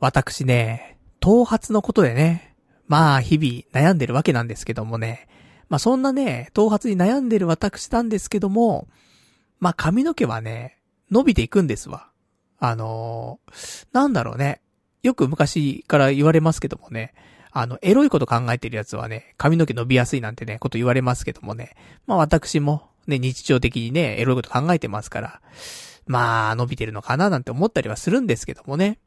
私ね、頭髪のことでね、まあ日々悩んでるわけなんですけどもね、まあそんなね、頭髪に悩んでる私なんですけども、まあ髪の毛はね、伸びていくんですわ。あのー、なんだろうね。よく昔から言われますけどもね、あの、エロいこと考えてるやつはね、髪の毛伸びやすいなんてね、こと言われますけどもね、まあ私もね、日常的にね、エロいこと考えてますから、まあ、伸びてるのかななんて思ったりはするんですけどもね。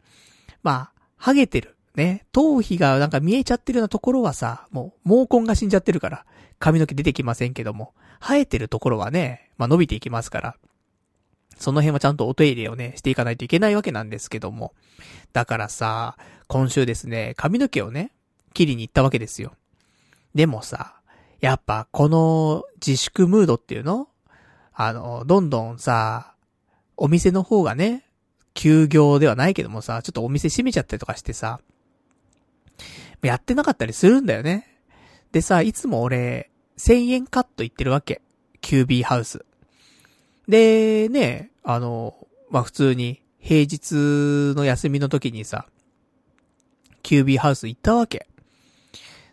まあ、ハゲてる。ね、頭皮がなんか見えちゃってるようなところはさ、もう毛根が死んじゃってるから、髪の毛出てきませんけども、生えてるところはね、まあ伸びていきますから、その辺はちゃんとお手入れをね、していかないといけないわけなんですけども。だからさ、今週ですね、髪の毛をね、切りに行ったわけですよ。でもさ、やっぱこの自粛ムードっていうの？あの、どんどんさ、お店の方がね、休業ではないけどもさ、ちょっとお店閉めちゃったりとかしてさ、やってなかったりするんだよね。でさ、いつも俺、1000円カット行ってるわけ。キュービーハウス。で、ね、あの、まあ、普通に平日の休みの時にさ、キュービーハウス行ったわけ。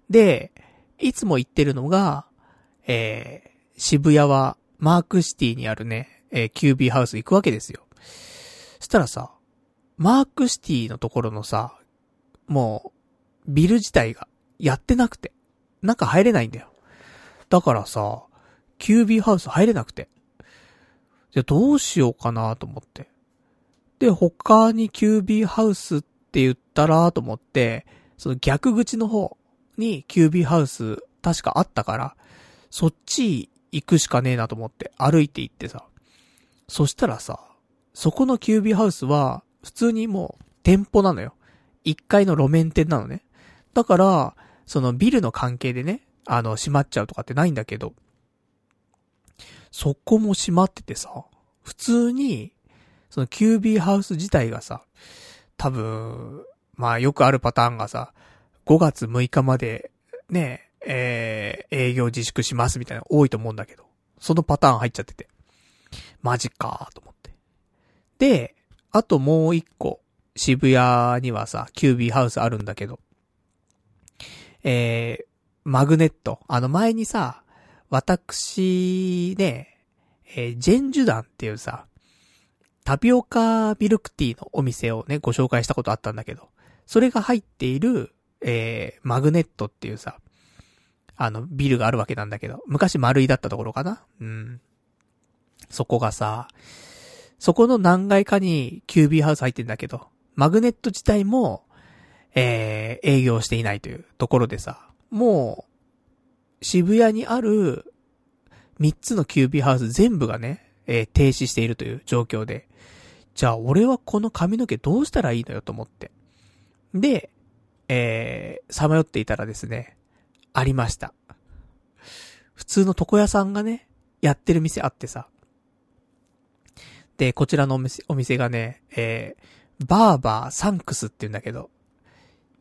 で、いつも行ってるのが、えー、渋谷はマークシティにあるね、えー、キュービーハウス行くわけですよ。したらさ、マークシティのところのさ、もう、ビル自体がやってなくて、中入れないんだよ。だからさ、キュービーハウス入れなくて。じゃ、どうしようかなと思って。で、他にキュービーハウスって言ったらと思って、その逆口の方にキュービーハウス確かあったから、そっち行くしかねえなと思って歩いて行ってさ。そしたらさ、そこのキュービーハウスは普通にもう店舗なのよ。1階の路面店なのね。だから、そのビルの関係でね、あの、閉まっちゃうとかってないんだけど、そこも閉まっててさ、普通に、そのキュービーハウス自体がさ、多分、まあよくあるパターンがさ、5月6日まで、ね、えー、営業自粛しますみたいな多いと思うんだけど、そのパターン入っちゃってて。マジかーと思って。で、あともう一個、渋谷にはさ、キュービーハウスあるんだけど、えー、マグネット。あの前にさ、私、ね、えー、ジェンジュダンっていうさ、タピオカミルクティーのお店をね、ご紹介したことあったんだけど、それが入っている、えー、マグネットっていうさ、あの、ビルがあるわけなんだけど、昔丸いだったところかな？うん。そこがさ、そこの何階かにキュービーハウス入ってんだけど、マグネット自体も、えー、営業していないというところでさ、もう、渋谷にある3つのキュービーハウス全部がね、えー、停止しているという状況で、じゃあ俺はこの髪の毛どうしたらいいのよと思って。で、えー、さまよっていたらですね、ありました。普通の床屋さんがね、やってる店あってさ。で、こちらのお店お店がね、えー、バーバーサンクスって言うんだけど、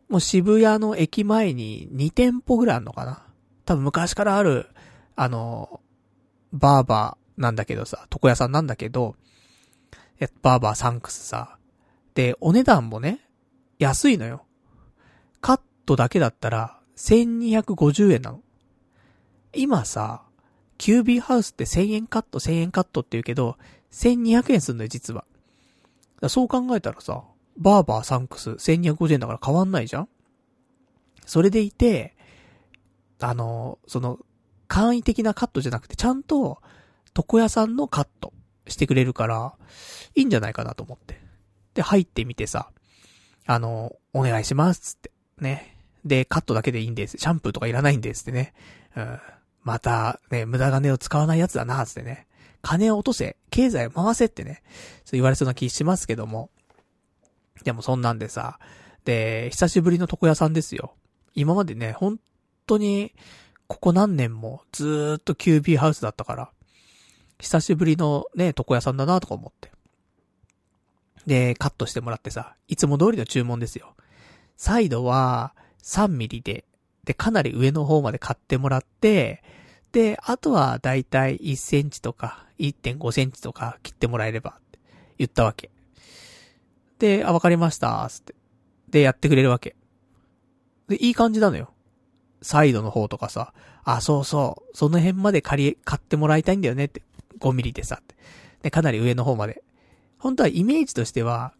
もう渋谷の駅前に2店舗ぐらいあるのかな多分昔からある、あの、バーバーなんだけどさ、床屋さんなんだけど、バーバーサンクスさ。で、お値段もね、安いのよ。カットだけだったら、1250円なの。今さ、キュービーハウスって1000円カット1000円カットって言うけど、1200円すんのよ、実は。そう考えたらさ、バーバーサンクス1250円だから変わんないじゃん？それでいて、あの、その、簡易的なカットじゃなくて、ちゃんと、床屋さんのカットしてくれるから、いいんじゃないかなと思って。で、入ってみてさ、あの、お願いします、つって。ね。で、カットだけでいいんです。シャンプーとかいらないんですってね。うん。また、ね、無駄金を使わないやつだな、つってね。金を落とせ、経済を回せってね、そう言われそうな気しますけども。でもそんなんでさ、で、久しぶりの床屋さんですよ。今までね、本当に、ここ何年もずーっとキュービーハウスだったから、久しぶりのね、床屋さんだなとか思って。で、カットしてもらってさ、いつも通りの注文ですよ。サイドは3ミリで、で、かなり上の方まで買ってもらって、で、あとはだいたい1センチとか1.5センチとか切ってもらえればって言ったわけ。で、あ、わかりました、つって。でやってくれるわけ。で、いい感じなのよ。サイドの方とかさ、あ、そうそう、その辺まで借り、買ってもらいたいんだよねって。5ミリでさ。ってで、かなり上の方まで。本当はイメージとしては、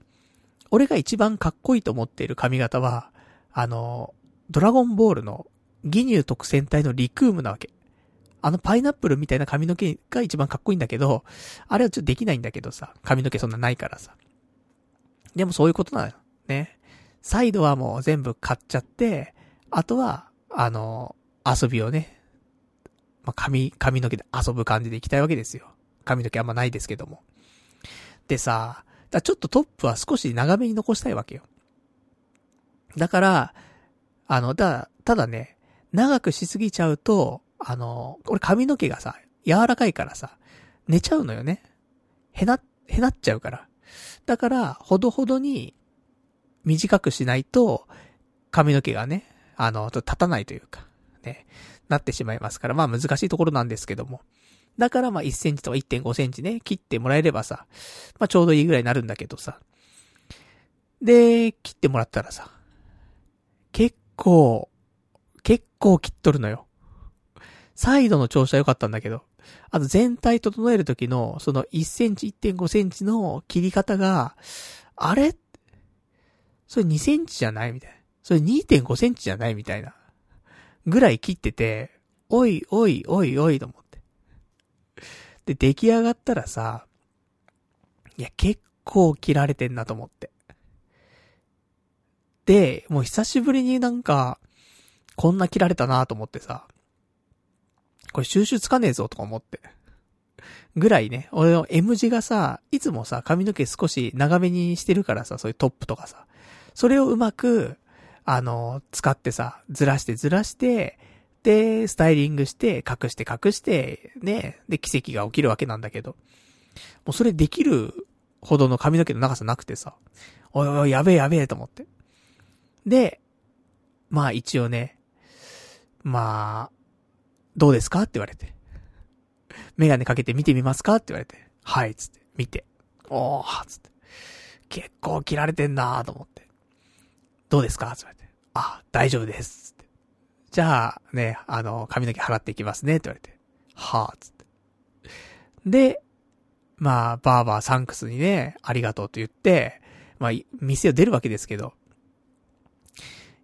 俺が一番かっこいいと思っている髪型は、あの、ドラゴンボールのギニュー特戦隊のリクームなわけ。あのパイナップルみたいな髪の毛が一番かっこいいんだけど、あれはちょっとできないんだけどさ、髪の毛そんなないからさ。でもそういうことなのよ。ね。サイドはもう全部買っちゃって、あとは、あの、遊びをね、まあ、髪、髪の毛で遊ぶ感じでいきたいわけですよ。髪の毛あんまないですけども。でさ、だちょっとトップは少し長めに残したいわけよ。だから、あの、だ、ただね、長くしすぎちゃうと、あの、俺髪の毛がさ、柔らかいからさ、寝ちゃうのよね。へな、へなっちゃうから。だから、ほどほどに短くしないと、髪の毛がね、あの、立たないというか、ね、なってしまいますから、まあ難しいところなんですけども。だからまあ1センチとか1.5センチね、切ってもらえればさ、まあちょうどいいぐらいになるんだけどさ。で、切ってもらったらさ、結構、結構切っとるのよ。サイドの調子は良かったんだけど、あと全体整える時の、その1センチ、1.5センチの切り方が、あれ？それ2センチじゃないみたいな。それ2.5センチじゃないみたいな。ぐらい切ってて、おいおいおいおいと思って。で、出来上がったらさ、いや、結構切られてんなと思って。で、もう久しぶりになんか、こんな切られたなと思ってさ、これ収集つかねえぞとか思って。ぐらいね、俺の M 字がさ、いつもさ、髪の毛少し長めにしてるからさ、そういうトップとかさ、それをうまく、あの、使ってさ、ずらしてずらして、で、スタイリングして、隠して隠して、ね、で、奇跡が起きるわけなんだけど、もうそれできるほどの髪の毛の長さなくてさ、おいおい、やべえやべえと思って。で、まあ一応ね、まあ、どうですか？って言われて。メガネかけて見てみますか？って言われて。はい、つって、見て。おー、つって。結構切られてんなーと思って。どうですか？つって言われて。あ、大丈夫です。つって。じゃあ、ね、あの、髪の毛払っていきますね。って言われて。はぁ、つって。で、まあ、バーバーサンクスにね、ありがとうと言って、まあ、店を出るわけですけど。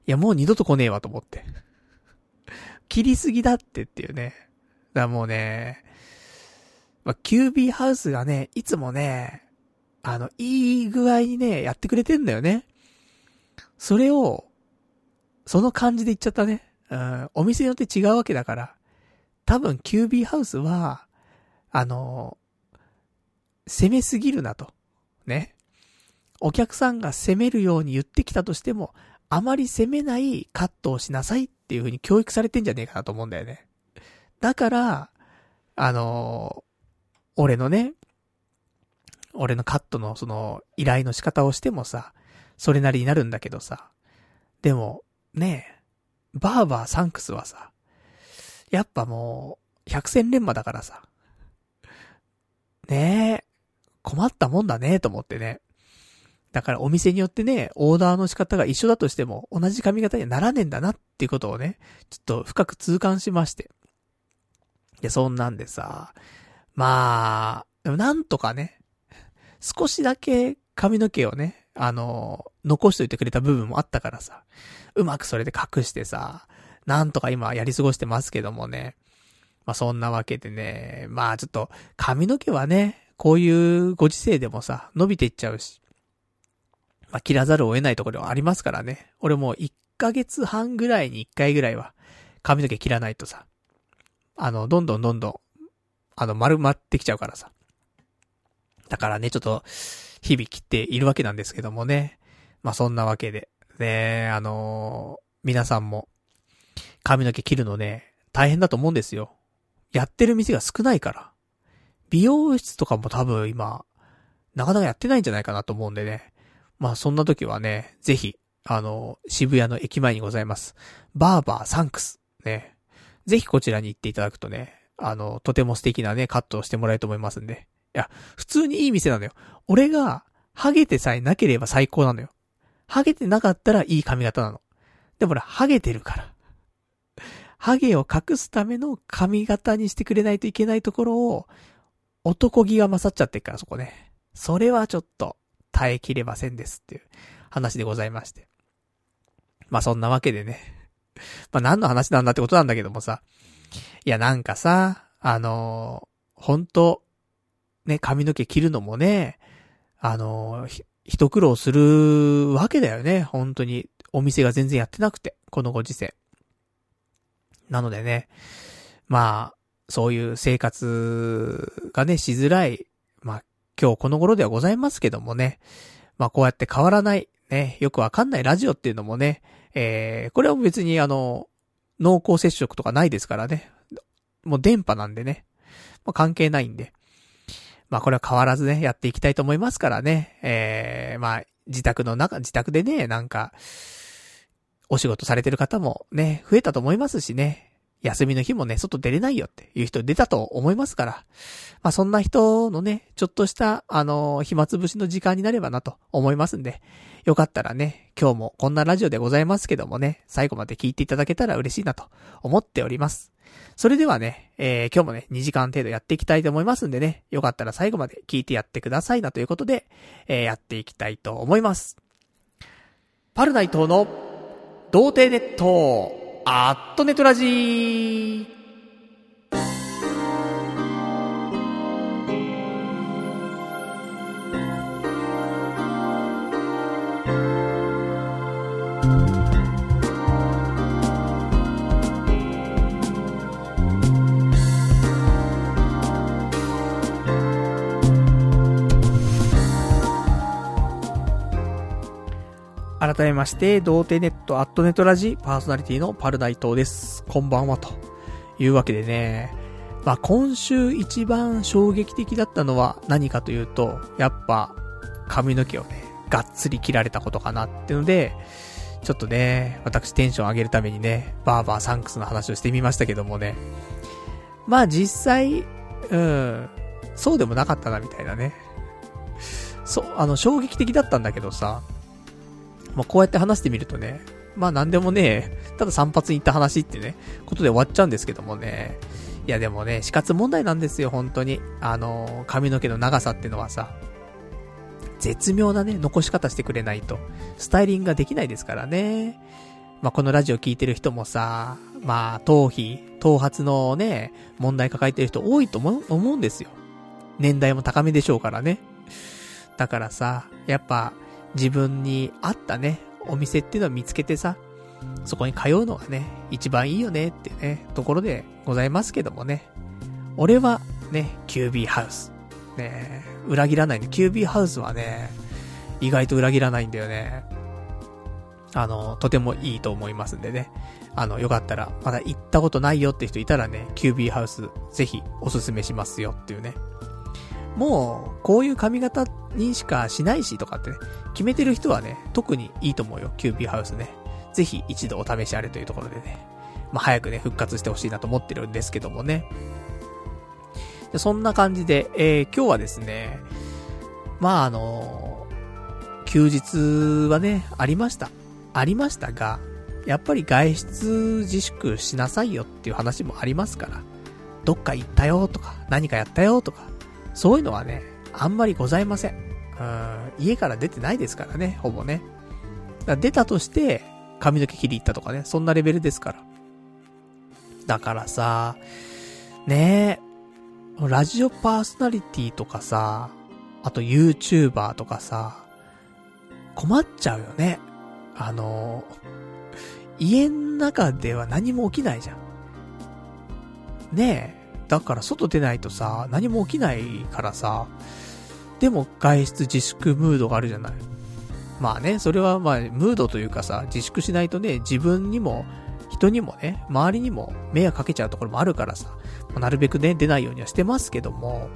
いや、もう二度と来ねえわと思って。切りすぎだってっていうね。だからもうね、まあ、キュービーハウスがね、いつもね、あの、いい具合にね、やってくれてんだよね。それを、その感じで言っちゃったね。うん、お店によって違うわけだから。多分、キュービーハウスは、あの、攻めすぎるなと。ね。お客さんが攻めるように言ってきたとしても、あまり攻めないカットをしなさいっていう風に教育されてんじゃねえかなと思うんだよね。だから、あの俺のね、俺のカットのその依頼の仕方をしてもさ、それなりになるんだけどさ。でも、ねえ、バーバーサンクスはさ、やっぱもう、百戦錬磨だからさ。ねえ、困ったもんだね、と思ってね。だからお店によってね、オーダーの仕方が一緒だとしても、同じ髪型にはならねえんだなっていうことをね、ちょっと深く痛感しまして。で、そんなんでさ、まあ、なんとかね、少しだけ髪の毛をね、あの、残しといてくれた部分もあったからさ、うまくそれで隠してさ、なんとか今やり過ごしてますけどもね。まあそんなわけでね、まあちょっと髪の毛はね、こういうご時世でもさ、伸びていっちゃうし、まあ切らざるを得ないところはありますからね。俺もう1ヶ月半ぐらいに1回ぐらいは髪の毛切らないとさ、あの、どんどんどんどん、あの、丸まってきちゃうからさ。だからね、ちょっと、日々切っているわけなんですけどもね。まあそんなわけで。ねあのー、皆さんも、髪の毛切るのね、大変だと思うんですよ。やってる店が少ないから。美容室とかも多分今、なかなかやってないんじゃないかなと思うんでね。まあそんな時はね、ぜひ、あの、渋谷の駅前にございます。バーバーサンクス。ね。ぜひこちらに行っていただくとね、あの、とても素敵なね、カットをしてもらえると思いますんで。いや、普通にいい店なのよ。俺が、ハゲてさえなければ最高なのよ。ハゲてなかったらいい髪型なの。でも俺、ハゲてるから。ハゲを隠すための髪型にしてくれないといけないところを、男気が勝っちゃってるから、そこね。それはちょっと、耐えきれませんですっていう話でございまして。まあそんなわけでね。まあ何の話なんだってことなんだけどもさ。いやなんかさ、あのー、本当ね、髪の毛切るのもね、あのー、一苦労するわけだよね。本当に。お店が全然やってなくて。このご時世。なのでね。まあ、そういう生活がね、しづらい。今日この頃ではございますけどもね。まあ、こうやって変わらない。ね、よくわかんないラジオっていうのもね、えー、これは別にあの、濃厚接触とかないですからね。もう電波なんでね。まあ、関係ないんで。まあこれは変わらずね、やっていきたいと思いますからね。えー、まあ、自宅の中、自宅でね、なんか、お仕事されてる方もね、増えたと思いますしね。休みの日もね、外出れないよっていう人出たと思いますから。まあそんな人のね、ちょっとした、あのー、暇つぶしの時間になればなと思いますんで、よかったらね、今日もこんなラジオでございますけどもね、最後まで聞いていただけたら嬉しいなと思っております。それではね、えー、今日もね、2時間程度やっていきたいと思いますんでね、よかったら最後まで聞いてやってくださいなということで、えー、やっていきたいと思います。パルナイトの、童貞ネット、アットネトラジー。改めまして、童貞ネットアットネットラジパーソナリティのパルダイトです。こんばんは、というわけでね。まあ、今週一番衝撃的だったのは何かというと、やっぱ、髪の毛をね、がっつり切られたことかなっていうので、ちょっとね、私テンション上げるためにね、バーバーサンクスの話をしてみましたけどもね。まあ実際、うん、そうでもなかったなみたいなね。そう、あの、衝撃的だったんだけどさ、まあ、こうやって話してみるとね、まあなんでもね、ただ散髪に行った話ってね、ことで終わっちゃうんですけどもね。いやでもね、死活問題なんですよ、本当に。あの、髪の毛の長さってのはさ、絶妙なね、残し方してくれないと、スタイリングができないですからね。まあ、このラジオ聞いてる人もさ、まあ、頭皮、頭髪のね、問題抱えてる人多いと思うんですよ。年代も高めでしょうからね。だからさ、やっぱ、自分に合ったね、お店っていうのを見つけてさ、そこに通うのがね、一番いいよねってね、ところでございますけどもね。俺はね、QB ハウス。ね、裏切らないね。QB ハウスはね、意外と裏切らないんだよね。あの、とてもいいと思いますんでね。あの、よかったら、まだ行ったことないよって人いたらね、QB ハウス、ぜひおすすめしますよっていうね。もう、こういう髪型にしかしないしとかってね、決めてる人はね、特にいいと思うよ、キュービーハウスね。ぜひ一度お試しあれというところでね。まあ、早くね、復活してほしいなと思ってるんですけどもね。そんな感じで、えー、今日はですね、まああの、休日はね、ありました。ありましたが、やっぱり外出自粛しなさいよっていう話もありますから、どっか行ったよとか、何かやったよとか、そういうのはね、あんまりございません。うん、家から出てないですからね、ほぼね。出たとして、髪の毛切り行ったとかね、そんなレベルですから。だからさ、ねえ、ラジオパーソナリティとかさ、あと YouTuber とかさ、困っちゃうよね。あの、家の中では何も起きないじゃん。ねえ、だから外出ないとさ、何も起きないからさ、でも外出自粛ムードがあるじゃない。まあね、それはまあ、ムードというかさ、自粛しないとね、自分にも、人にもね、周りにも迷惑かけちゃうところもあるからさ、なるべくね、出ないようにはしてますけども、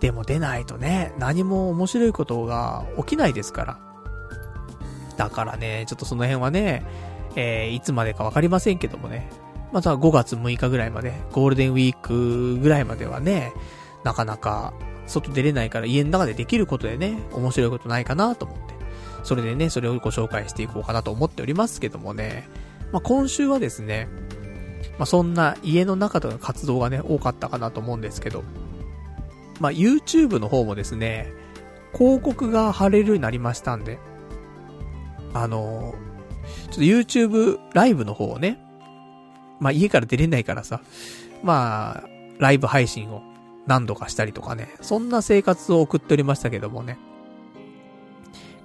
でも出ないとね、何も面白いことが起きないですから。だからね、ちょっとその辺はね、えー、いつまでかわかりませんけどもね、また5月6日ぐらいまで、ゴールデンウィークぐらいまではね、なかなか外出れないから家の中でできることでね、面白いことないかなと思って。それでね、それをご紹介していこうかなと思っておりますけどもね。まあ、今週はですね、まあ、そんな家の中での活動がね、多かったかなと思うんですけど、まあ、YouTube の方もですね、広告が貼れるようになりましたんで、あのちょっと YouTube ライブの方をね、まあ、家から出れないからさ、まあ、ライブ配信を何度かしたりとかね、そんな生活を送っておりましたけどもね。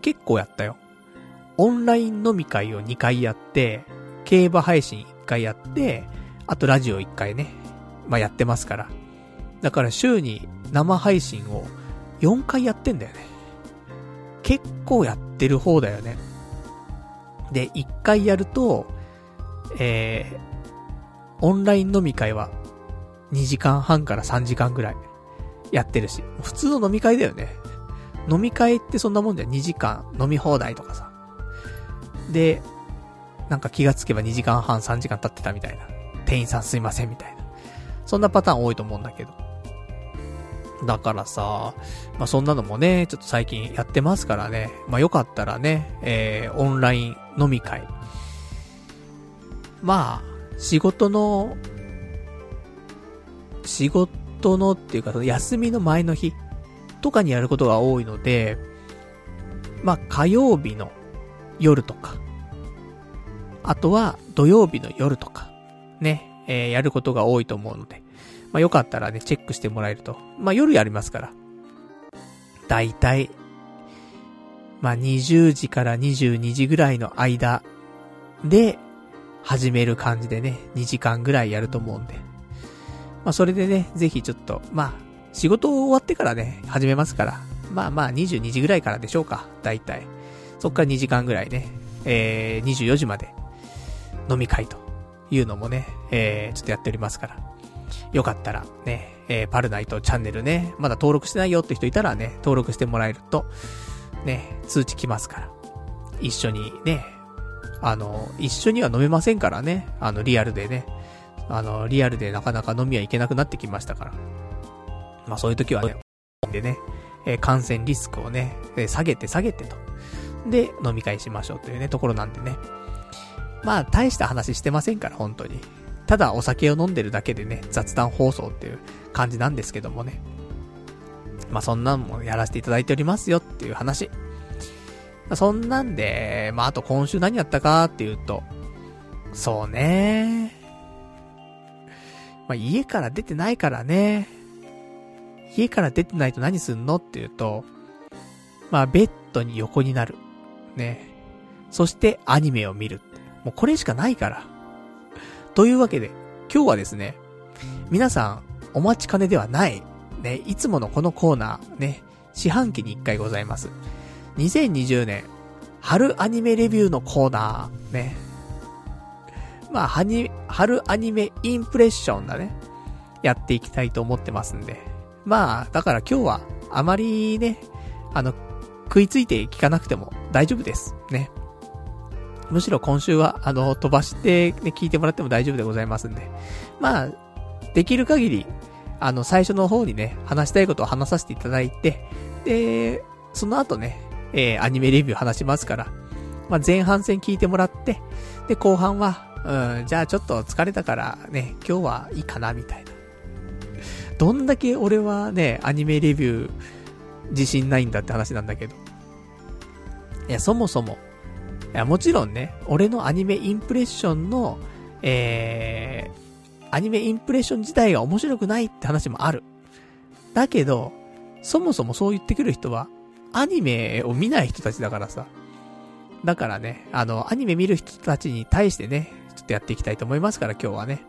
結構やったよ。オンライン飲み会を2回やって、競馬配信1回やって、あとラジオ1回ね、まあやってますから。だから週に生配信を4回やってんだよね。結構やってる方だよね。で、1回やると、えー、オンライン飲み会は2時間半から3時間ぐらいやってるし、普通の飲み会だよね。飲み会ってそんなもんじゃ2時間飲み放題とかさ。で、なんか気がつけば2時間半3時間経ってたみたいな。店員さんすいませんみたいな。そんなパターン多いと思うんだけど。だからさ、まあ、そんなのもね、ちょっと最近やってますからね。まあ、よかったらね、えー、オンライン飲み会。まあ、仕事の、仕事のっていうか、その休みの前の日とかにやることが多いので、まあ、火曜日の夜とか、あとは土曜日の夜とか、ね、えー、やることが多いと思うので、まあ、よかったらね、チェックしてもらえると。まあ、夜やりますから。だいたい、まあ、20時から22時ぐらいの間で、始める感じでね、2時間ぐらいやると思うんで。まあ、それでね、ぜひちょっと、まあ、仕事終わってからね、始めますから。まあまあ、22時ぐらいからでしょうか。だいたい。そっから2時間ぐらいね、えー、24時まで、飲み会というのもね、えー、ちょっとやっておりますから。よかったらね、えー、パルナイトチャンネルね、まだ登録してないよって人いたらね、登録してもらえると、ね、通知来ますから。一緒にね、あの、一緒には飲めませんからね、あの、リアルでね、あの、リアルでなかなか飲みは行けなくなってきましたから。まあそういう時はね、でね、え、感染リスクをね、え、下げて下げてと。で、飲み会しましょうというね、ところなんでね。まあ、大した話してませんから、本当に。ただお酒を飲んでるだけでね、雑談放送っていう感じなんですけどもね。まあそんなんもやらせていただいておりますよっていう話。そんなんで、まああと今週何やったかっていうと、そうね。まあ家から出てないからね。家から出てないと何すんのっていうと、まあベッドに横になる。ね。そしてアニメを見る。もうこれしかないから。というわけで、今日はですね、皆さん、お待ちかねではない、ね、いつものこのコーナー、ね、四半期に一回ございます。2020年、春アニメレビューのコーナー、ね。まあ、はに、春アニメインプレッションだね。やっていきたいと思ってますんで。まあ、だから今日は、あまりね、あの、食いついて聞かなくても大丈夫です。ね。むしろ今週は、あの、飛ばして、ね、聞いてもらっても大丈夫でございますんで。まあ、できる限り、あの、最初の方にね、話したいことを話させていただいて、で、その後ね、えー、アニメレビュー話しますから、まあ、前半戦聞いてもらって、で、後半は、うん、じゃあちょっと疲れたからね、今日はいいかな、みたいな。どんだけ俺はね、アニメレビュー自信ないんだって話なんだけど。いや、そもそも、いや、もちろんね、俺のアニメインプレッションの、えー、アニメインプレッション自体が面白くないって話もある。だけど、そもそもそう言ってくる人は、アニメを見ない人たちだからさ。だからね、あの、アニメ見る人たちに対してね、ちょっとやっていきたいと思いますから今日はね。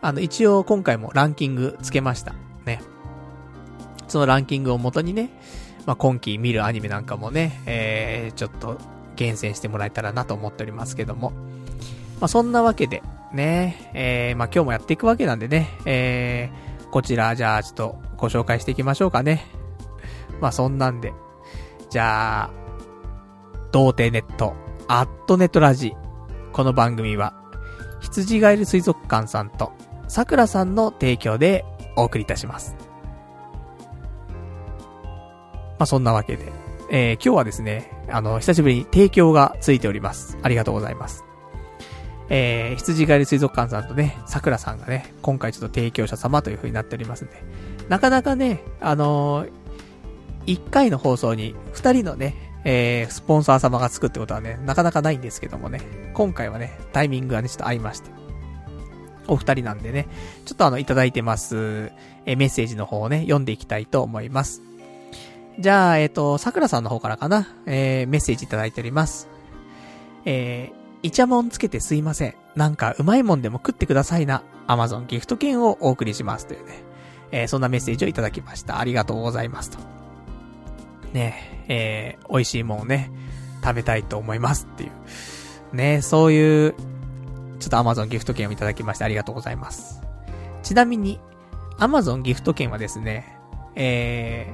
あの、一応今回もランキングつけました。ね。そのランキングを元にね、まあ、今期見るアニメなんかもね、えー、ちょっと厳選してもらえたらなと思っておりますけども。まあ、そんなわけで、ね、えー、まあ、今日もやっていくわけなんでね、えー、こちら、じゃあ、ちょっとご紹介していきましょうかね。まあ、そんなんで。じゃあ、童貞ネット、アットネットラジ。この番組は、羊ガエル水族館さんと、桜さんの提供でお送りいたします。まあ、そんなわけで、えー、今日はですね、あの、久しぶりに提供がついております。ありがとうございます。えー、羊狩り水族館さんとね、桜さんがね、今回ちょっと提供者様という風になっておりますんで、なかなかね、あのー、1回の放送に2人のね、えー、スポンサー様がつくってことはね、なかなかないんですけどもね、今回はね、タイミングがね、ちょっと合いまして、お二人なんでね、ちょっとあの、いただいてます、えー、メッセージの方をね、読んでいきたいと思います。じゃあ、えっ、ー、と、桜さんの方からかな、えー、メッセージいただいております。えー、イチャモンつけてすいません。なんかうまいもんでも食ってくださいな。アマゾンギフト券をお送りしますというね。えー、そんなメッセージをいただきました。ありがとうございますと。ねえ、ー、美味しいもんをね、食べたいと思いますっていう。ねそういう、ちょっとアマゾンギフト券をいただきましてありがとうございます。ちなみに、アマゾンギフト券はですね、え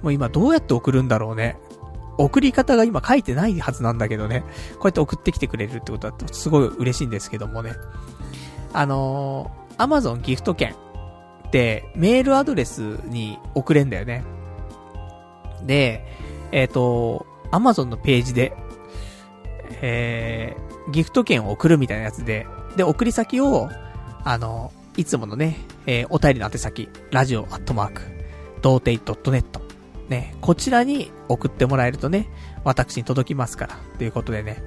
ー、もう今どうやって送るんだろうね。送り方が今書いてないはずなんだけどね。こうやって送ってきてくれるってことだとすごい嬉しいんですけどもね。あのー、Amazon ギフト券ってメールアドレスに送れんだよね。で、えっ、ー、と、Amazon のページで、えー、ギフト券を送るみたいなやつで、で、送り先を、あの、いつものね、えー、お便りの宛先、ラジオアットマーク、童貞 .net ね、こちらに送ってもらえるとね、私に届きますから、ということでね。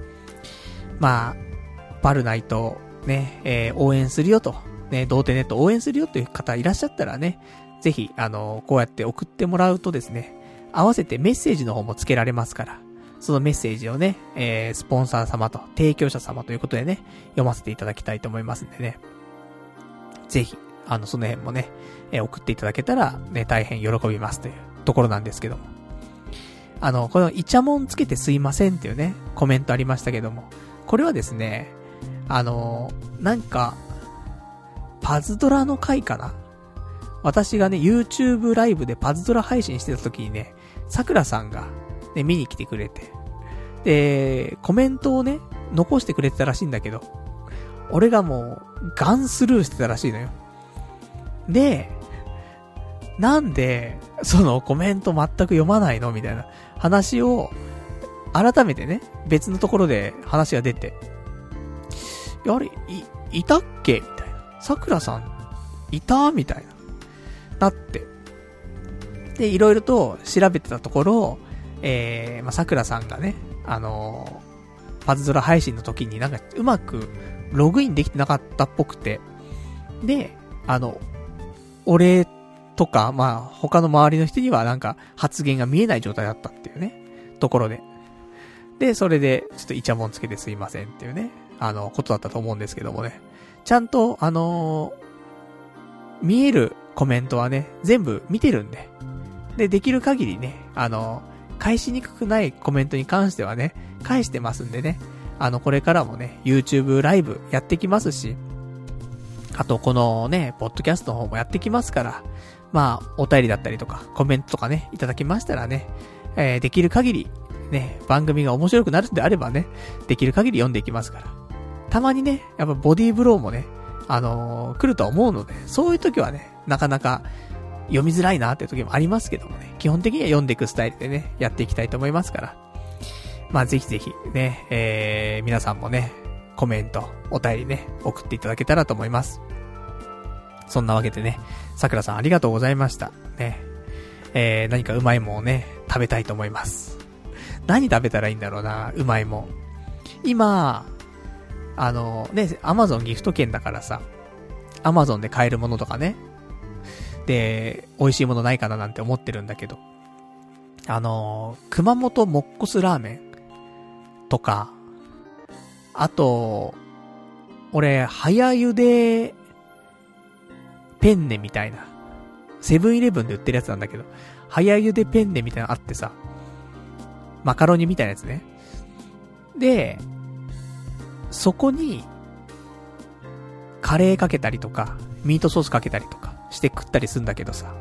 まあ、バルナイト、ね、えー、応援するよと、ね、童貞ネット応援するよという方いらっしゃったらね、ぜひ、あの、こうやって送ってもらうとですね、合わせてメッセージの方も付けられますから、そのメッセージをね、えー、スポンサー様と提供者様ということでね、読ませていただきたいと思いますんでね。ぜひ、あの、その辺もね、えー、送っていただけたら、ね、大変喜びますというところなんですけども。あの、このイチャモンつけてすいませんっていうね、コメントありましたけども。これはですね、あの、なんか、パズドラの回かな私がね、YouTube ライブでパズドラ配信してた時にね、桜さんが、ね、見に来てくれて、で、コメントをね、残してくれてたらしいんだけど、俺がもう、ガンスルーしてたらしいのよ。で、なんで、そのコメント全く読まないの？みたいな話を、改めてね、別のところで話が出て、やれ、い、いたっけ？みたいな。桜さん、いた？みたいな。なって。で、いろいろと調べてたところ、えー、まあ、桜さんがね、あのー、パズドラ配信の時になんかうまくログインできてなかったっぽくて、で、あの、俺とか、まあ、他の周りの人にはなんか発言が見えない状態だったっていうね、ところで。で、それで、ちょっとイチャモンつけてすいませんっていうね、あの、ことだったと思うんですけどもね。ちゃんと、あのー、見えるコメントはね、全部見てるんで。で、できる限りね、あの、返しにくくないコメントに関してはね、返してますんでね。あの、これからもね、YouTube ライブやってきますし、あと、このね、ポッドキャストの方もやってきますから、まあ、お便りだったりとか、コメントとかね、いただきましたらね、えー、できる限り、ね、番組が面白くなるんであればね、できる限り読んでいきますから。たまにね、やっぱボディーブローもね、あのー、来るとは思うので、そういう時はね、なかなか読みづらいなって時もありますけどもね、基本的には読んでいくスタイルでね、やっていきたいと思いますから。まあ、ぜひぜひね、えー、皆さんもね、コメント、お便りね、送っていただけたらと思います。そんなわけでね、桜さんありがとうございました。ね。えー、何かうまいもんをね、食べたいと思います。何食べたらいいんだろうな、うまいもん。今、あの、ね、アマゾンギフト券だからさ、アマゾンで買えるものとかね。で、美味しいものないかななんて思ってるんだけど。あの、熊本もっこすラーメンとか、あと、俺、早茹でペンネみたいな。セブンイレブンで売ってるやつなんだけど、早茹でペンネみたいなのあってさ、マカロニみたいなやつね。で、そこに、カレーかけたりとか、ミートソースかけたりとかして食ったりするんだけどさ。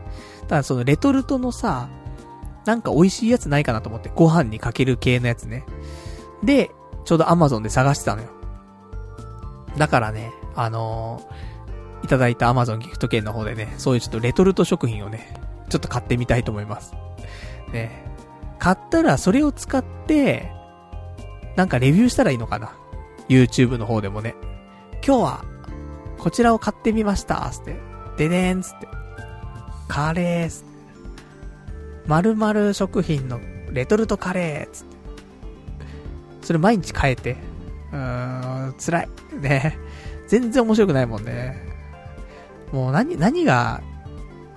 ただそのレトルトのさ、なんか美味しいやつないかなと思って、ご飯にかける系のやつね。で、ちょうど Amazon で探してたのよ。だからね、あのーいただいた Amazon ギフト券の方でね、そういうちょっとレトルト食品をね、ちょっと買ってみたいと思います。ね。買ったらそれを使って、なんかレビューしたらいいのかな ?YouTube の方でもね。今日は、こちらを買ってみました、つって。でねーん、つって。カレー、つって。〇〇食品のレトルトカレー、つって。それ毎日変えて。うーん、辛い。ね。全然面白くないもんね。もう何、何が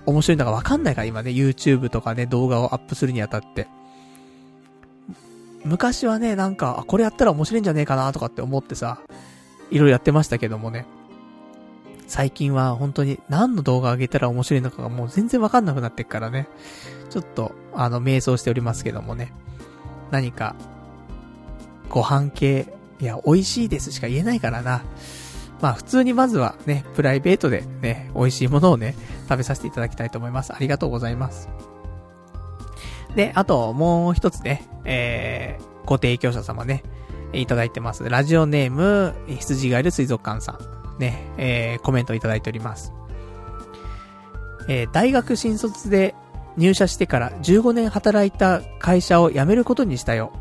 面白いんだかわかんないから今ね、YouTube とかね、動画をアップするにあたって。昔はね、なんか、これやったら面白いんじゃねえかなとかって思ってさ、いろいろやってましたけどもね。最近は本当に何の動画上げたら面白いのかがもう全然わかんなくなってっからね。ちょっと、あの、瞑想しておりますけどもね。何か、ご飯系、いや、美味しいですしか言えないからな。まあ普通にまずはね、プライベートでね、美味しいものをね、食べさせていただきたいと思います。ありがとうございます。で、あと、もう一つね、えー、ご提供者様ね、いただいてます。ラジオネーム、羊がいる水族館さん。ね、えー、コメントいただいております。えー、大学新卒で入社してから15年働いた会社を辞めることにしたよ。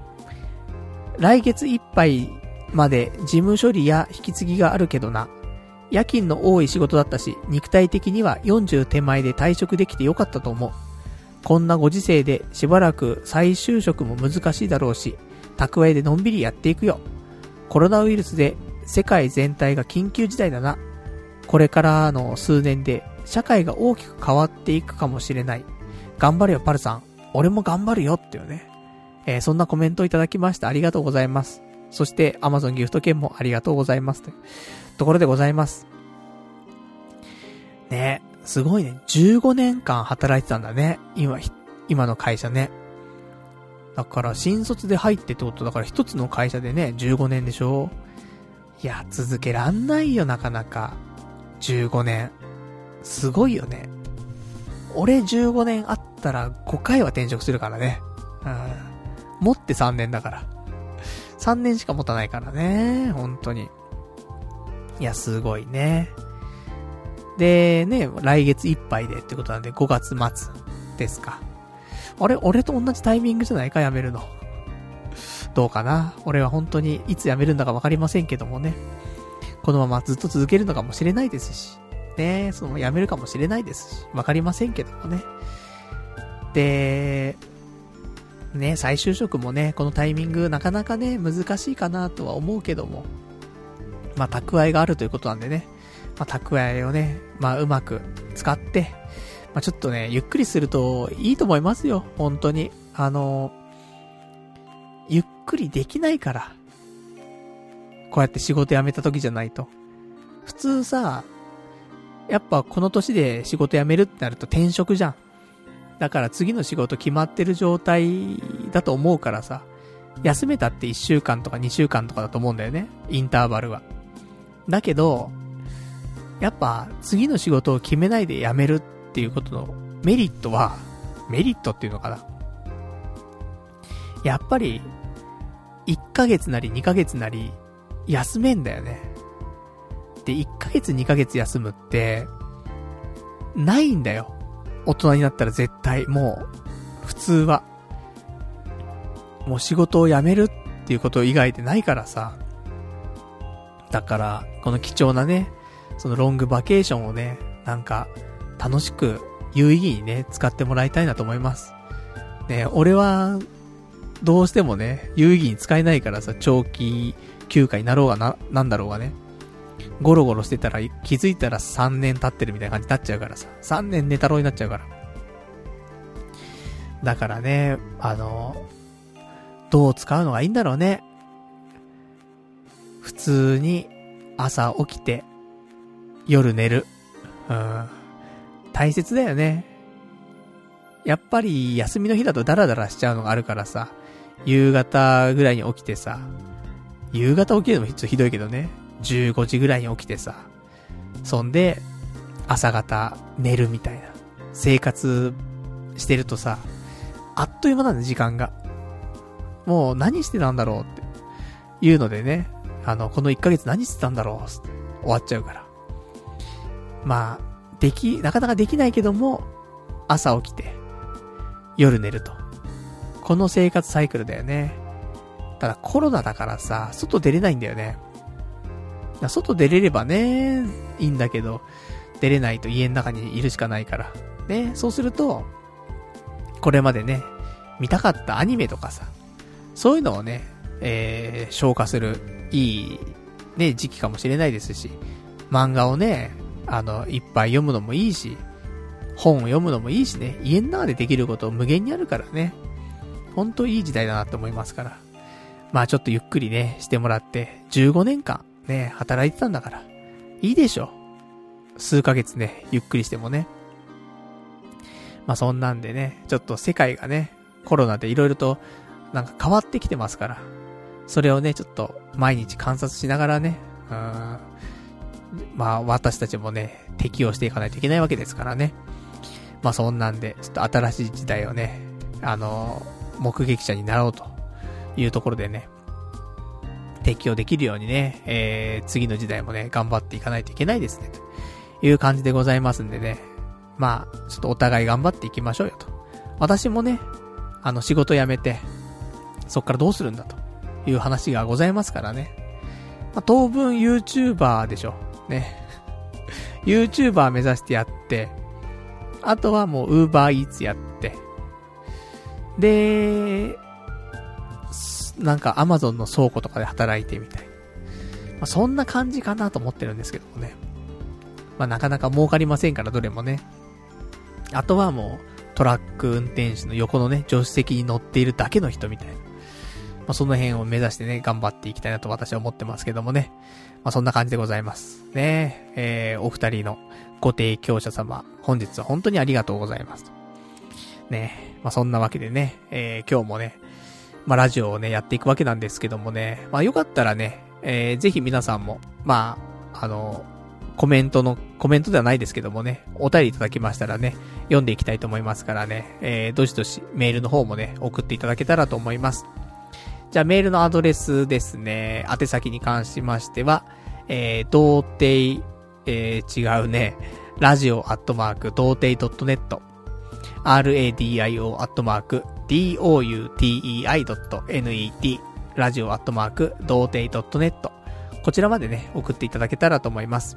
来月いっぱいまで事務処理や引き継ぎがあるけどな。夜勤の多い仕事だったし、肉体的には40手前で退職できてよかったと思う。こんなご時世でしばらく再就職も難しいだろうし、蓄えでのんびりやっていくよ。コロナウイルスで世界全体が緊急事態だな。これからの数年で社会が大きく変わっていくかもしれない。頑張れよ、パルさん。俺も頑張るよっていうね。えー、そんなコメントをいただきましたありがとうございます。そして Amazon ギフト券もありがとうございます。というところでございます。ねすごいね。15年間働いてたんだね。今、今の会社ね。だから新卒で入ってってことだから一つの会社でね、15年でしょいや、続けらんないよ、なかなか。15年。すごいよね。俺15年あったら5回は転職するからね。うん。持って3年だから。3年しか持たないからね。本当に。いや、すごいね。で、ね、来月いっぱいでってことなんで、5月末ですか。あれ俺と同じタイミングじゃないか辞めるの。どうかな？俺は本当にいつ辞めるんだかわかりませんけどもね。このままずっと続けるのかもしれないですし。ねその辞めるかもしれないですし。わかりませんけどもね。で、ね、再就職もね、このタイミングなかなかね、難しいかなとは思うけども、まあ、蓄えがあるということなんでね、まあ、蓄えをね、まあ、うまく使って、まあ、ちょっとね、ゆっくりするといいと思いますよ、本当に。あの、ゆっくりできないから。こうやって仕事辞めた時じゃないと。普通さ、やっぱこの年で仕事辞めるってなると転職じゃん。だから次の仕事決まってる状態だと思うからさ、休めたって1週間とか2週間とかだと思うんだよね。インターバルは。だけど、やっぱ次の仕事を決めないで辞めるっていうことのメリットは、メリットっていうのかな。やっぱり、1ヶ月なり2ヶ月なり、休めんだよね。で、1ヶ月2ヶ月休むって、ないんだよ。大人になったら絶対、もう、普通は。もう仕事を辞めるっていうこと以外でないからさ。だから、この貴重なね、そのロングバケーションをね、なんか、楽しく、有意義にね、使ってもらいたいなと思います。ね、俺は、どうしてもね、有意義に使えないからさ、長期休暇になろうがな、なんだろうがね。ゴロゴロしてたら気づいたら3年経ってるみたいな感じになっちゃうからさ。3年寝太郎になっちゃうから。だからね、あの、どう使うのがいいんだろうね。普通に朝起きて、夜寝る。うん。大切だよね。やっぱり休みの日だとダラダラしちゃうのがあるからさ、夕方ぐらいに起きてさ、夕方起きるのもちょっとひどいけどね。15時ぐらいに起きてさ、そんで、朝方寝るみたいな、生活してるとさ、あっという間なんだ、時間が。もう何してたんだろうっていうのでね、あの、この1ヶ月何してたんだろうって終わっちゃうから。まあ、でき、なかなかできないけども、朝起きて、夜寝ると。この生活サイクルだよね。ただコロナだからさ、外出れないんだよね。外出れればね、いいんだけど、出れないと家の中にいるしかないから。ね、そうすると、これまでね、見たかったアニメとかさ、そういうのをね、えー、消化する、いい、ね、時期かもしれないですし、漫画をね、あの、いっぱい読むのもいいし、本を読むのもいいしね、家の中でできること無限にあるからね、ほんといい時代だなと思いますから。まあちょっとゆっくりね、してもらって、15年間ね、働いてたんだから、いいでしょ。数ヶ月ね、ゆっくりしてもね。まあそんなんでね、ちょっと世界がね、コロナで色々となんか変わってきてますから、それをね、ちょっと毎日観察しながらね、うん、まあ私たちもね、適応していかないといけないわけですからね。まあそんなんで、ちょっと新しい時代をね、あの、目撃者になろうというところでね、適応できるようにね、えー、次の時代もね、頑張っていかないといけないですね、という感じでございますんでね。まあ、ちょっとお互い頑張っていきましょうよと。私もね、あの仕事辞めて、そっからどうするんだという話がございますからね。まあ、当分 YouTuber でしょ。ね。YouTuber 目指してやって、あとはもう Uber Eats やって、で、なんか Amazon の倉庫とかで働いてみたい。まあ、そんな感じかなと思ってるんですけどもね。まあ、なかなか儲かりませんから、どれもね。あとはもう、トラック運転手の横のね、助手席に乗っているだけの人みたいな。まあ、その辺を目指してね、頑張っていきたいなと私は思ってますけどもね。まあ、そんな感じでございます。ねえー、お二人のご提供者様、本日は本当にありがとうございます。ねまあ、そんなわけでね、えー、今日もね、まあ、ラジオをね、やっていくわけなんですけどもね、まあ、よかったらね、えー、ぜひ皆さんも、まあ、あの、コメントの、コメントではないですけどもね、お便りいただきましたらね、読んでいきたいと思いますからね、えー、どしどしメールの方もね、送っていただけたらと思います。じゃあメールのアドレスですね、宛先に関しましては、えー、童貞、えー、違うね、ラジオアットマーク、童貞 .net、radio.doutei.net、ラジオアットマーク、童貞 .net、こちらまでね、送っていただけたらと思います。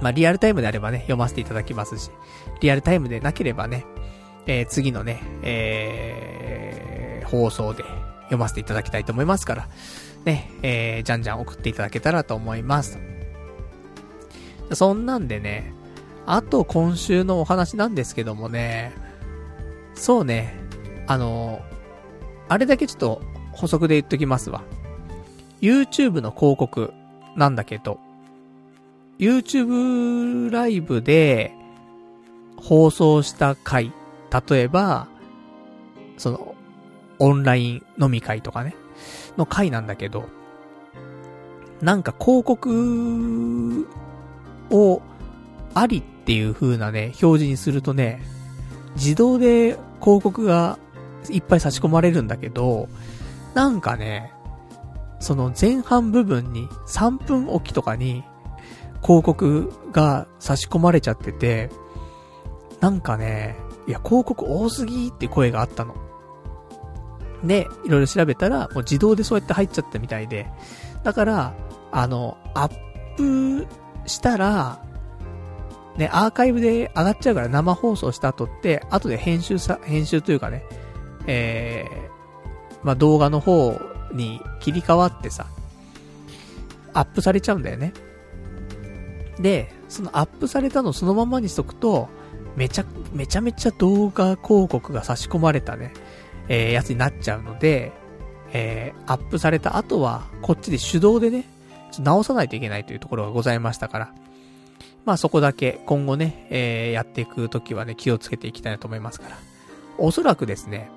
まあ、リアルタイムであればね、読ませていただきますし、リアルタイムでなければね、えー、次のね、えー、放送で読ませていただきたいと思いますから、ね、えー、じゃんじゃん送っていただけたらと思います。そんなんでね、あと今週のお話なんですけどもね、そうね、あの、あれだけちょっと補足で言っときますわ。YouTube の広告なんだけど、YouTube ライブで放送した回、例えば、その、オンライン飲み会とかね、の回なんだけど、なんか広告をありっっていう風なね、表示にするとね、自動で広告がいっぱい差し込まれるんだけど、なんかね、その前半部分に3分おきとかに広告が差し込まれちゃってて、なんかね、いや、広告多すぎって声があったの。で、いろいろ調べたら、もう自動でそうやって入っちゃったみたいで、だから、あの、アップしたら、ね、アーカイブで上がっちゃうから生放送した後って、後で編集さ、編集というかね、えー、まあ、動画の方に切り替わってさ、アップされちゃうんだよね。で、そのアップされたのそのままにしとくと、めちゃ、めちゃめちゃ動画広告が差し込まれたね、えー、やつになっちゃうので、えー、アップされた後は、こっちで手動でね、直さないといけないというところがございましたから、まあそこだけ今後ね、えー、やっていくときはね、気をつけていきたいなと思いますから。おそらくですね、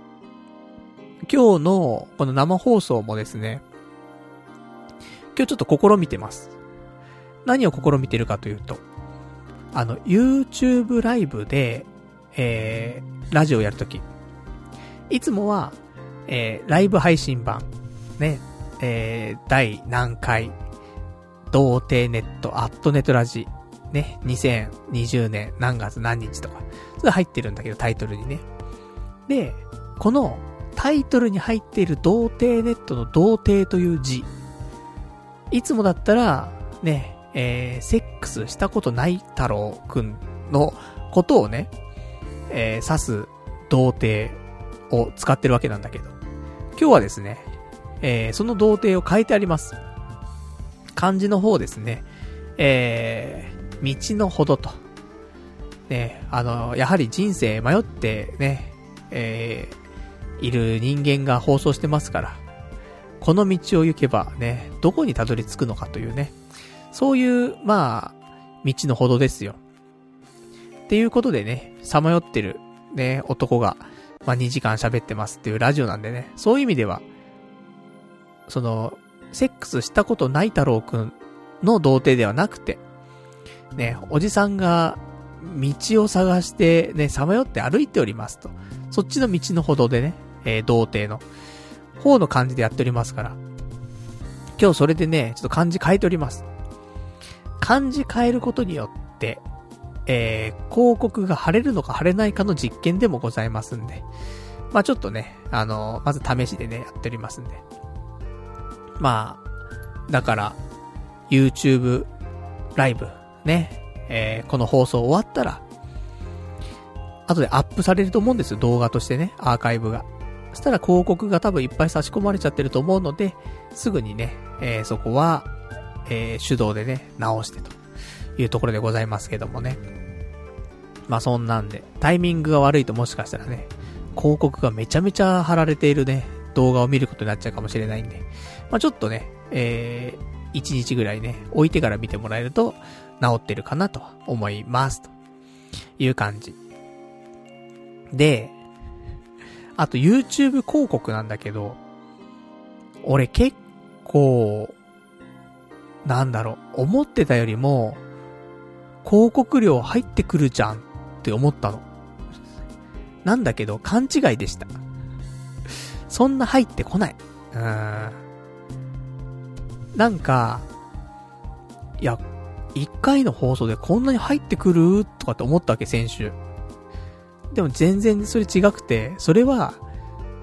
今日のこの生放送もですね、今日ちょっと試みてます。何を試みてるかというと、あの、YouTube ライブで、えー、ラジオやるとき、いつもは、えー、ライブ配信版、ね、えー、第何回、童貞ネット、アットネットラジ、ね、2020年何月何日とか、それ入ってるんだけど、タイトルにね。で、このタイトルに入っている童貞ネットの童貞という字。いつもだったら、ね、えー、セックスしたことない太郎くんのことをね、えー、指す童貞を使ってるわけなんだけど、今日はですね、えー、その童貞を変えてあります。漢字の方ですね、えー、道のほどと。ね、あの、やはり人生迷ってね、えー、いる人間が放送してますから、この道を行けばね、どこにたどり着くのかというね、そういう、まあ、道のほどですよ。っていうことでね、さまよってる、ね、男が、まあ、2時間喋ってますっていうラジオなんでね、そういう意味では、その、セックスしたことない太郎くんの童貞ではなくて、ね、おじさんが道を探してね、さまよって歩いておりますと。そっちの道の歩道でね、えー、童貞の方の感じでやっておりますから。今日それでね、ちょっと漢字変えております。漢字変えることによって、えー、広告が貼れるのか貼れないかの実験でもございますんで。まあちょっとね、あのー、まず試しでね、やっておりますんで。まあ、だから、YouTube ライブ、ね、えー、この放送終わったら、後でアップされると思うんですよ、動画としてね、アーカイブが。そしたら広告が多分いっぱい差し込まれちゃってると思うので、すぐにね、えー、そこは、えー、手動でね、直してというところでございますけどもね。まあそんなんで、タイミングが悪いともしかしたらね、広告がめちゃめちゃ貼られているね、動画を見ることになっちゃうかもしれないんで、まあちょっとね、えー、1日ぐらいね、置いてから見てもらえると、治ってるかなと思います。という感じ。で、あと YouTube 広告なんだけど、俺結構、なんだろう、思ってたよりも、広告料入ってくるじゃんって思ったの。なんだけど、勘違いでした。そんな入ってこない。うーん。なんか、いや、一回の放送でこんなに入ってくるとかって思ったわけ、先週。でも全然それ違くて、それは、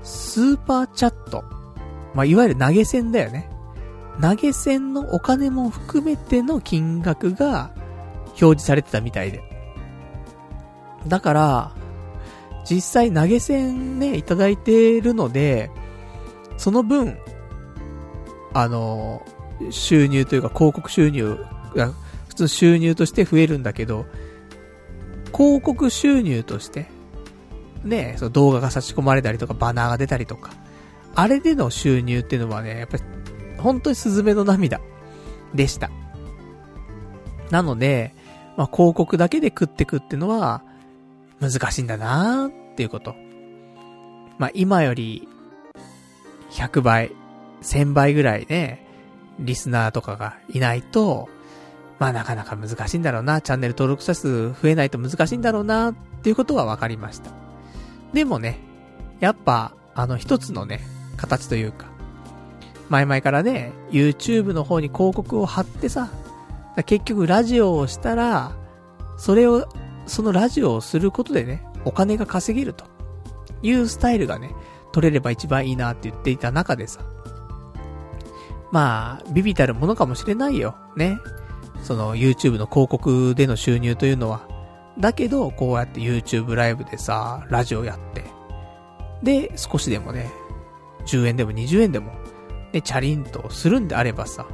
スーパーチャット。まあ、いわゆる投げ銭だよね。投げ銭のお金も含めての金額が表示されてたみたいで。だから、実際投げ銭ね、いただいてるので、その分、あの、収入というか広告収入普通収入として増えるんだけど、広告収入として、ね、その動画が差し込まれたりとか、バナーが出たりとか、あれでの収入っていうのはね、やっぱり、本当にスズメの涙でした。なので、まあ、広告だけで食ってくっていうのは、難しいんだなーっていうこと。まあ、今より、100倍、1000倍ぐらいね、リスナーとかがいないと、まあなかなか難しいんだろうな、チャンネル登録者数増えないと難しいんだろうな、っていうことは分かりました。でもね、やっぱ、あの一つのね、形というか、前々からね、YouTube の方に広告を貼ってさ、結局ラジオをしたら、それを、そのラジオをすることでね、お金が稼げるというスタイルがね、取れれば一番いいなって言っていた中でさ、まあ、ビビたるものかもしれないよ。ね。その YouTube の広告での収入というのは。だけど、こうやって YouTube ライブでさ、ラジオやって。で、少しでもね、10円でも20円でも、ね、チャリンとするんであればさ、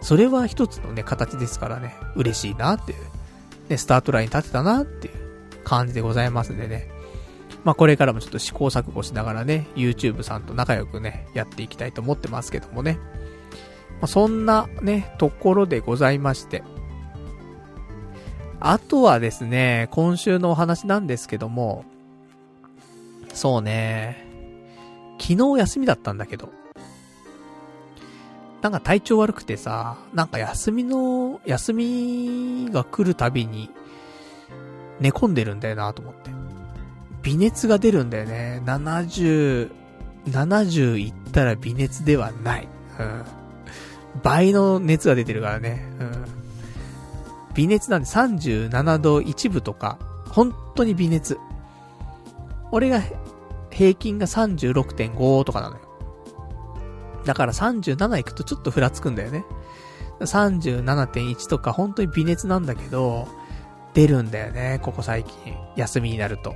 それは一つのね、形ですからね、嬉しいなっていう、ね、スタートライン立てたなっていう感じでございますんでね。まあこれからもちょっと試行錯誤しながらね、YouTube さんと仲良くね、やっていきたいと思ってますけどもね。まあ、そんなね、ところでございまして。あとはですね、今週のお話なんですけども、そうね、昨日休みだったんだけど、なんか体調悪くてさ、なんか休みの、休みが来るたびに、寝込んでるんだよなと思って。微熱が出るんだよね。70、70いったら微熱ではない。うん。倍の熱が出てるからね。うん。微熱なんで37度1分とか、本当に微熱。俺が平均が36.5とかなのよ。だから37いくとちょっとふらつくんだよね。37.1とか本当に微熱なんだけど、出るんだよね、ここ最近。休みになると。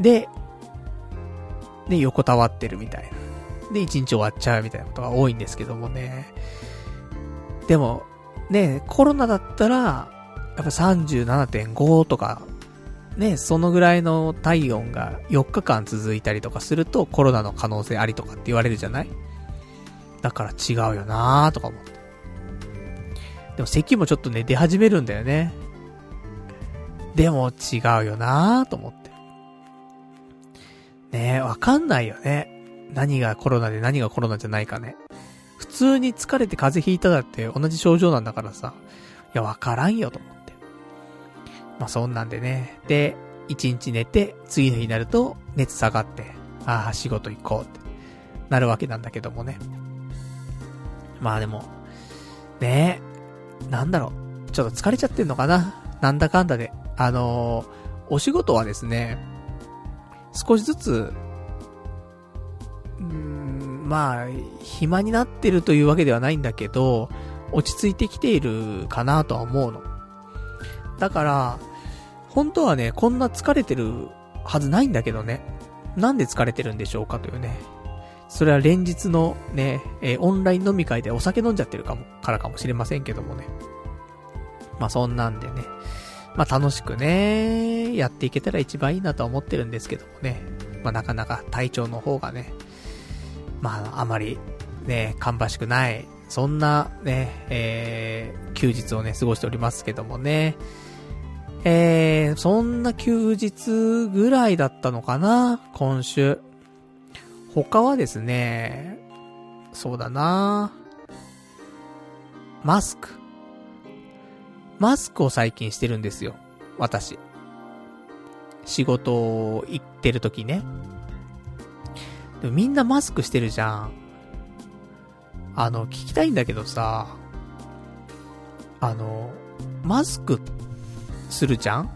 で、で、横たわってるみたいな。で、一日終わっちゃうみたいなことが多いんですけどもね。でも、ね、コロナだったら、やっぱ37.5とか、ね、そのぐらいの体温が4日間続いたりとかするとコロナの可能性ありとかって言われるじゃない？だから違うよなーとか思って。でも咳もちょっとね、出始めるんだよね。でも違うよなーと思って。ねえ、わかんないよね。何がコロナで何がコロナじゃないかね。普通に疲れて風邪ひいただって同じ症状なんだからさ。いや、わからんよと思って。まあ、そんなんでね。で、一日寝て、次の日になると熱下がって、ああ、仕事行こうってなるわけなんだけどもね。まあでも、ねえ、なんだろう。ちょっと疲れちゃってんのかななんだかんだで。あのー、お仕事はですね、少しずつ、うん、まあ、暇になってるというわけではないんだけど、落ち着いてきているかなとは思うの。だから、本当はね、こんな疲れてるはずないんだけどね。なんで疲れてるんでしょうかというね。それは連日のね、えー、オンライン飲み会でお酒飲んじゃってるかも、からかもしれませんけどもね。まあそんなんでね。まあ楽しくね、やっていけたら一番いいなとは思ってるんですけどもね。まあなかなか体調の方がね、まああまりね、芳しくない、そんなね、えー、休日をね、過ごしておりますけどもね。えー、そんな休日ぐらいだったのかな今週。他はですね、そうだなマスク。マスクを最近してるんですよ。私。仕事を行ってる時ね。でもみんなマスクしてるじゃん。あの、聞きたいんだけどさ、あの、マスクするじゃん？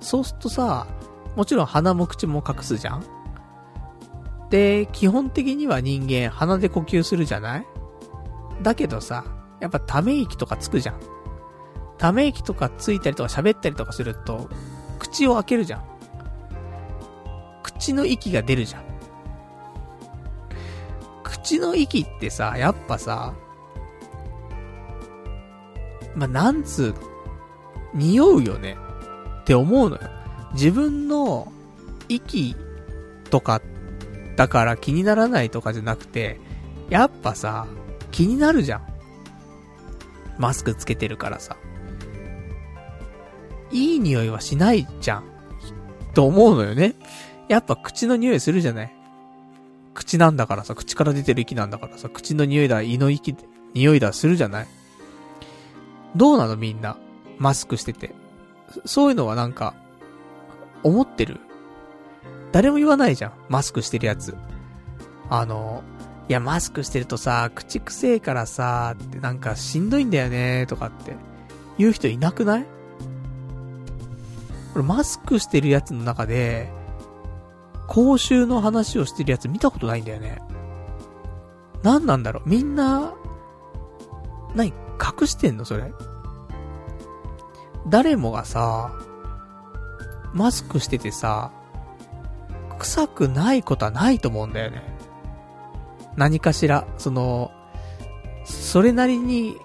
そうするとさ、もちろん鼻も口も隠すじゃん？で、基本的には人間鼻で呼吸するじゃない？だけどさ、やっぱため息とかつくじゃん。ため息とかついたりとか喋ったりとかすると、口を開けるじゃん。口の息が出るじゃん。口の息ってさ、やっぱさ、まあ、なんつうの、匂うよねって思うのよ。自分の息とかだから気にならないとかじゃなくて、やっぱさ、気になるじゃん。マスクつけてるからさ。いい匂いはしないじゃん。と思うのよね。やっぱ口の匂いするじゃない。口なんだからさ、口から出てる息なんだからさ、口の匂いだ、胃の息、匂いだするじゃない？どうなのみんな？マスクしてて。そういうのはなんか、思ってる？誰も言わないじゃん。マスクしてるやつ。あの、いや、マスクしてるとさ、口くせえからさ、ってなんかしんどいんだよね、とかって、言う人いなくない？これマスクしてるやつの中で、口臭の話をしてるやつ見たことないんだよね。何なんだろうみんな、何隠してんのそれ？誰もがさ、マスクしててさ、臭くないことはないと思うんだよね。何かしら、その、それなりに、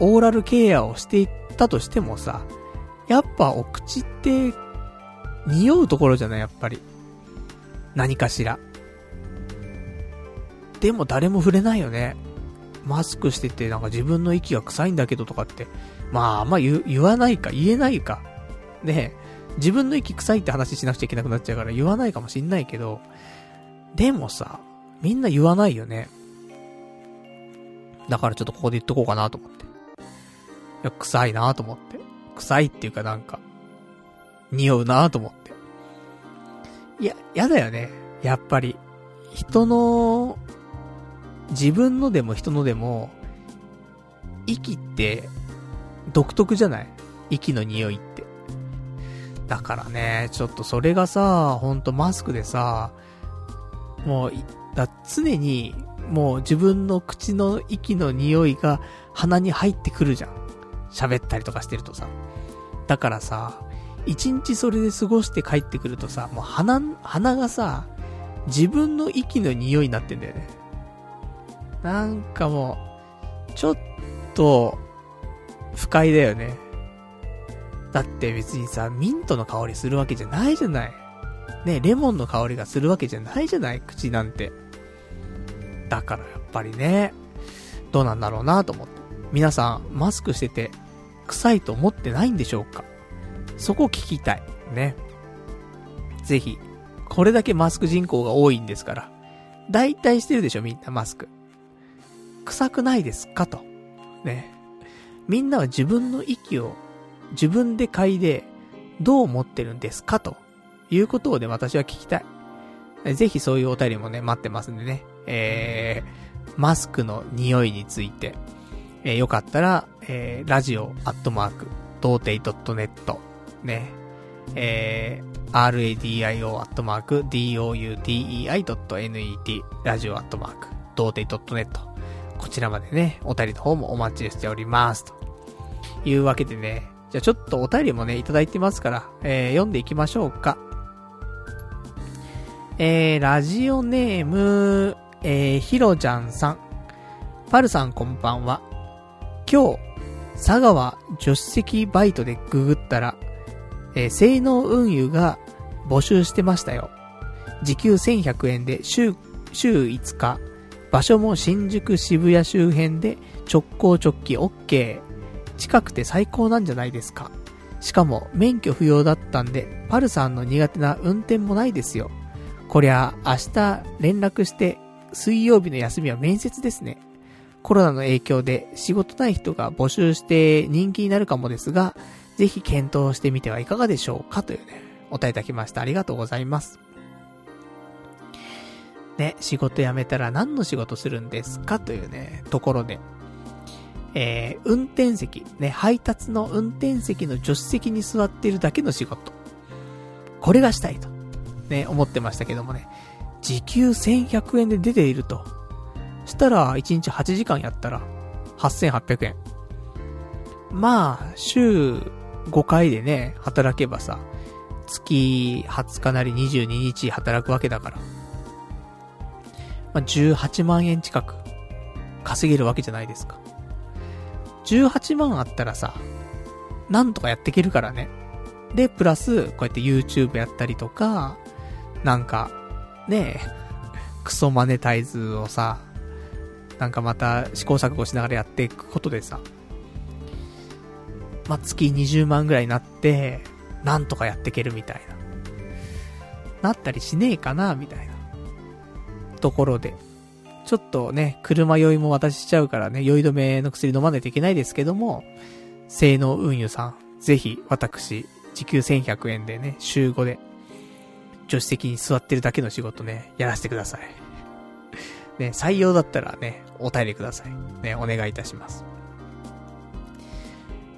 オーラルケアをしていったとしてもさ、やっぱお口って、匂うところじゃない、やっぱり。何かしら。でも誰も触れないよね。マスクしててなんか自分の息が臭いんだけどとかって。まあ、あんま言言わないか、言えないか。ね自分の息臭いって話しなくちゃいけなくなっちゃうから言わないかもしんないけど、でもさ、みんな言わないよね。だからちょっとここで言っとこうかなと思って。いや、臭いなと思って。臭いっていうかなんか、匂うなと思って。いや、やだよね。やっぱり。人の、自分のでも人のでも、息って、独特じゃない？息の匂いって。だからね、ちょっとそれがさ、ほんとマスクでさ、もう、だ常に、もう自分の口の息の匂いが鼻に入ってくるじゃん。喋ったりとかしてるとさ。だからさ、一日それで過ごして帰ってくるとさ、もう鼻、鼻がさ、自分の息の匂いになってんだよね。なんかもう、ちょっと、不快だよね。だって別にさ、ミントの香りするわけじゃないじゃない。ね、レモンの香りがするわけじゃないじゃない、口なんて。だからやっぱりね、どうなんだろうなと思って。皆さん、マスクしてて、臭いと思ってないんでしょうか？そこ聞きたい。ね。ぜひ、これだけマスク人口が多いんですから。大体してるでしょ、みんなマスク。臭くないですかと。ね。みんなは自分の息を自分で嗅いでどう思ってるんですかということをね、私は聞きたい。ぜひそういうお便りもね、待ってますんでね。えー、マスクの匂いについて、えー、よかったら、えー、ラジオアットマーク、童貞 .net、ね、えー、radio アットマーク、doutei.net、ラジオアットマーク、童貞 .net、こちらまでね、お便りの方もお待ちしております。というわけでね、じゃあちょっとお便りもね、いただいてますから、えー、読んでいきましょうか。えー、ラジオネーム、えー、ひろちゃんさん。パルさんこんばんは。今日、佐川助手席バイトでググったら、えー、性能運輸が募集してましたよ。時給1100円で週、週5日。場所も新宿渋谷周辺で直行直帰 OK。近くて最高なんじゃないですか。しかも免許不要だったんで、パルさんの苦手な運転もないですよ。こりゃ明日連絡して水曜日の休みは面接ですね。コロナの影響で仕事ない人が募集して人気になるかもですが、ぜひ検討してみてはいかがでしょうかというね、お答えいただきました。ありがとうございます。ね、仕事辞めたら何の仕事するんですかというね、ところで。えー、運転席、ね、配達の運転席の助手席に座っているだけの仕事。これがしたいと、ね、思ってましたけどもね、時給1100円で出ていると。したら、1日8時間やったら、8800円。まあ、週5回でね、働けばさ、月20日なり22日働くわけだから。まあ、18万円近く稼げるわけじゃないですか。18万あったらさ、なんとかやっていけるからね。で、プラス、こうやって YouTube やったりとか、なんか、ねえ、クソマネタイズをさ、なんかまた試行錯誤しながらやっていくことでさ、まあ、月20万ぐらいになって、なんとかやっていけるみたいな。なったりしねえかな、みたいな。ところで。ちょっとね、車酔いも私しちゃうからね、酔い止めの薬飲まないといけないですけども、性能運輸さん、ぜひ私、時給1100円でね、週5で、助手席に座ってるだけの仕事ね、やらせてください。ね、採用だったらね、お便りください。ね、お願いいたします。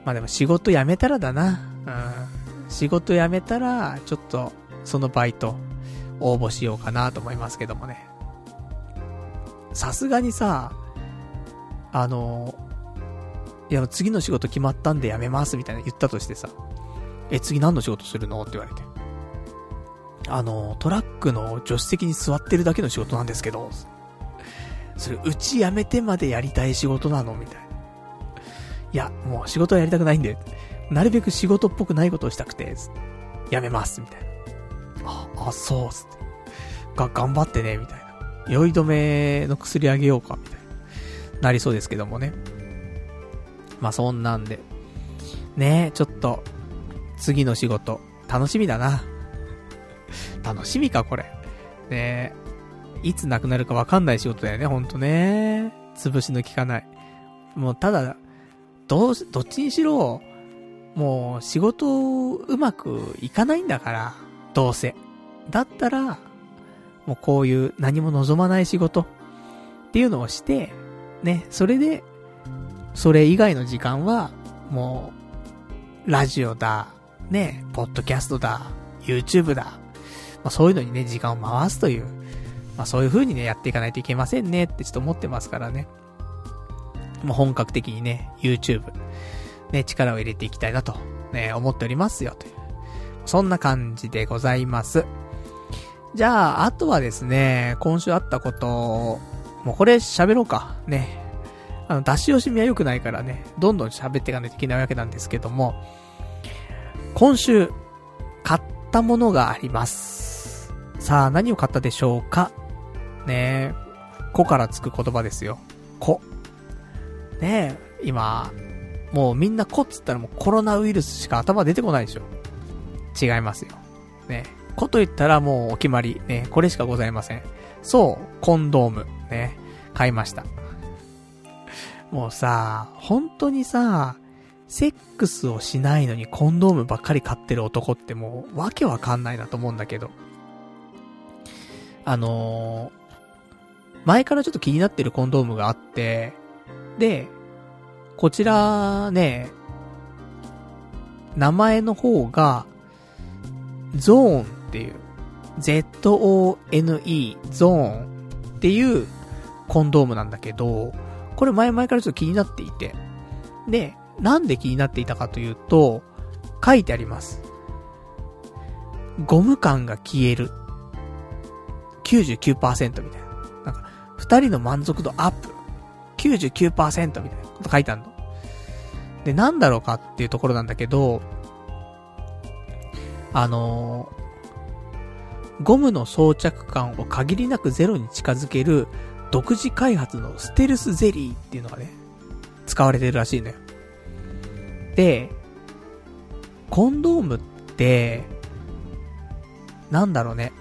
まあでも仕事辞めたらだな。うん。仕事辞めたら、ちょっと、そのバイト、応募しようかなと思いますけどもね。さすがにさ、あの、いや、次の仕事決まったんで辞めますみたいな言ったとしてさ、え、次何の仕事するのって言われて。あの、トラックの助手席に座ってるだけの仕事なんですけど、それ、うち辞めてまでやりたい仕事なのみたいな。いや、もう仕事はやりたくないんで、なるべく仕事っぽくないことをしたくて、辞めます、みたいな。あ、あ、そう、つって。が、頑張ってね、みたいな。酔い止めの薬あげようか、みたいな。なりそうですけどもね。まあ、そんなんで。ねえ、ちょっと、次の仕事、楽しみだな。楽しみか、これ。ねえ、いつ亡くなるかわかんない仕事だよね、ほんとね。潰しの効かない。もう、ただ、どう、どっちにしろ、もう、仕事、うまくいかないんだから、どうせ。だったら、もうこういう何も望まない仕事っていうのをして、ね、それで、それ以外の時間は、もう、ラジオだ、ね、ポッドキャストだ、YouTube だ、まあそういうのにね、時間を回すという、まあそういう風にね、やっていかないといけませんねってちょっと思ってますからね。もう本格的にね、YouTube、ね、力を入れていきたいなと、ね、思っておりますよ、という。そんな感じでございます。じゃあ、あとはですね、今週あったこと、もうこれ喋ろうか。ね。あの、出し惜しみは良くないからね、どんどん喋っていかないといけないわけなんですけども、今週、買ったものがあります。さあ、何を買ったでしょうか？ねえ、子からつく言葉ですよ。子。ねえ、今、もうみんな子っつったらもうコロナウイルスしか頭出てこないでしょ。違いますよ。ね子と言ったらもうお決まり。ねこれしかございません。そう、コンドーム。ね買いました。もうさ、本当にさ、セックスをしないのにコンドームばっかり買ってる男ってもうわけわかんないなと思うんだけど。あのー、前からちょっと気になってるコンドームがあって、で、こちらね、名前の方が、ゾーンっていう、Z-O-N-E、ゾーンっていうコンドームなんだけど、これ前々からちょっと気になっていて。で、なんで気になっていたかというと、書いてあります。ゴム感が消える。99%みたいな。なんか、二人の満足度アップ。99%みたいなこと書いてあるの。で、なんだろうかっていうところなんだけど、あのー、ゴムの装着感を限りなくゼロに近づける独自開発のステルスゼリーっていうのがね、使われてるらしいのよ。で、コンドームって、なんだろうね。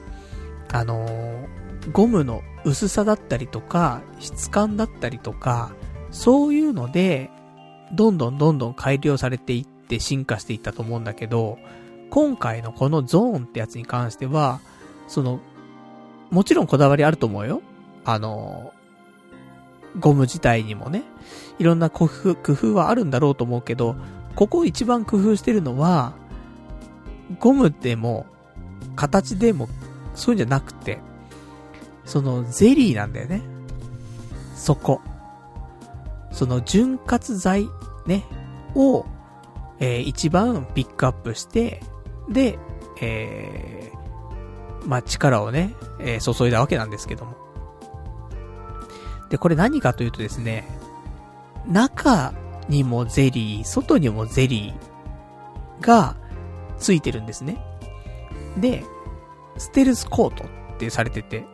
あのー、ゴムの薄さだったりとか、質感だったりとか、そういうので、どんどんどんどん改良されていって進化していったと思うんだけど、今回のこのゾーンってやつに関しては、その、もちろんこだわりあると思うよ。あの、ゴム自体にもね、いろんな工夫、工夫はあるんだろうと思うけど、ここ一番工夫してるのは、ゴムでも、形でも、そういうんじゃなくて、そのゼリーなんだよね。そこ。その潤滑剤、ね、を、えー、一番ピックアップして、で、えー、まあ、力をね、えー、注いだわけなんですけども。で、これ何かというとですね、中にもゼリー、外にもゼリーがついてるんですね。で、ステルスコートってされてて、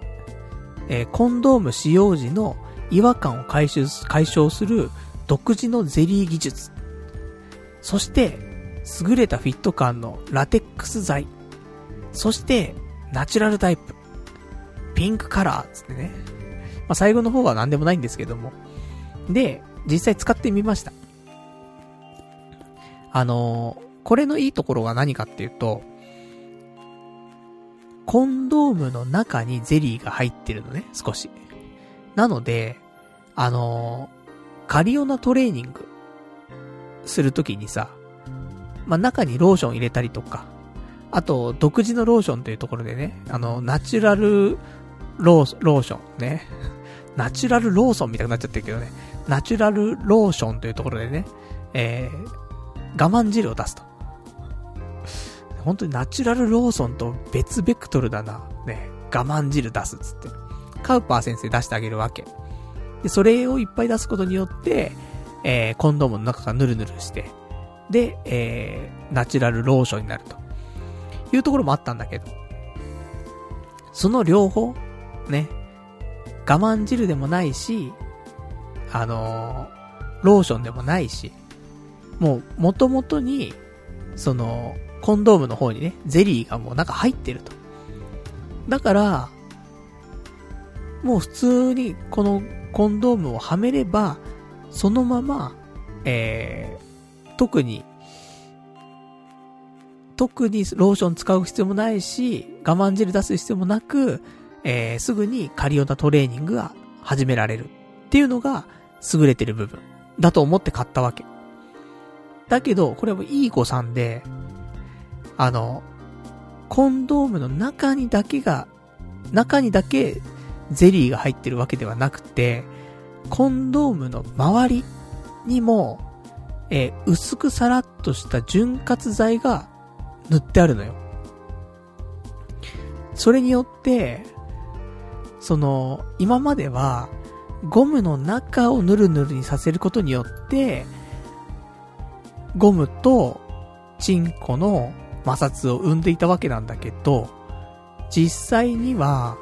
えー、コンドーム使用時の違和感を解消解消する独自のゼリー技術。そして、優れたフィット感のラテックス剤。そして、ナチュラルタイプ。ピンクカラーつってね。まあ、最後の方は何でもないんですけども。で、実際使ってみました。あのー、これのいいところは何かっていうと、コンドームの中にゼリーが入ってるのね、少し。なので、あのー、カリオナトレーニングするときにさ、まあ、中にローション入れたりとか、あと、独自のローションというところでね、あの、ナチュラルロー、ローションね。ナチュラルローソンみたいになっちゃってるけどね。ナチュラルローションというところでね、えー、我慢汁を出すと。本当にナチュラルローソンと別ベクトルだな。ね、我慢汁出すっつって。カウパー先生出してあげるわけ。で、それをいっぱい出すことによって、えー、コンドームの中がヌルヌルして、で、えー、ナチュラルローションになると。いうところもあったんだけど。その両方、ね、我慢汁でもないし、あのー、ローションでもないし、もう、元々に、その、コンドームの方にね、ゼリーがもうなんか入ってると。だから、もう普通にこのコンドームをはめれば、そのまま、えー、特に、特にローション使う必要もないし、我慢汁出す必要もなく、えー、すぐにカリオナトレーニングが始められるっていうのが優れてる部分だと思って買ったわけ。だけど、これはいい誤算で、あの、コンドームの中にだけが、中にだけゼリーが入ってるわけではなくて、コンドームの周りにも、えー、薄くさらっとした潤滑剤が塗ってあるのよ。それによって、その、今までは、ゴムの中をヌルヌルにさせることによって、ゴムとチンコの摩擦を生んでいたわけなんだけど、実際には、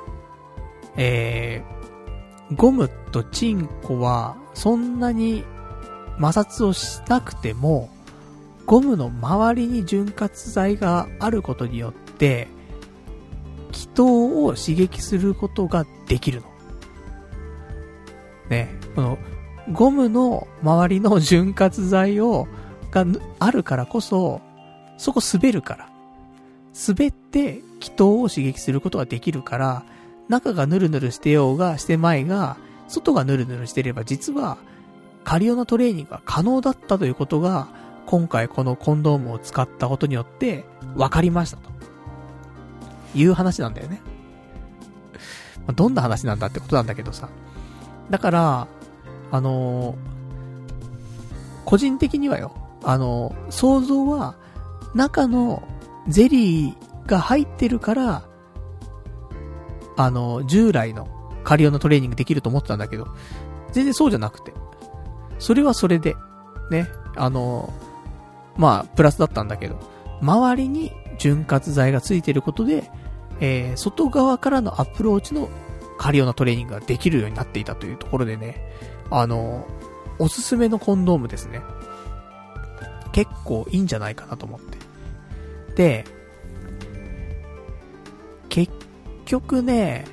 えー、ゴムとチンコはそんなに摩擦をしなくても、ゴムの周りに潤滑剤があることによって、気筒を刺激することができるの。ね、この、ゴムの周りの潤滑剤を、があるからこそ、そこ滑るから。滑って気筒を刺激することができるから、中がヌルヌルしてようがしてまいが、外がヌルヌルしてれば実は、カリオナトレーニングが可能だったということが、今回このコンドームを使ったことによって分かりましたと。いう話なんだよね。まどんな話なんだってことなんだけどさ。だから、あのー、個人的にはよ、あのー、想像は、中のゼリーが入ってるから、あの、従来のカリオのトレーニングできると思ってたんだけど、全然そうじゃなくて、それはそれで、ね、あのまあ、プラスだったんだけど、周りに潤滑剤がついてることで、えー、外側からのアプローチのカリオナトレーニングができるようになっていたというところでね、あの、おすすめのコンドームですね。結構いいんじゃないかなと思って。で、結局ね、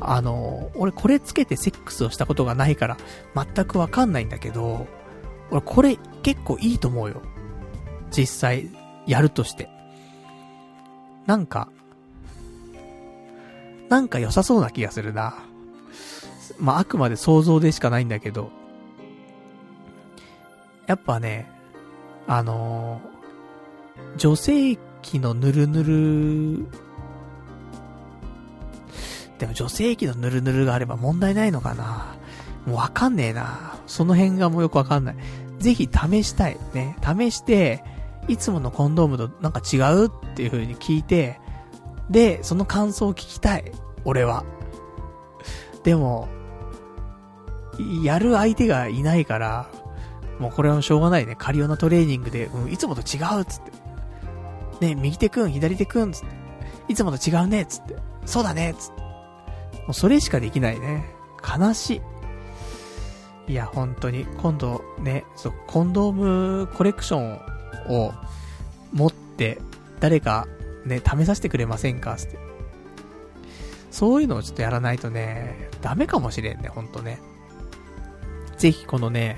あの、俺これつけてセックスをしたことがないから全くわかんないんだけど、俺これ結構いいと思うよ。実際、やるとして。なんか、なんか良さそうな気がするな。まあ、あくまで想像でしかないんだけど、やっぱね、あのー、女性器のぬるぬる、でも女性器のぬるぬるがあれば問題ないのかな？もうわかんねえな。その辺がもうよくわかんない。ぜひ試したい。ね。試して、いつものコンドームとなんか違うっていう風に聞いて、で、その感想を聞きたい。俺は。でも、やる相手がいないから、もうこれはしょうがないね。カリオナトレーニングで、うん、いつもと違うっつって。ね、右手くん、左手くん、つって。いつもと違うね、つって。そうだね、つって。もうそれしかできないね。悲しい。いや、本当に、今度ね、そう、コンドームコレクションを持って、誰かね、試させてくれませんかつって。そういうのをちょっとやらないとね、ダメかもしれんね、ほんとね。ぜひこのね、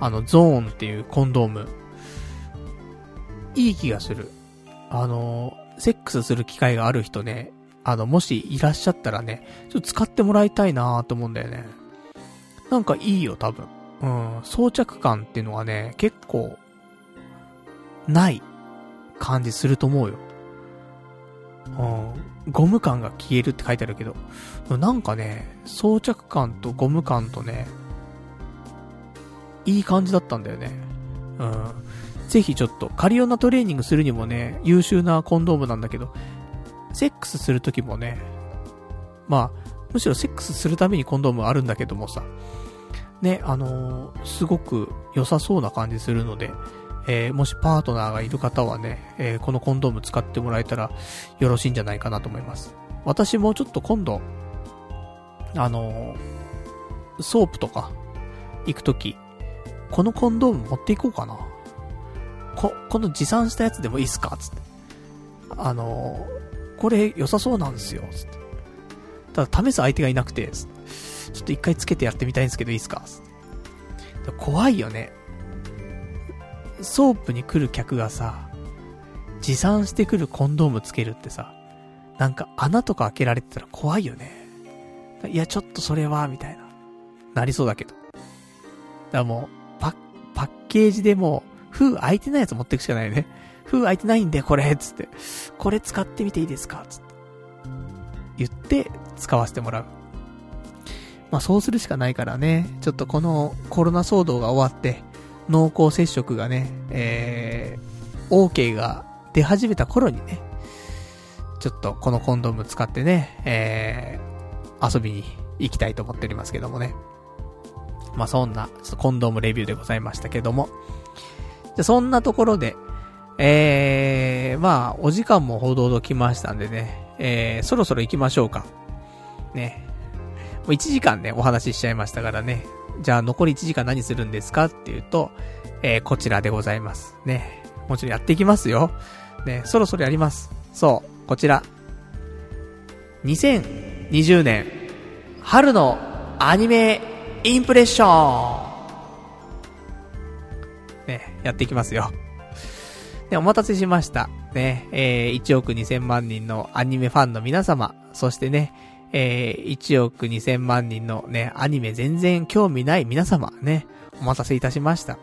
あの、ゾーンっていうコンドーム、いい気がする。あの、セックスする機会がある人ね、あの、もしいらっしゃったらね、ちょっと使ってもらいたいなと思うんだよね。なんかいいよ、多分。うん、装着感っていうのはね、結構、ない感じすると思うよ。うん、ゴム感が消えるって書いてあるけど、なんかね、装着感とゴム感とね、いい感じだったんだよね。うん。ぜひちょっと、カリオナトレーニングするにもね、優秀なコンドームなんだけど、セックスするときもね、まあ、むしろセックスするためにコンドームあるんだけどもさ、ね、あのー、すごく良さそうな感じするので、えー、もしパートナーがいる方はね、えー、このコンドーム使ってもらえたらよろしいんじゃないかなと思います。私もちょっと今度、あの、ソープとか行くとき、このコンドーム持っていこうかな。こ、この持参したやつでもいいっすか？つって。あのこれ良さそうなんですよ。つって。ただ試す相手がいなくて、ちょっと一回つけてやってみたいんですけどいいっすか？つって。怖いよね。ソープに来る客がさ、持参してくるコンドームつけるってさ、なんか穴とか開けられてたら怖いよね。いや、ちょっとそれは、みたいな。なりそうだけど。だからもう、パッ、パッケージでも、封開いてないやつ持ってくしかないね。封開いてないんで、これ、つって。これ使ってみていいですか？つって。言って、使わせてもらう。まあそうするしかないからね、ちょっとこのコロナ騒動が終わって、濃厚接触がね、えー、OK が出始めた頃にね、ちょっとこのコンドーム使ってね、えー、遊びに行きたいと思っておりますけどもね。まあそんな、ちょっとコンドームレビューでございましたけども。じゃそんなところで、えー、まあ、お時間もほどほど来ましたんでね、えー、そろそろ行きましょうか。ね。もう1時間ね、お話ししちゃいましたからね。じゃあ残り1時間何するんですかっていうと、えー、こちらでございます。ね。もちろんやっていきますよ。ね、そろそろやります。そう、こちら。2020年、春のアニメインプレッション。やっていきますよ。ね、お待たせしました。ね、えー、1億2000万人のアニメファンの皆様、そしてね、えー、1億2000万人のね、アニメ全然興味ない皆様、ね、お待たせいたしました。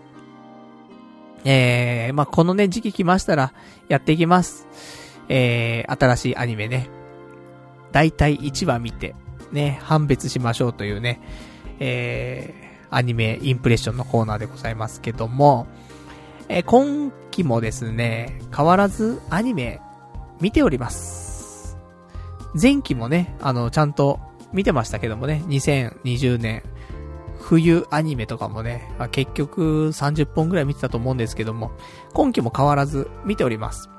えー、まあ、このね、時期来ましたら、やっていきます。えー、新しいアニメね。だいたい1話見て、ね、判別しましょうというね、えー、アニメインプレッションのコーナーでございますけども、えー、今期もですね、変わらずアニメ見ております。前期もね、あの、ちゃんと見てましたけどもね、2020年、冬アニメとかもね、まあ、結局30本ぐらい見てたと思うんですけども、今期も変わらず見ております。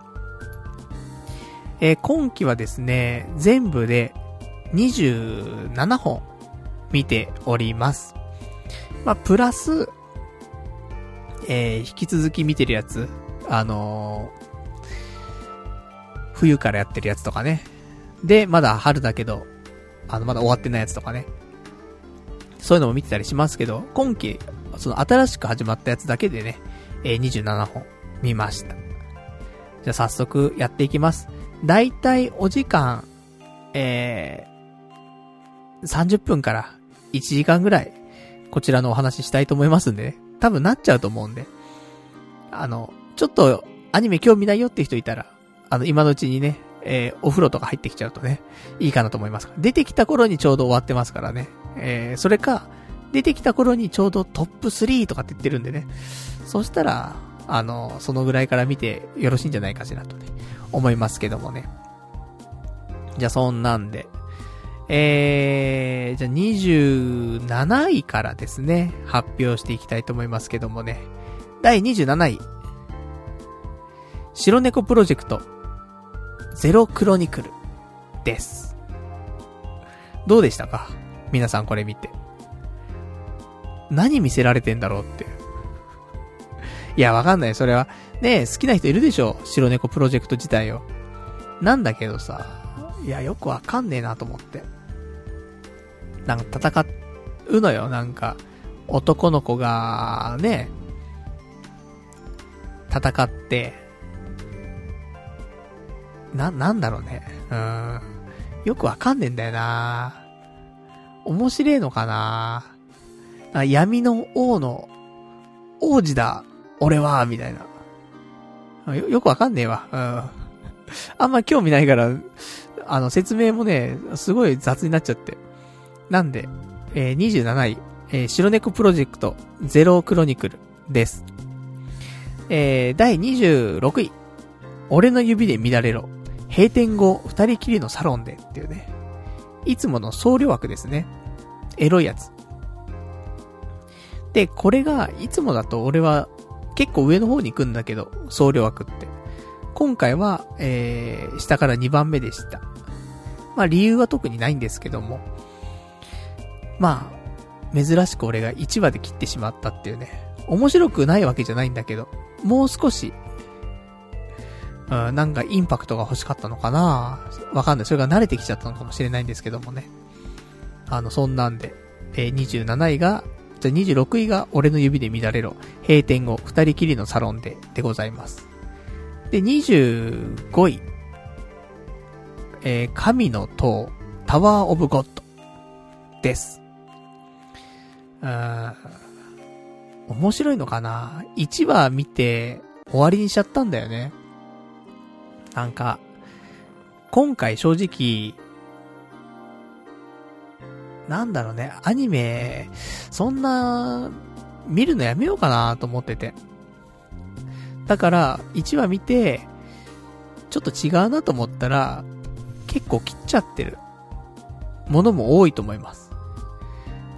えー、今期はですね、全部で27本見ております。まあ、プラス、えー、引き続き見てるやつ、あのー、冬からやってるやつとかね。で、まだ春だけど、あの、まだ終わってないやつとかね。そういうのも見てたりしますけど、今期、その新しく始まったやつだけでね、えー、27本見ました。じゃあ早速やっていきます。だいたいお時間、えー、30分から1時間ぐらい、こちらのお話ししたいと思いますんでね。多分なっちゃうと思うんで。あの、ちょっとアニメ興味ないよって人いたら、あの、今のうちにね、えー、お風呂とか入ってきちゃうとね、いいかなと思います。出てきた頃にちょうど終わってますからね。えー、それか、出てきた頃にちょうどトップ3とかって言ってるんでね。そしたら、あの、そのぐらいから見てよろしいんじゃないかしらとね、思いますけどもね。じゃあそんなんで、えー、じゃあ27位からですね、発表していきたいと思いますけどもね。第27位。白猫プロジェクト、ゼロクロニクルです。どうでしたか？皆さんこれ見て。何見せられてんだろうって。いや、わかんない。それは、ね好きな人いるでしょ？白猫プロジェクト自体を。なんだけどさ、いや、よくわかんねえなと思って。なんか戦うのよ、なんか。男の子が、ね、戦って、な、なんだろうね。うん。よくわかんねえんだよな面白えのかな闇の王の、王子だ、俺は、みたいな。よ、よくわかんねえわ。うん。あんま興味ないから、あの、説明もね、すごい雑になっちゃって。なんで、えー、27位、えー、白猫プロジェクト、ゼロクロニクルです。えー、第26位、俺の指で乱れろ。閉店後、二人きりのサロンでっていうね。いつもの僧侶枠ですね。エロいやつ。で、これが、いつもだと俺は結構上の方に行くんだけど、僧侶枠って。今回は、えー、下から2番目でした。まあ理由は特にないんですけども。まあ、珍しく俺が1話で切ってしまったっていうね。面白くないわけじゃないんだけど、もう少し、うん、なんかインパクトが欲しかったのかなわかんない。それが慣れてきちゃったのかもしれないんですけどもね。あの、そんなんで、えー、27位が、じゃ26位が俺の指で乱れろ。閉店後、二人きりのサロンで、でございます。で、25位。えー、神の塔、タワーオブゴッド。です。あ面白いのかな ?1 話見て終わりにしちゃったんだよね。なんか、今回正直、なんだろうね、アニメ、そんな、見るのやめようかなと思ってて。だから、1話見て、ちょっと違うなと思ったら、結構切っちゃってるものも多いと思います。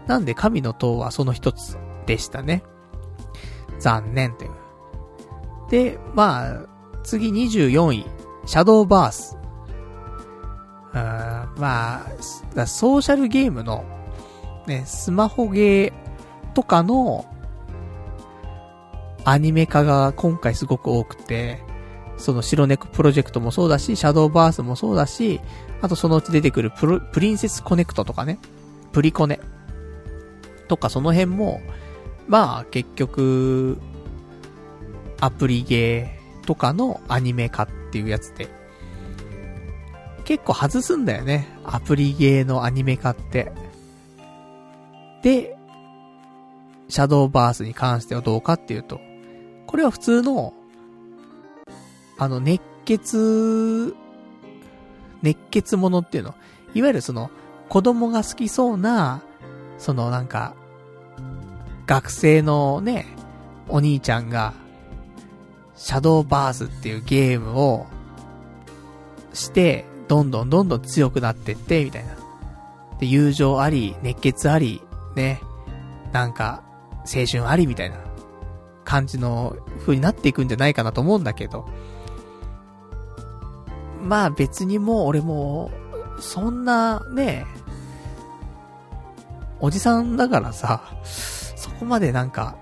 なんで神の塔はその一つでしたね。残念という。で、まあ、次24位、シャドーバース。うん、まあ、ソーシャルゲームの、ね、スマホゲーとかの、アニメ化が今回すごく多くて、その白猫プロジェクトもそうだし、シャドーバースもそうだし、あとそのうち出てくるプロ、プリンセスコネクトとかね、プリコネ。とかその辺も、まあ結局、アプリゲーとかのアニメ化っていうやつで、結構外すんだよね。アプリゲーのアニメ化って。で、シャドーバースに関してはどうかっていうと、これは普通の、あの、熱血、熱血ものっていうの？いわゆるその、子供が好きそうな、そのなんか、学生のね、お兄ちゃんが、シャドーバースっていうゲームをして、どんどんどんどん強くなってって、みたいな。で、友情あり、熱血あり、ね、なんか、青春ありみたいな感じの風になっていくんじゃないかなと思うんだけど。まあ別にもう俺も、そんなね、おじさんだからさ、そこまでなんか、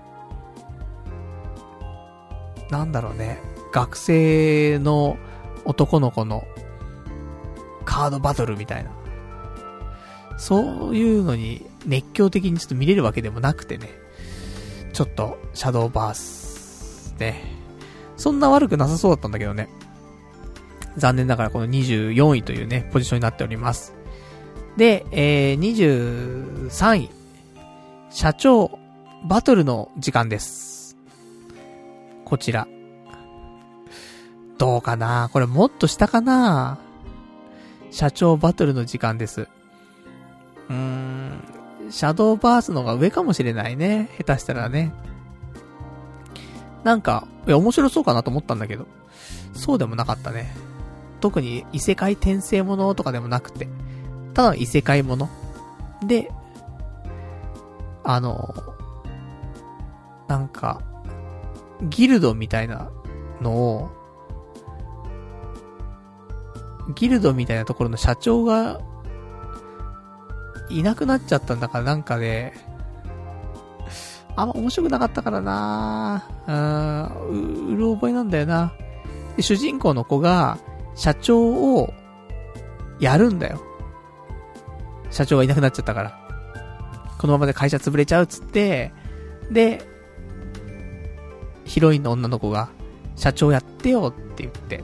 なんだろうね、学生の男の子のカードバトルみたいな。そういうのに熱狂的にちょっと見れるわけでもなくてね。ちょっと、シャドーバース、ね。そんな悪くなさそうだったんだけどね。残念ながらこの24位というね、ポジションになっております。で、えー、23位。社長、バトルの時間です。こちら。どうかな？これもっと下かな？社長バトルの時間です。うーん、シャドーバースの方が上かもしれないね。下手したらね。なんか、いや、面白そうかなと思ったんだけど、そうでもなかったね。特に異世界転生ものとかでもなくて、ただの異世界もの。で、あの、なんか、ギルドみたいなのを、ギルドみたいなところの社長が、いなくなっちゃったんだからなんかで、あんま面白くなかったからなうん、うる覚えなんだよな。で、主人公の子が、社長を、やるんだよ。社長がいなくなっちゃったから。このままで会社潰れちゃうっつって、で、ヒロインの女の子が、社長やってよって言って。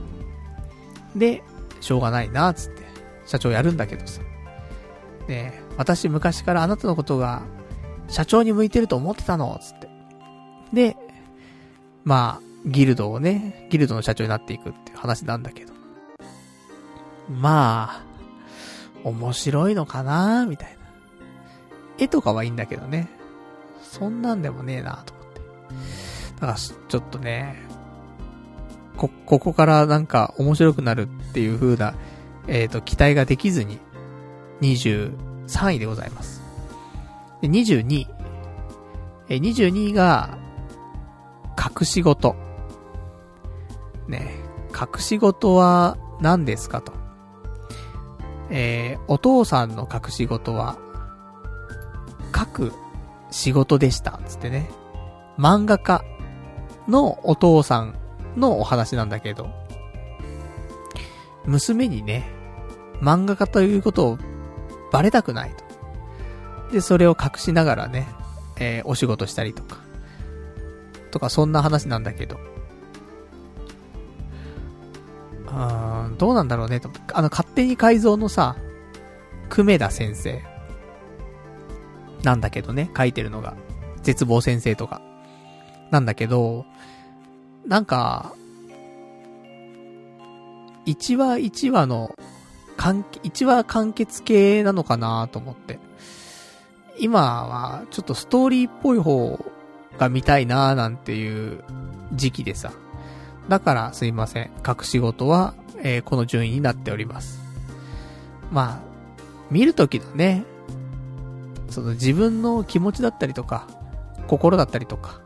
で、しょうがないなっ、つって。社長やるんだけどさ。ね私昔からあなたのことが、社長に向いてると思ってたの、つって。で、まあ、ギルドをね、ギルドの社長になっていくっていう話なんだけど。まあ、面白いのかなみたいな。絵とかはいいんだけどね。そんなんでもねえなと思って。だから、ちょっとね、こ、ここからなんか面白くなるっていう風な、えっ、ー、と、期待ができずに、23位でございます。で、22位。え、22位が、隠し事。ね隠し事は何ですかと。えー、お父さんの隠し事は、書く仕事でした。つってね。漫画家のお父さんのお話なんだけど、娘にね、漫画家ということをバレたくないと。で、それを隠しながらね、えー、お仕事したりとか、とかそんな話なんだけど、あーどうなんだろうねと。あの、勝手に改造のさ、久米田先生。なんだけどね、書いてるのが。絶望先生とか。なんだけど、なんか、1話1話の、完、1話完結系なのかなと思って。今は、ちょっとストーリーっぽい方が見たいなーなんていう時期でさ。だからすいません。隠し事は、えー、この順位になっております。まあ、見るときのね、その自分の気持ちだったりとか、心だったりとか、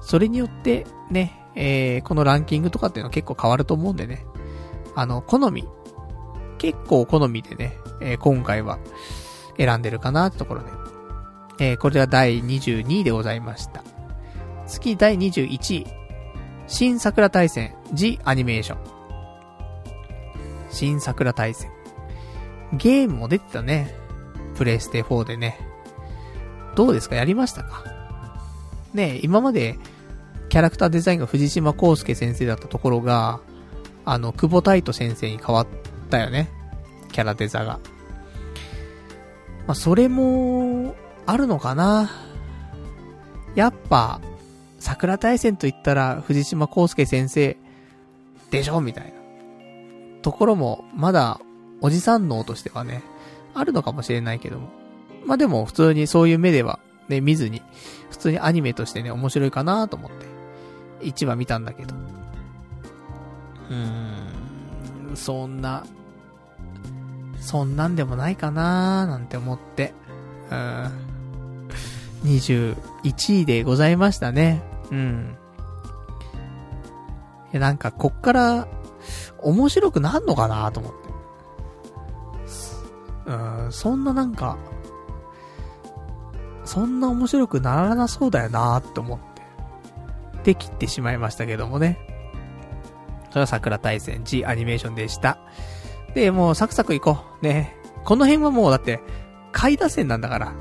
それによってね、えー、このランキングとかっていうのは結構変わると思うんでね。あの、好み。結構好みでね、えー、今回は選んでるかなってところで。えー、これは第22位でございました。次第21位。新桜大戦 G アニメーション。新桜大戦。ゲームも出てたね。プレイステ4でね。どうですか？やりましたか？ね今まで、キャラクターデザインが藤島康介先生だったところが、あの、久保太斗先生に変わったよね。キャラデザが。まあ、それも、あるのかなやっぱ、桜大戦と言ったら藤島康介先生でしょみたいな。ところも、まだ、おじさん脳としてはね、あるのかもしれないけども。まあ、でも、普通にそういう目では、ね、見ずに、普通にアニメとしてね、面白いかなと思って、1話見たんだけど。うーん、そんな、そんなんでもないかなーなんて思って、うん、21位でございましたね。うん。いや、なんか、こっから、面白くなんのかなと思って。うん、そんななんか、そんな面白くならなそうだよなって思って、できてしまいましたけどもね。それは桜大戦 G アニメーションでした。で、もうサクサク行こう。ね。この辺はもうだって、下位打線なんだから、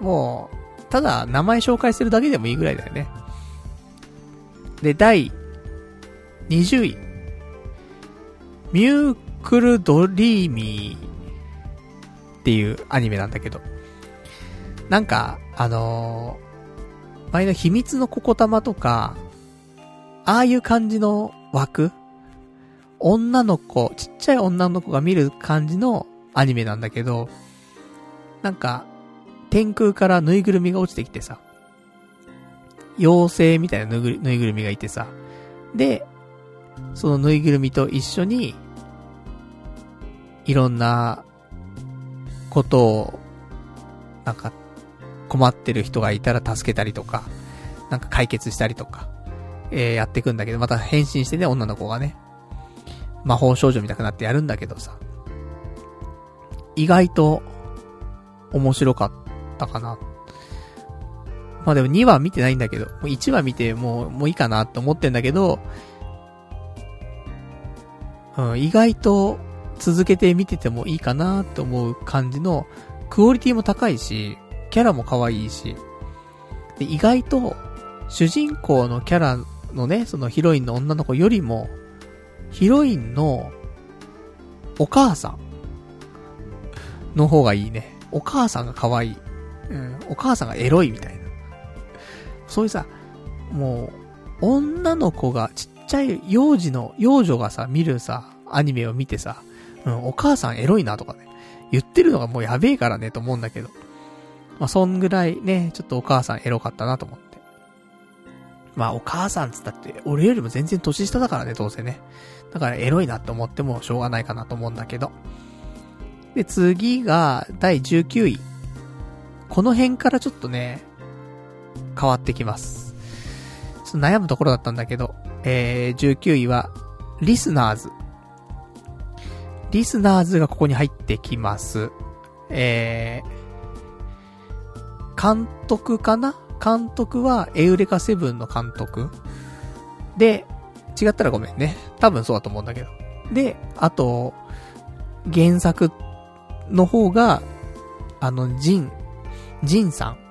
もう、ただ名前紹介するだけでもいいぐらいだよね。で、第20位。ミュークルドリーミーっていうアニメなんだけど。なんか、あのー、前の秘密のココ玉とか、ああいう感じの枠女の子、ちっちゃい女の子が見る感じのアニメなんだけど、なんか、天空からぬいぐるみが落ちてきてさ、妖精みたいなぬぐぬいぐるみがいてさ、で、そのぬいぐるみと一緒に、いろんなことを、なんか、困ってる人がいたら助けたりとか、なんか解決したりとか、えー、やっていくんだけど、また変身してね、女の子がね。魔法少女みたくなってやるんだけどさ。意外と、面白かったかな。まあでも2話見てないんだけど、もう1話見てもう、もういいかなって思ってんだけど、うん、意外と続けて見ててもいいかなって思う感じの、クオリティも高いし、キャラも可愛いし、で、意外と、主人公のキャラのね、そのヒロインの女の子よりも、ヒロインの、お母さんの方がいいね。お母さんが可愛い。うん、お母さんがエロいみたいな。そういうさ、もう、女の子が、ちっちゃい幼児の、幼女がさ、見るさ、アニメを見てさ、うん、お母さんエロいなとかね、言ってるのがもうやべえからね、と思うんだけど。まあ、そんぐらいね、ちょっとお母さんエロかったなと思って。まあ、お母さんつったって、俺よりも全然年下だからね、どうせね。だからエロいなって思ってもしょうがないかなと思うんだけど。で、次が、第19位。この辺からちょっとね、変わってきます。ちょっと悩むところだったんだけど、えー、19位は、リスナーズ。リスナーズがここに入ってきます。えー、監督かな？監督はエウレカセブンの監督。で、違ったらごめんね。多分そうだと思うんだけど。で、あと、原作の方が、あの、ジン、ジンさん。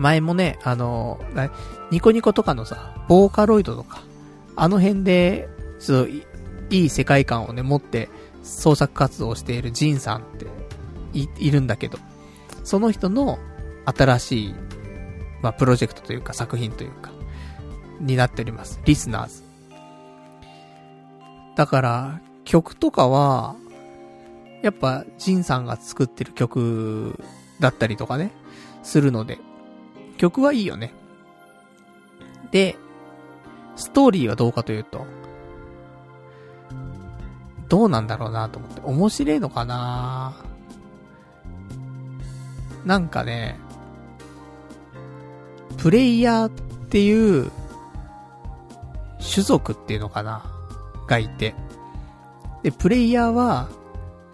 前もね、あの、ニコニコとかのさ、ボーカロイドとか、あの辺で、ちょっと、いい世界観をね、持って創作活動をしているジンさんってい、いるんだけど、その人の新しい、まあ、プロジェクトというか作品というか、になっております。リスナーズ。だから、曲とかは、やっぱ、ジンさんが作ってる曲だったりとかね、するので、曲はいいよね。で、ストーリーはどうかというと、どうなんだろうなと思って。面白いのかな？なんかね、プレイヤーっていう、種族っていうのかな？がいて。で、プレイヤーは、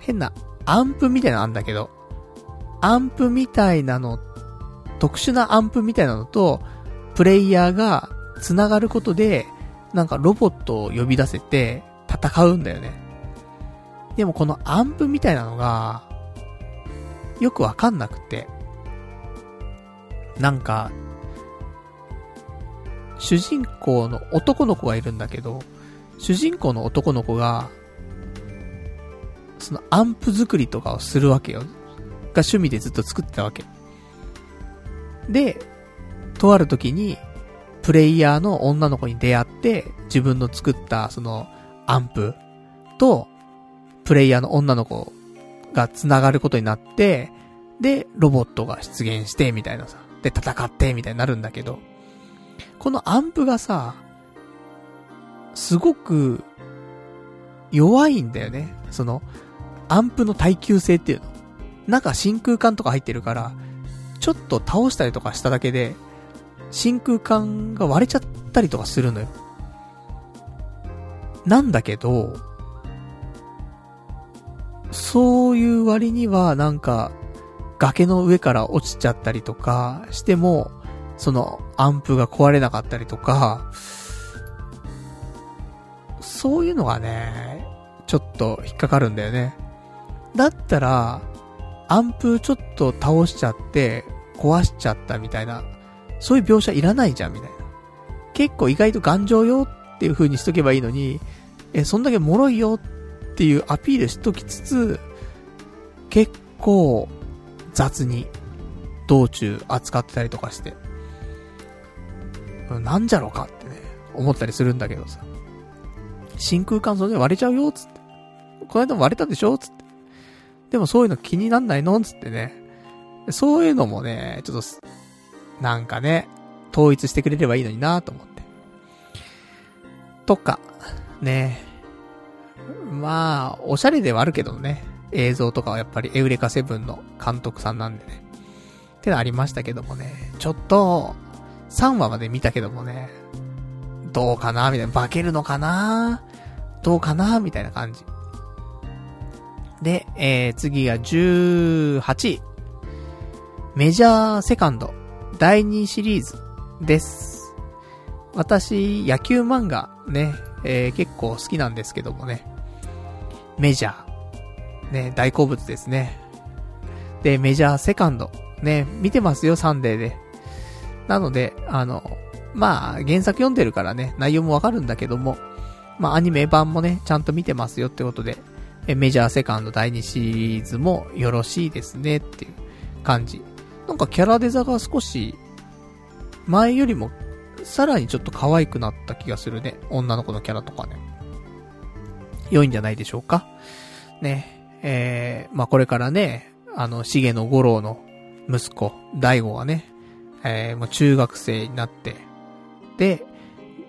変なアンプみたいなのあんだけど、アンプみたいなの、特殊なアンプみたいなのと、プレイヤーが繋がることで、なんかロボットを呼び出せて戦うんだよね。でもこのアンプみたいなのが、よくわかんなくて。なんか、主人公の男の子がいるんだけど、主人公の男の子が、そのアンプ作りとかをするわけよ。が趣味でずっと作ってたわけ。で、とある時に、プレイヤーの女の子に出会って、自分の作ったそのアンプと、プレイヤーの女の子が繋がることになって、で、ロボットが出現して、みたいなさ。で、戦って、みたいになるんだけど、このアンプがさ、すごく、弱いんだよね。その、アンプの耐久性っていうの。中真空管とか入ってるから、ちょっと倒したりとかしただけで、真空管が割れちゃったりとかするのよ。なんだけど、そういう割にはなんか、崖の上から落ちちゃったりとかしても、そのアンプが壊れなかったりとか、そういうのがね、ちょっと引っかかるんだよね。だったら、アンプちょっと倒しちゃって、壊しちゃったみたいな、そういう描写いらないじゃん、みたいな。結構意外と頑丈よっていう風にしとけばいいのに、え、そんだけ脆いよっていうアピールしときつつ、結構雑に道中扱ってたりとかして、なんじゃろかってね、思ったりするんだけどさ。真空管それで割れちゃうよ、つって。この間も割れたでしょつって。でもそういうの気になんないの？つってね。そういうのもね、ちょっと、なんかね、統一してくれればいいのになと思って。とか、ね。まあ、おしゃれではあるけどね。映像とかはやっぱりエウレカセブンの監督さんなんでね。ってのありましたけどもね。ちょっと、3話まで見たけどもね。どうかな？みたいな。化けるのかな？どうかな？みたいな感じ。で、えー、次が18位。メジャーセカンド第2シリーズです。私、野球漫画ね、えー、結構好きなんですけどもね。メジャー。ね、大好物ですね。で、メジャーセカンド。ね、見てますよ、サンデーで。なので、あの、まあ、原作読んでるからね、内容もわかるんだけども、まあ、アニメ版もね、ちゃんと見てますよってことで、えメジャーセカンド第2シリーズもよろしいですねっていう感じ。なんかキャラデザが少し、前よりも、さらにちょっと可愛くなった気がするね。女の子のキャラとかね。良いんじゃないでしょうか。ね。えー、まあ、これからね、あの、重野五郎の息子、大悟がね、えー、もう中学生になって、で、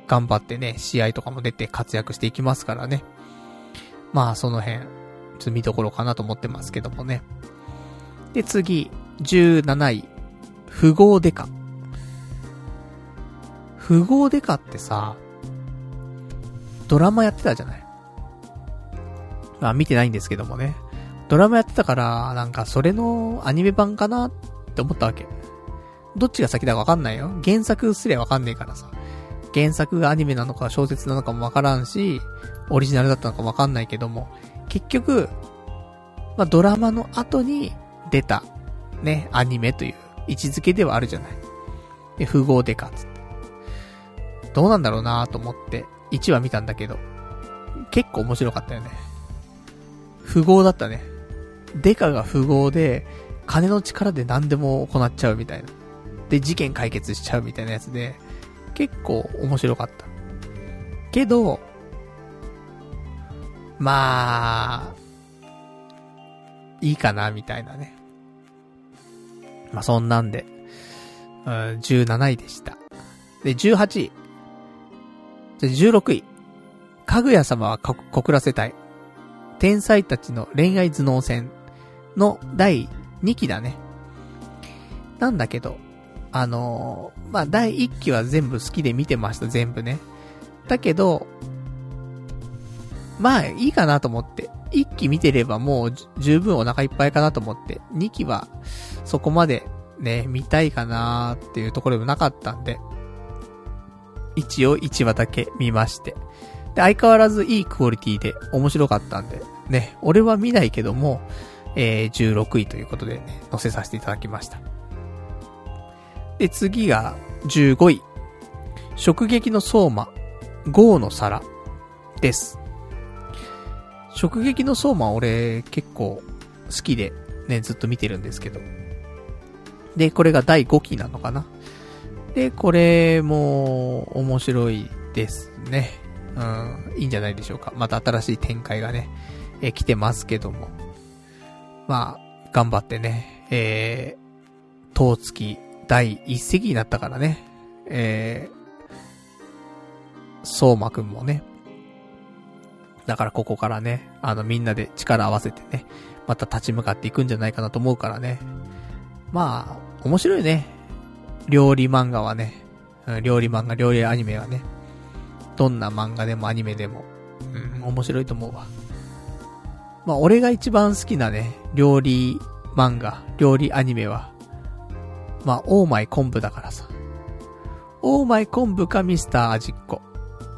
頑張ってね、試合とかも出て活躍していきますからね。まあ、その辺、ちょっと見どころかなと思ってますけどもね。で、次、17位、富豪デカ。富豪デカってさ、ドラマやってたじゃない？まあ、見てないんですけどもね。ドラマやってたから、なんかそれのアニメ版かなって思ったわけ。どっちが先だかわかんないよ。原作すりゃわかんねえからさ。原作がアニメなのか小説なのかもわからんし、オリジナルだったのかわかんないけども、結局、まあ、ドラマの後に出た、ね、アニメという位置づけではあるじゃない。で、富豪デカつって。どうなんだろうなと思って、1話見たんだけど、結構面白かったよね。富豪だったね。デカが富豪で、金の力で何でも行っちゃうみたいな。で、事件解決しちゃうみたいなやつで、結構面白かった。けど、まあ、いいかな、みたいなね。まあ、そんなんで、うん、17位でした。で、18位。で、16位。かぐや様は告らせたい。天才たちの恋愛頭脳戦の第2期だね。なんだけど、あのー、まあ、第1期は全部好きで見てました、全部ね。だけど、まあ、いいかなと思って。1期見てればもう十分お腹いっぱいかなと思って。2期は、そこまでね、見たいかなーっていうところでもなかったんで。一応1話だけ見まして。で、相変わらずいいクオリティで面白かったんで、ね、俺は見ないけども、えー、16位ということでね、載せさせていただきました。で、次が15位。食撃の相馬、豪の皿です。食撃の相馬俺結構好きでね、ずっと見てるんですけど。で、これが第5期なのかな。で、これも面白いですね。うん、いいんじゃないでしょうか。また新しい展開がね、え来てますけども。まあ、頑張ってね、えー、当月第一席になったからね、えー、相馬くんもね、だからここからね、あのみんなで力合わせてね、また立ち向かっていくんじゃないかなと思うからね。まあ、面白いね。料理漫画はね。料理漫画、料理アニメはね。どんな漫画でもアニメでも。うん、面白いと思うわ。まあ、俺が一番好きなね、料理漫画、料理アニメは、まあ、オーマイ昆布だからさ。オーマイ昆布かミスター味っ子。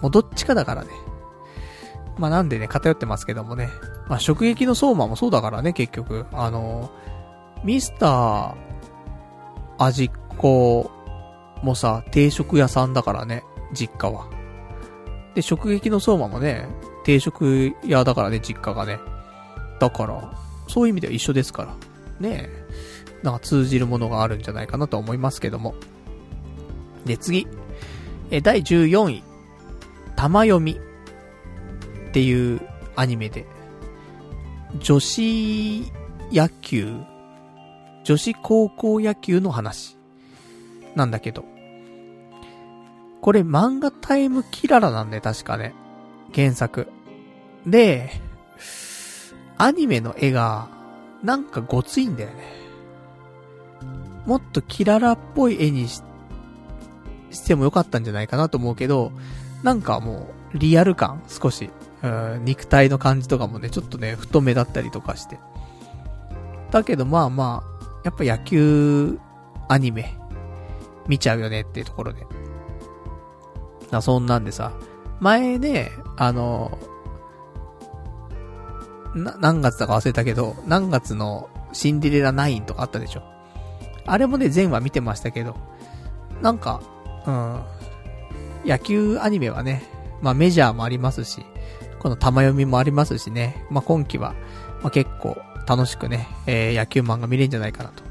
もうどっちかだからね。まあなんでね、偏ってますけどもね。まあ食撃の相馬もそうだからね、結局。あの、ミスター、味っ子もさ、定食屋さんだからね、実家は。で、食撃の相馬もね、定食屋だからね、実家がね。だから、そういう意味では一緒ですから。ねえ。なんか通じるものがあるんじゃないかなと思いますけども。で、次。え、第14位。玉読み。っていうアニメで、女子野球、女子高校野球の話なんだけど、これ漫画タイムキララなんだよ、確かね。原作。で、アニメの絵が、なんかごついんだよね。もっとキララっぽい絵にししてもよかったんじゃないかなと思うけど、なんかもう、リアル感、少し、うん、肉体の感じとかもね、ちょっとね、太めだったりとかして。だけどまあまあ、やっぱ野球、アニメ、見ちゃうよねっていうところで。あそんなんでさ、前ね、あの、な、何月だか忘れたけど、何月のシンデレラ9とかあったでしょ。あれもね、全話見てましたけど、なんか、うん、野球アニメはね、まあメジャーもありますし、この玉読みもありますしね。まあ、今季は、まあ、結構楽しくね、えー、野球漫画見れるんじゃないかなと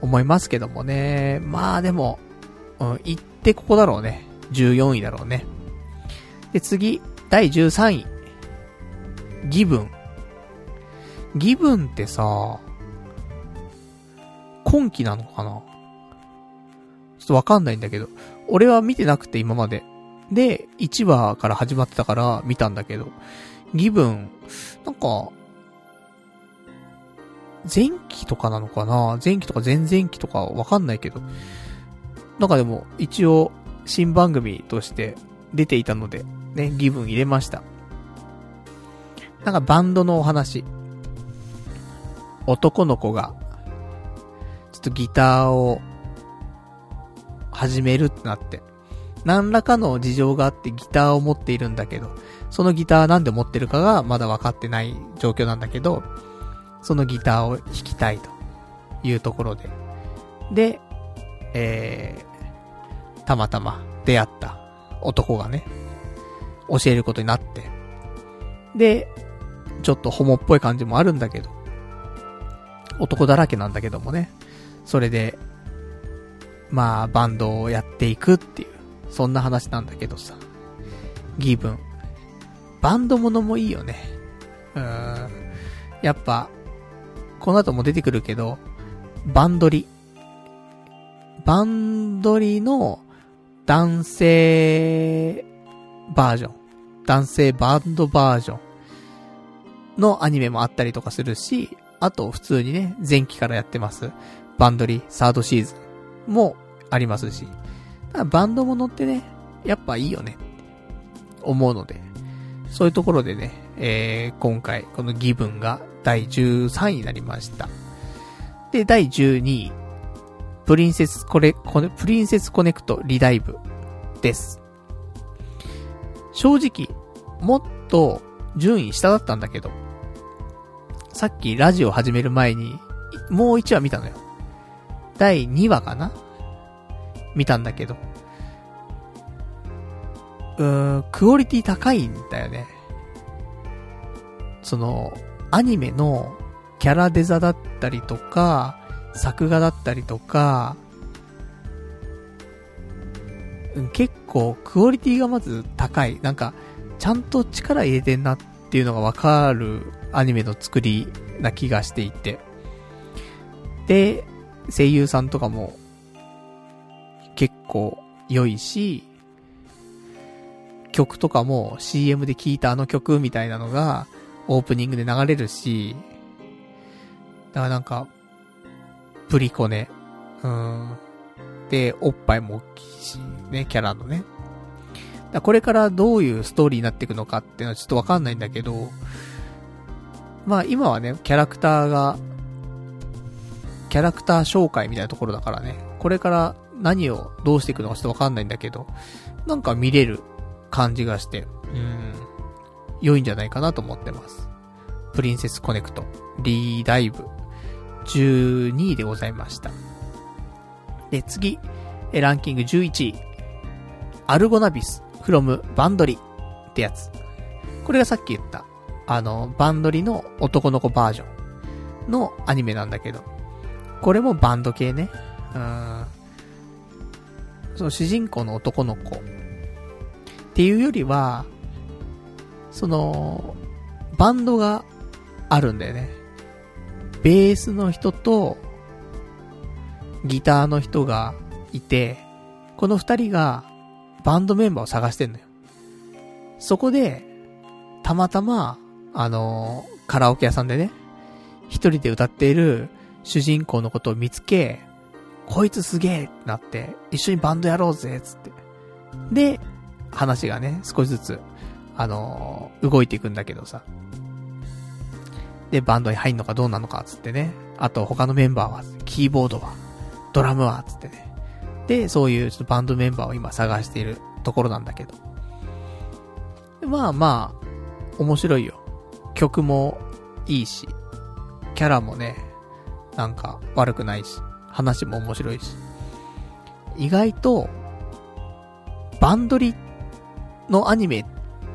思いますけどもね。まあでも、うん、行ってここだろうね。14位だろうね。で、次、第13位。ギブン。ギブンってさ、今季なのかな？ちょっとわかんないんだけど、俺は見てなくて今まで。で、1話から始まってたから見たんだけど、ギブン、なんか、前期とかなのかな？前期とか前々期とかわかんないけど。なんかでも、一応、新番組として出ていたので、ね、ギブン入れました。なんかバンドのお話。男の子が、ちょっとギターを始めるってなって。何らかの事情があってギターを持っているんだけど、そのギターなんで持ってるかがまだ分かってない状況なんだけど、そのギターを弾きたいというところで。で、えー、たまたま出会った男がね、教えることになって。で、ちょっとホモっぽい感じもあるんだけど、男だらけなんだけどもね、それで、まあ、バンドをやっていくっていうそんな話なんだけどさ。ギブン。バンドものもいいよね。うーん。やっぱ、この後も出てくるけど、バンドリ。バンドリの男性バージョン。男性バンドバージョンのアニメもあったりとかするし、あと普通にね、前期からやってます。バンドリサードシーズンもありますし。バンドものってね、やっぱいいよね思うので、そういうところでね、えー、今回このギブンが第13位になりました。で、第12位、プリンセスコレ、コネ、プリンセスコネクトリダイブです。正直、もっと順位下だったんだけど、さっきラジオ始める前に、もう1話見たのよ。第2話かな見たんだけど。うーん、クオリティ高いんだよね。その、アニメのキャラデザだったりとか、作画だったりとか、うん結構クオリティがまず高い。なんか、ちゃんと力入れてんなっていうのがわかるアニメの作りな気がしていて。で、声優さんとかも結構良いし、曲とかも CM で聴いたあの曲みたいなのがオープニングで流れるし、だからなんか、プリコネ、うん。で、おっぱいも大きいし、ね、キャラのね。だこれからどういうストーリーになっていくのかっていうのはちょっとわかんないんだけど、まあ今はね、キャラクターが、キャラクター紹介みたいなところだからね、これから何をどうしていくのかちょっとわかんないんだけど、なんか見れる感じがして、うん、良いんじゃないかなと思ってます。プリンセスコネクト、リーダイブ、12位でございました。で、次、ランキング11位、アルゴナビス、フロム、バンドリってやつ。これがさっき言った、あの、バンドリの男の子バージョンのアニメなんだけど、これもバンド系ね。うん。その主人公の男の子っていうよりは、その、バンドがあるんだよね。ベースの人と、ギターの人がいて、この二人がバンドメンバーを探してんのよ。そこで、たまたま、あのー、カラオケ屋さんでね、一人で歌っている主人公のことを見つけ、こいつすげえってなって、一緒にバンドやろうぜ、つって。で、話がね、少しずつ、あのー、動いていくんだけどさ。で、バンドに入んのかどうなのか、つってね。あと、他のメンバーは、キーボードは、ドラムは、つってね。で、そういうちょっとバンドメンバーを今探しているところなんだけど。まあまあ、面白いよ。曲もいいし、キャラもね、なんか悪くないし、話も面白いし。意外と、バンドリのアニメっ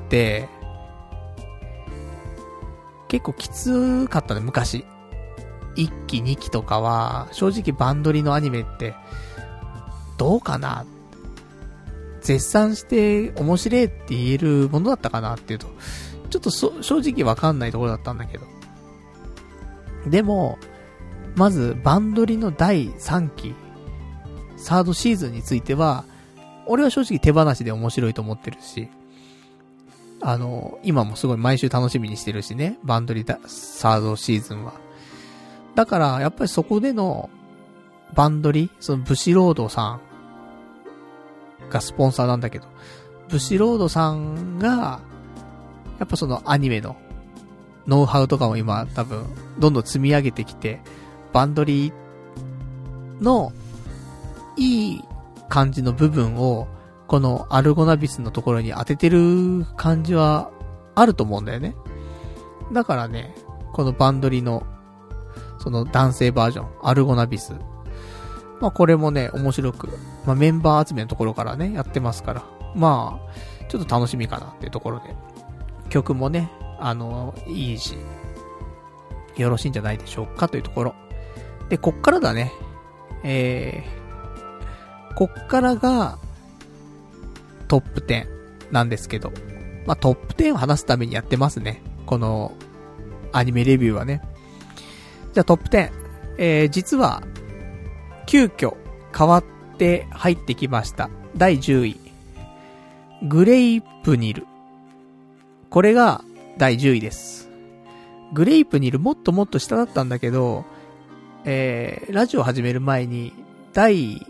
て、結構きつかったね、昔。1期2期とかは、正直バンドリのアニメって、どうかな？絶賛して面白いって言えるものだったかなっていうと、ちょっと、正直わかんないところだったんだけど。でも、まず、バンドリの第3期、サードシーズンについては、俺は正直手放しで面白いと思ってるし、あの、今もすごい毎週楽しみにしてるしね、バンドリだ、サードシーズンは。だから、やっぱりそこでの、バンドリ、そのブシロードさんがスポンサーなんだけど、ブシロードさんが、やっぱそのアニメのノウハウとかも今多分どんどん積み上げてきて、バンドリーのいい感じの部分をこのアルゴナビスのところに当ててる感じはあると思うんだよね。だからね、このバンドリのその男性バージョン、アルゴナビス。まあこれもね、面白く、まあメンバー集めのところからね、やってますから。まあ、ちょっと楽しみかなっていうところで。曲もね、あの、いいし、よろしいんじゃないでしょうかというところ。で、こっからだね。えー、こっからが、トップ10なんですけど、まあ、トップ10を話すためにやってますね。この、アニメレビューはね。じゃあトップ10。えー、実は、急遽変わって入ってきました。第10位。グレイプニル。これが第10位です。グレイプニルもっともっと下だったんだけど、えー、ラジオ始める前に、第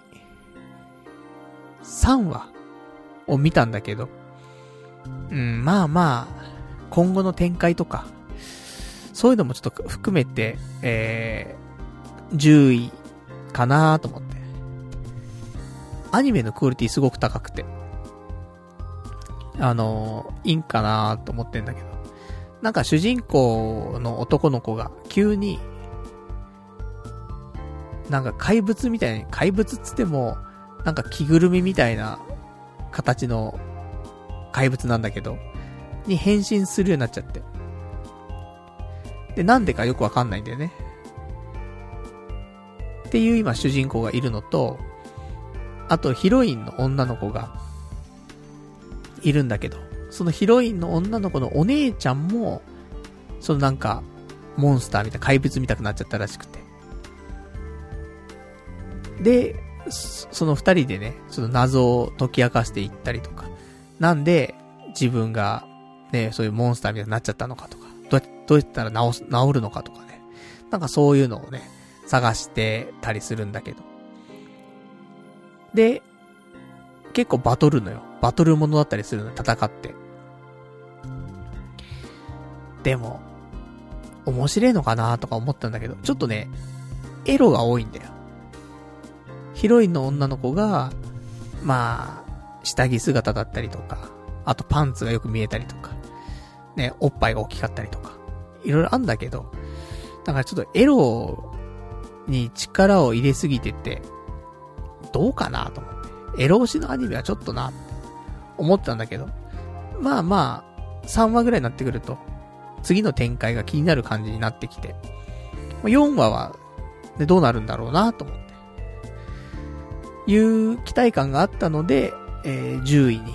3話を見たんだけど、うん、まあまあ、今後の展開とか、そういうのもちょっと含めて、えー、10位かなと思って。アニメのクオリティすごく高くて。あのいいんかなと思ってんだけど。なんか主人公の男の子が急に、なんか怪物みたいに、怪物っつっても、なんか着ぐるみみたいな形の怪物なんだけど、に変身するようになっちゃって。で、なんでかよくわかんないんだよね。っていう今主人公がいるのと、あとヒロインの女の子がいるんだけど、そのヒロインの女の子のお姉ちゃんも、そのなんか、モンスターみたいな怪物みたくなっちゃったらしくて。で、その二人でね、その謎を解き明かしていったりとか。なんで、自分が、ね、そういうモンスターみたいになっちゃったのかとか、どうやどうやったら治す、治るのかとかね。なんかそういうのをね、探してたりするんだけど。で、結構バトルのよ。バトルものだったりするの、戦って。でも、面白いのかなとか思ったんだけど、ちょっとね、エロが多いんだよ。ヒロインの女の子が、まあ、下着姿だったりとか、あとパンツがよく見えたりとか、ね、おっぱいが大きかったりとか、いろいろあんだけど、だからちょっとエロに力を入れすぎてて、どうかなと思って。エロ推しのアニメはちょっとなって思ったんだけど、まあまあ、3話ぐらいになってくると、次の展開が気になる感じになってきて、4話は、ね、どうなるんだろうなと思って。いう期待感があったので、えー、10位に、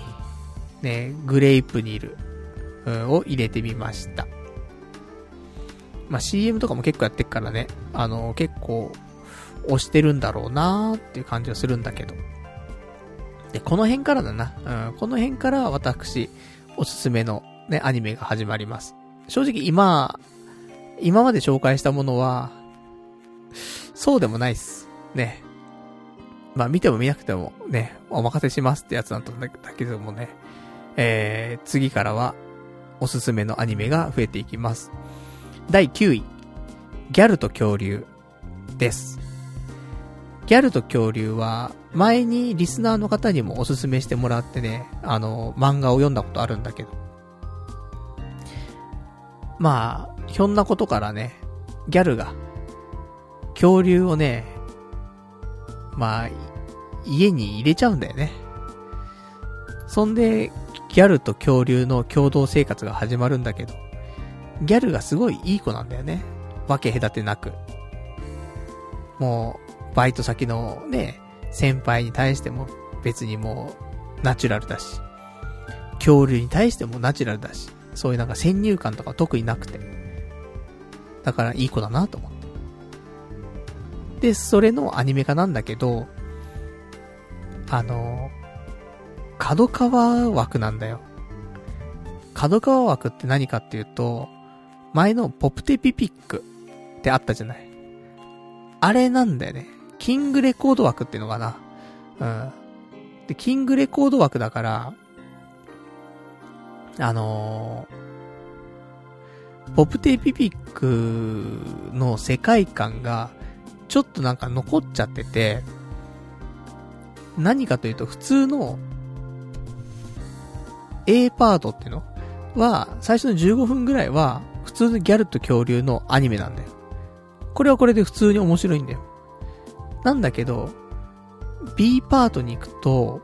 ね、グレイプニル、を入れてみました。まあ、CM とかも結構やってっからね、あの、結構、押してるんだろうなーっていう感じはするんだけど。で、この辺からだな。うん、この辺から私、おすすめのね、アニメが始まります。正直今、今まで紹介したものは、そうでもないっす。ね。まあ見ても見なくてもね、お任せしますってやつなんだけどもね、えー、次からは、おすすめのアニメが増えていきます。第9位、ギャルと恐竜です。ギャルと恐竜は、前にリスナーの方にもおすすめしてもらってね、あの、漫画を読んだことあるんだけど。まあ、ひょんなことからね、ギャルが、恐竜をね、まあ、家に入れちゃうんだよね。そんで、ギャルと恐竜の共同生活が始まるんだけど、ギャルがすごいいい子なんだよね。わけ隔てなく。もう、バイト先のね、先輩に対しても別にもう、ナチュラルだし、恐竜に対してもナチュラルだし、そういうなんか先入観とか特になくて。だからいい子だなと思って。で、それのアニメ化なんだけど、あの、角川枠なんだよ。角川枠って何かっていうと、前のポプテピピックってあったじゃない。あれなんだよね。キングレコード枠っていうのかな。うん。で、キングレコード枠だから、あのー、ポプテピピックの世界観が、ちょっとなんか残っちゃってて、何かというと普通の A パートっていうの？は、最初の15分ぐらいは、普通のギャルと恐竜のアニメなんだよ。これはこれで普通に面白いんだよ。なんだけど、B パートに行くと、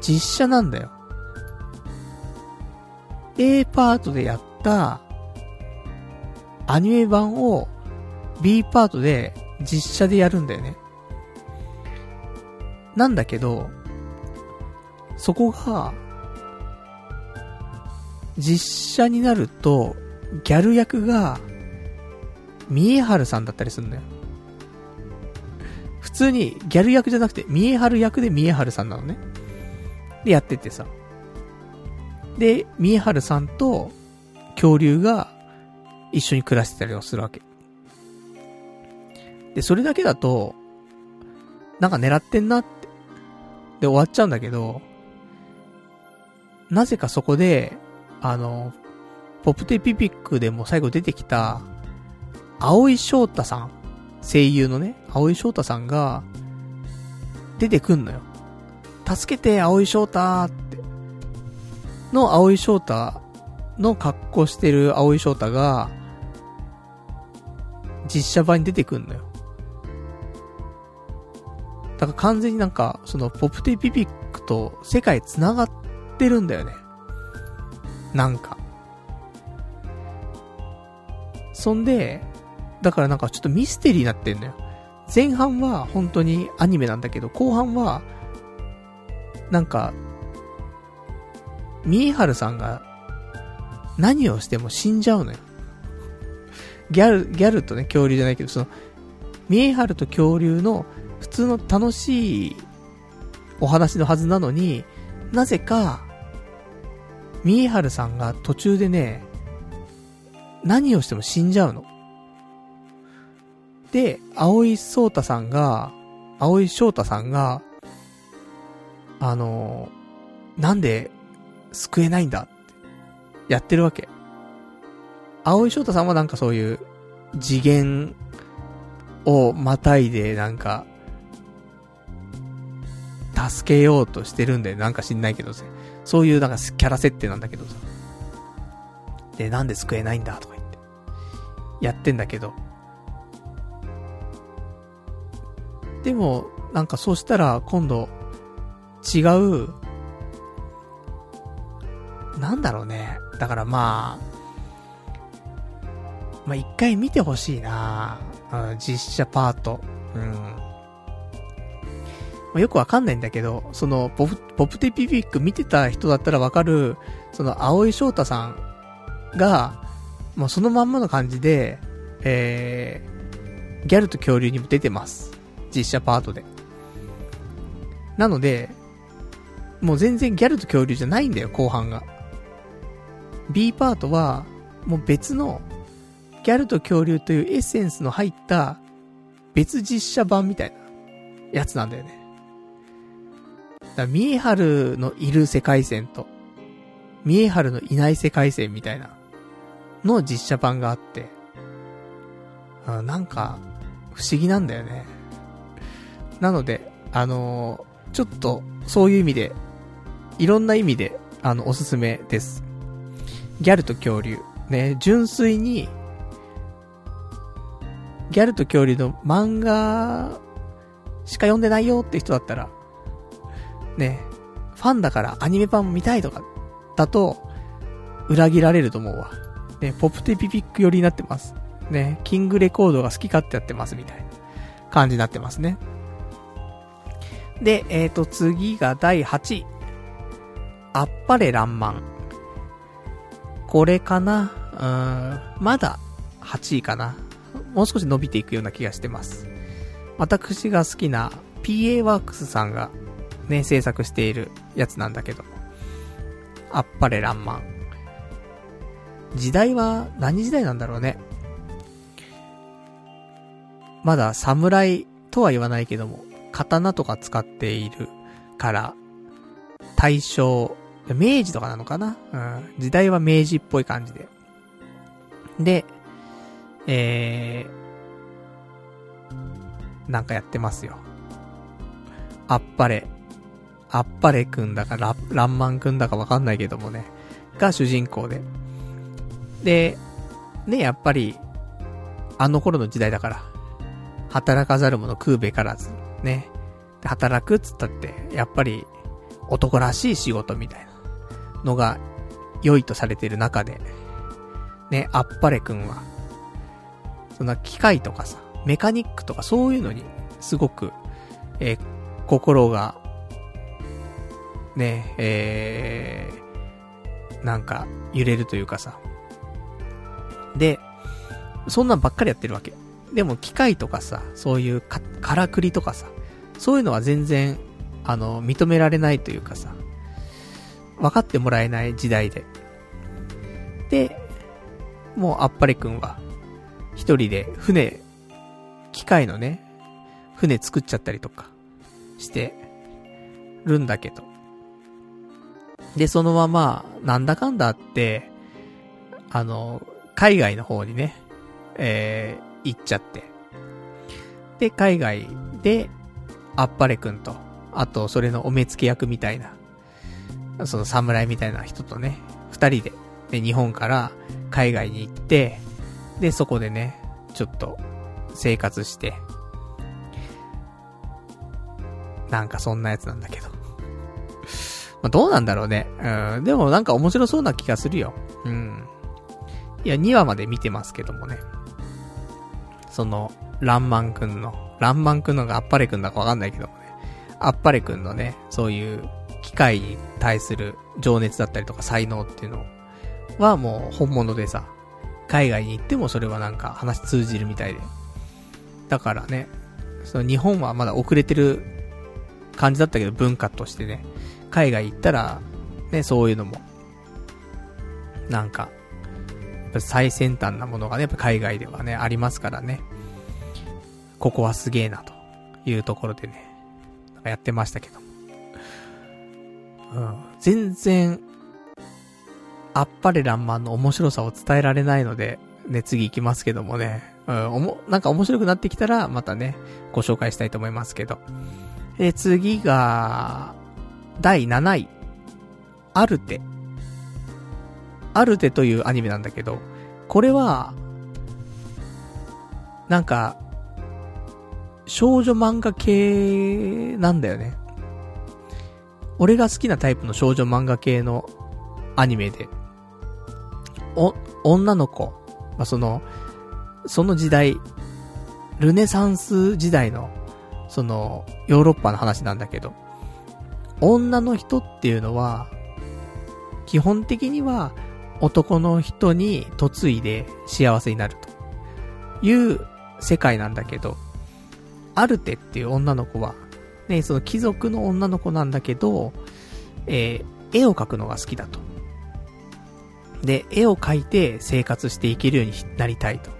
実写なんだよ。A パートでやった、アニメ版を B パートで実写でやるんだよね。なんだけど、そこが、実写になると、ギャル役が、三重春さんだったりするんだよ。普通にギャル役じゃなくて、三重春役で三重春さんなのね。で、やっててさ。で、三重春さんと恐竜が一緒に暮らしてたりをするわけ。で、それだけだと、なんか狙ってんなっ。で、終わっちゃうんだけど、なぜかそこで、あの、ポプテピピックでも最後出てきた、青井翔太さん、声優のね、青井翔太さんが、出てくんのよ。助けて、青井翔太って。の青井翔太の格好してる青井翔太が、実写版に出てくんのよ。だから完全になんか、その、ポプテピピックと世界繋がってるんだよね。なんか。そんで、だからなんかちょっとミステリーになってんのよ。前半は本当にアニメなんだけど、後半は、なんか、ミーハルさんが何をしても死んじゃうのよ。ギャル、ギャルとね、恐竜じゃないけど、その、ミエハルと恐竜の通の楽しいお話のはずなのに、なぜか、ミエハルさんが途中でね、何をしても死んじゃうの。で、青井聡太さんが、青井翔太さんが、あのなんで救えないんだってやってるわけ。青井翔太さんはなんかそういう次元をまたいでなんか、助けようとしてるんだよ。なんか知んないけどさ。そういうなんかキャラ設定なんだけどさ。で、なんで救えないんだとか言って。やってんだけど。でも、なんかそうしたら今度、違う、なんだろうね。だからまあ、まあ、一回見てほしいなうん、実写パート。うん。まあ、よくわかんないんだけど、その、ポプ、ポプテピピック見てた人だったらわかる、その、青井翔太さんが、もうそのまんまの感じで、えー、ギャルと恐竜にも出てます。実写パートで。なので、もう全然ギャルと恐竜じゃないんだよ、後半が。B パートは、もう別の、ギャルと恐竜というエッセンスの入った別実写版みたいなやつなんだよね。だから、ミエハルのいる世界線と、ミエハルのいない世界線みたいなの実写版があって、あなんか、不思議なんだよね。なので、あのー、ちょっと、そういう意味で、いろんな意味で、あの、おすすめです。ギャルと恐竜。ね、純粋に、ギャルと恐竜の漫画しか読んでないよって人だったら、ね、ファンだからアニメ版見たいとか、だと、裏切られると思うわ。ね、ポプテピピック寄りになってます。ね、キングレコードが好き勝手やってますみたいな感じになってますね。で、えっ、ー、と、次が第8位。あっぱれらんまん。これかな？うーん、まだ8位かな。もう少し伸びていくような気がしてます。私が好きな PA ワークスさんがね、制作しているやつなんだけど。あっぱれらんまん。時代は何時代なんだろうね。まだ侍とは言わないけども、刀とか使っているから、大正、明治とかなのかなうん。時代は明治っぽい感じで。で、えー、なんかやってますよ。あっぱれ。あっぱれくんだか、ラ、ランマンくんだかわかんないけどもね。が主人公で。で、ね、やっぱり、あの頃の時代だから、働かざる者食うべからず、ね。働くっつったって、やっぱり、男らしい仕事みたいなのが良いとされてる中で、ね、あっぱれくんは、そんな機械とかさ、メカニックとかそういうのに、すごく、えー、心が、ね、えー、なんか、揺れるというかさ、で、そんなんばっかりやってるわけ。でも機械とかさ、そういうか、からくりとかさ、そういうのは全然、あの、認められないというかさ、分かってもらえない時代で。で、もうあっぱれくんは、一人で船、機械のね、船作っちゃったりとか、してるんだけど。で、そのまま、なんだかんだって、あの、海外の方にね、えー、行っちゃって。で、海外で、あっぱれくんと、あと、それのお目付け役みたいな、その侍みたいな人とね、二人で、で、日本から海外に行って、で、そこでね、ちょっと、生活して、なんかそんなやつなんだけど。まあ、どうなんだろうね。うん。でもなんか面白そうな気がするよ。うん。いや、2話まで見てますけどもね。その、ランマンくんの、ランマンくんのがあっぱれくんだかわかんないけどもね。あっぱれくんのね、そういう機械に対する情熱だったりとか才能っていうのはもう本物でさ、海外に行ってもそれはなんか話通じるみたいで。だからね、その日本はまだ遅れてる感じだったけど文化としてね、海外行ったら、ね、そういうのも、なんか、最先端なものがね、やっぱ海外ではね、ありますからね。ここはすげえな、というところでね、なんかやってましたけど。うん。全然、あっぱれらんまんの面白さを伝えられないので、ね、次行きますけどもね。うん、おも、なんか面白くなってきたら、またね、ご紹介したいと思いますけど。で、次が、第7位。アルテ。アルテというアニメなんだけど、これは、なんか、少女漫画系なんだよね。俺が好きなタイプの少女漫画系のアニメで、お、女の子、まあ、その、その時代、ルネサンス時代のその、ヨーロッパの話なんだけど、女の人っていうのは、基本的には男の人に嫁いで幸せになるという世界なんだけど、アルテっていう女の子は、ね、その貴族の女の子なんだけど、えー、絵を描くのが好きだと。で、絵を描いて生活していけるようになりたいと。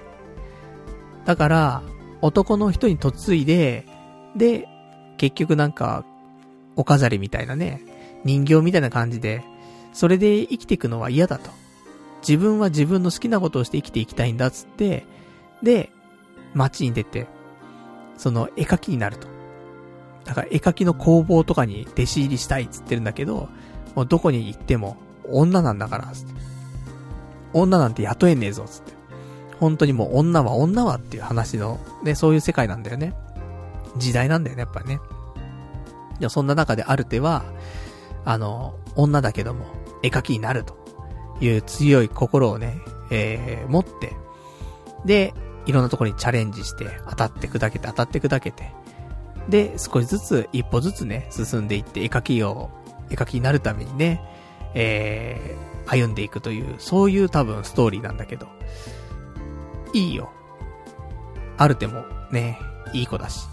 だから、男の人に嫁いで、で、結局なんか、お飾りみたいなね、人形みたいな感じで、それで生きていくのは嫌だと。自分は自分の好きなことをして生きていきたいんだっつって、で、街に出て、その絵描きになると。だから絵描きの工房とかに弟子入りしたいっつってるんだけど、もうどこに行っても女なんだから、つって。女なんて雇えねえぞ、つって。本当にもう女は女はっていう話の、ね、そういう世界なんだよね。時代なんだよね、やっぱりね。でもそんな中でアルテは、あの、女だけども、絵描きになるという強い心をね、えー、持って、で、いろんなところにチャレンジして、当たって砕けて当たって砕けて、で、少しずつ、一歩ずつね、進んでいって、絵描きを、絵描きになるためにね、えー、歩んでいくという、そういう多分ストーリーなんだけど、いいよ。アルテも、ね、いい子だし。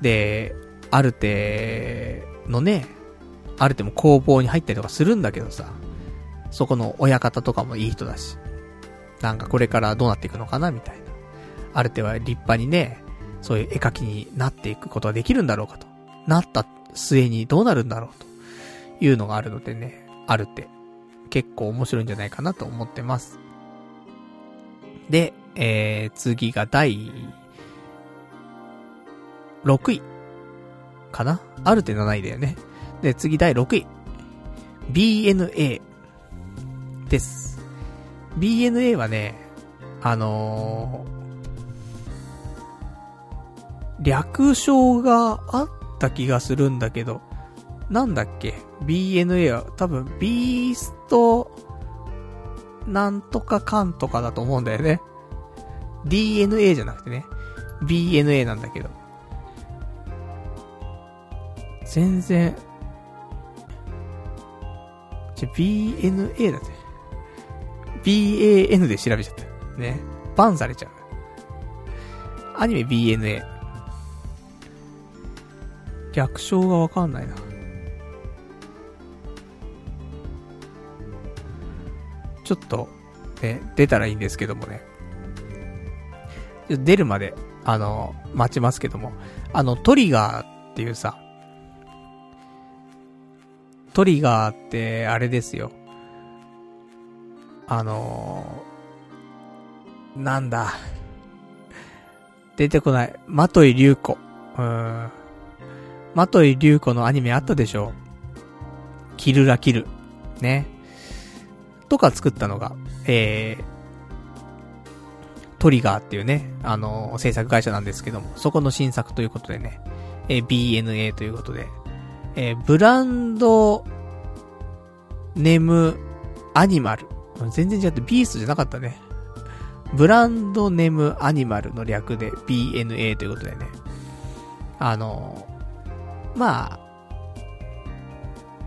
で、ある手のね、ある手も工房に入ったりとかするんだけどさ、そこの親方とかもいい人だし、なんかこれからどうなっていくのかなみたいな。ある手は立派にね、そういう絵描きになっていくことができるんだろうかと。なった末にどうなるんだろうというのがあるのでね、ある手。結構面白いんじゃないかなと思ってます。で、えー、次が第6位。かな？あるって7位だよね。で、次第6位。BNA です。BNA はね、あのー、略称があった気がするんだけど、なんだっけ ?BNA は多分、ビースト、なんとかかんとかだと思うんだよね。DNA じゃなくてね。BNA なんだけど。全然、じゃ、BNA だぜ。BAN で調べちゃった。ね。バンされちゃう。アニメ BNA。略称がわかんないな。ちょっと、ね、出たらいいんですけどもね。出るまで、あの、待ちますけども。あの、トリガーっていうさ、トリガーって、あれですよ。あのー、なんだ。出てこない。マトイリュウコ。うん。マトイリュウコのアニメあったでしょ？キルラキル。ね。とか作ったのが、えー、トリガーっていうね、あのー、制作会社なんですけども、そこの新作ということでね、えー、BNA ということで、えー、ブランド、ネム、アニマル。全然違って、ビーストじゃなかったね。ブランドネムアニマルの略で BNA ということでね。あの、ま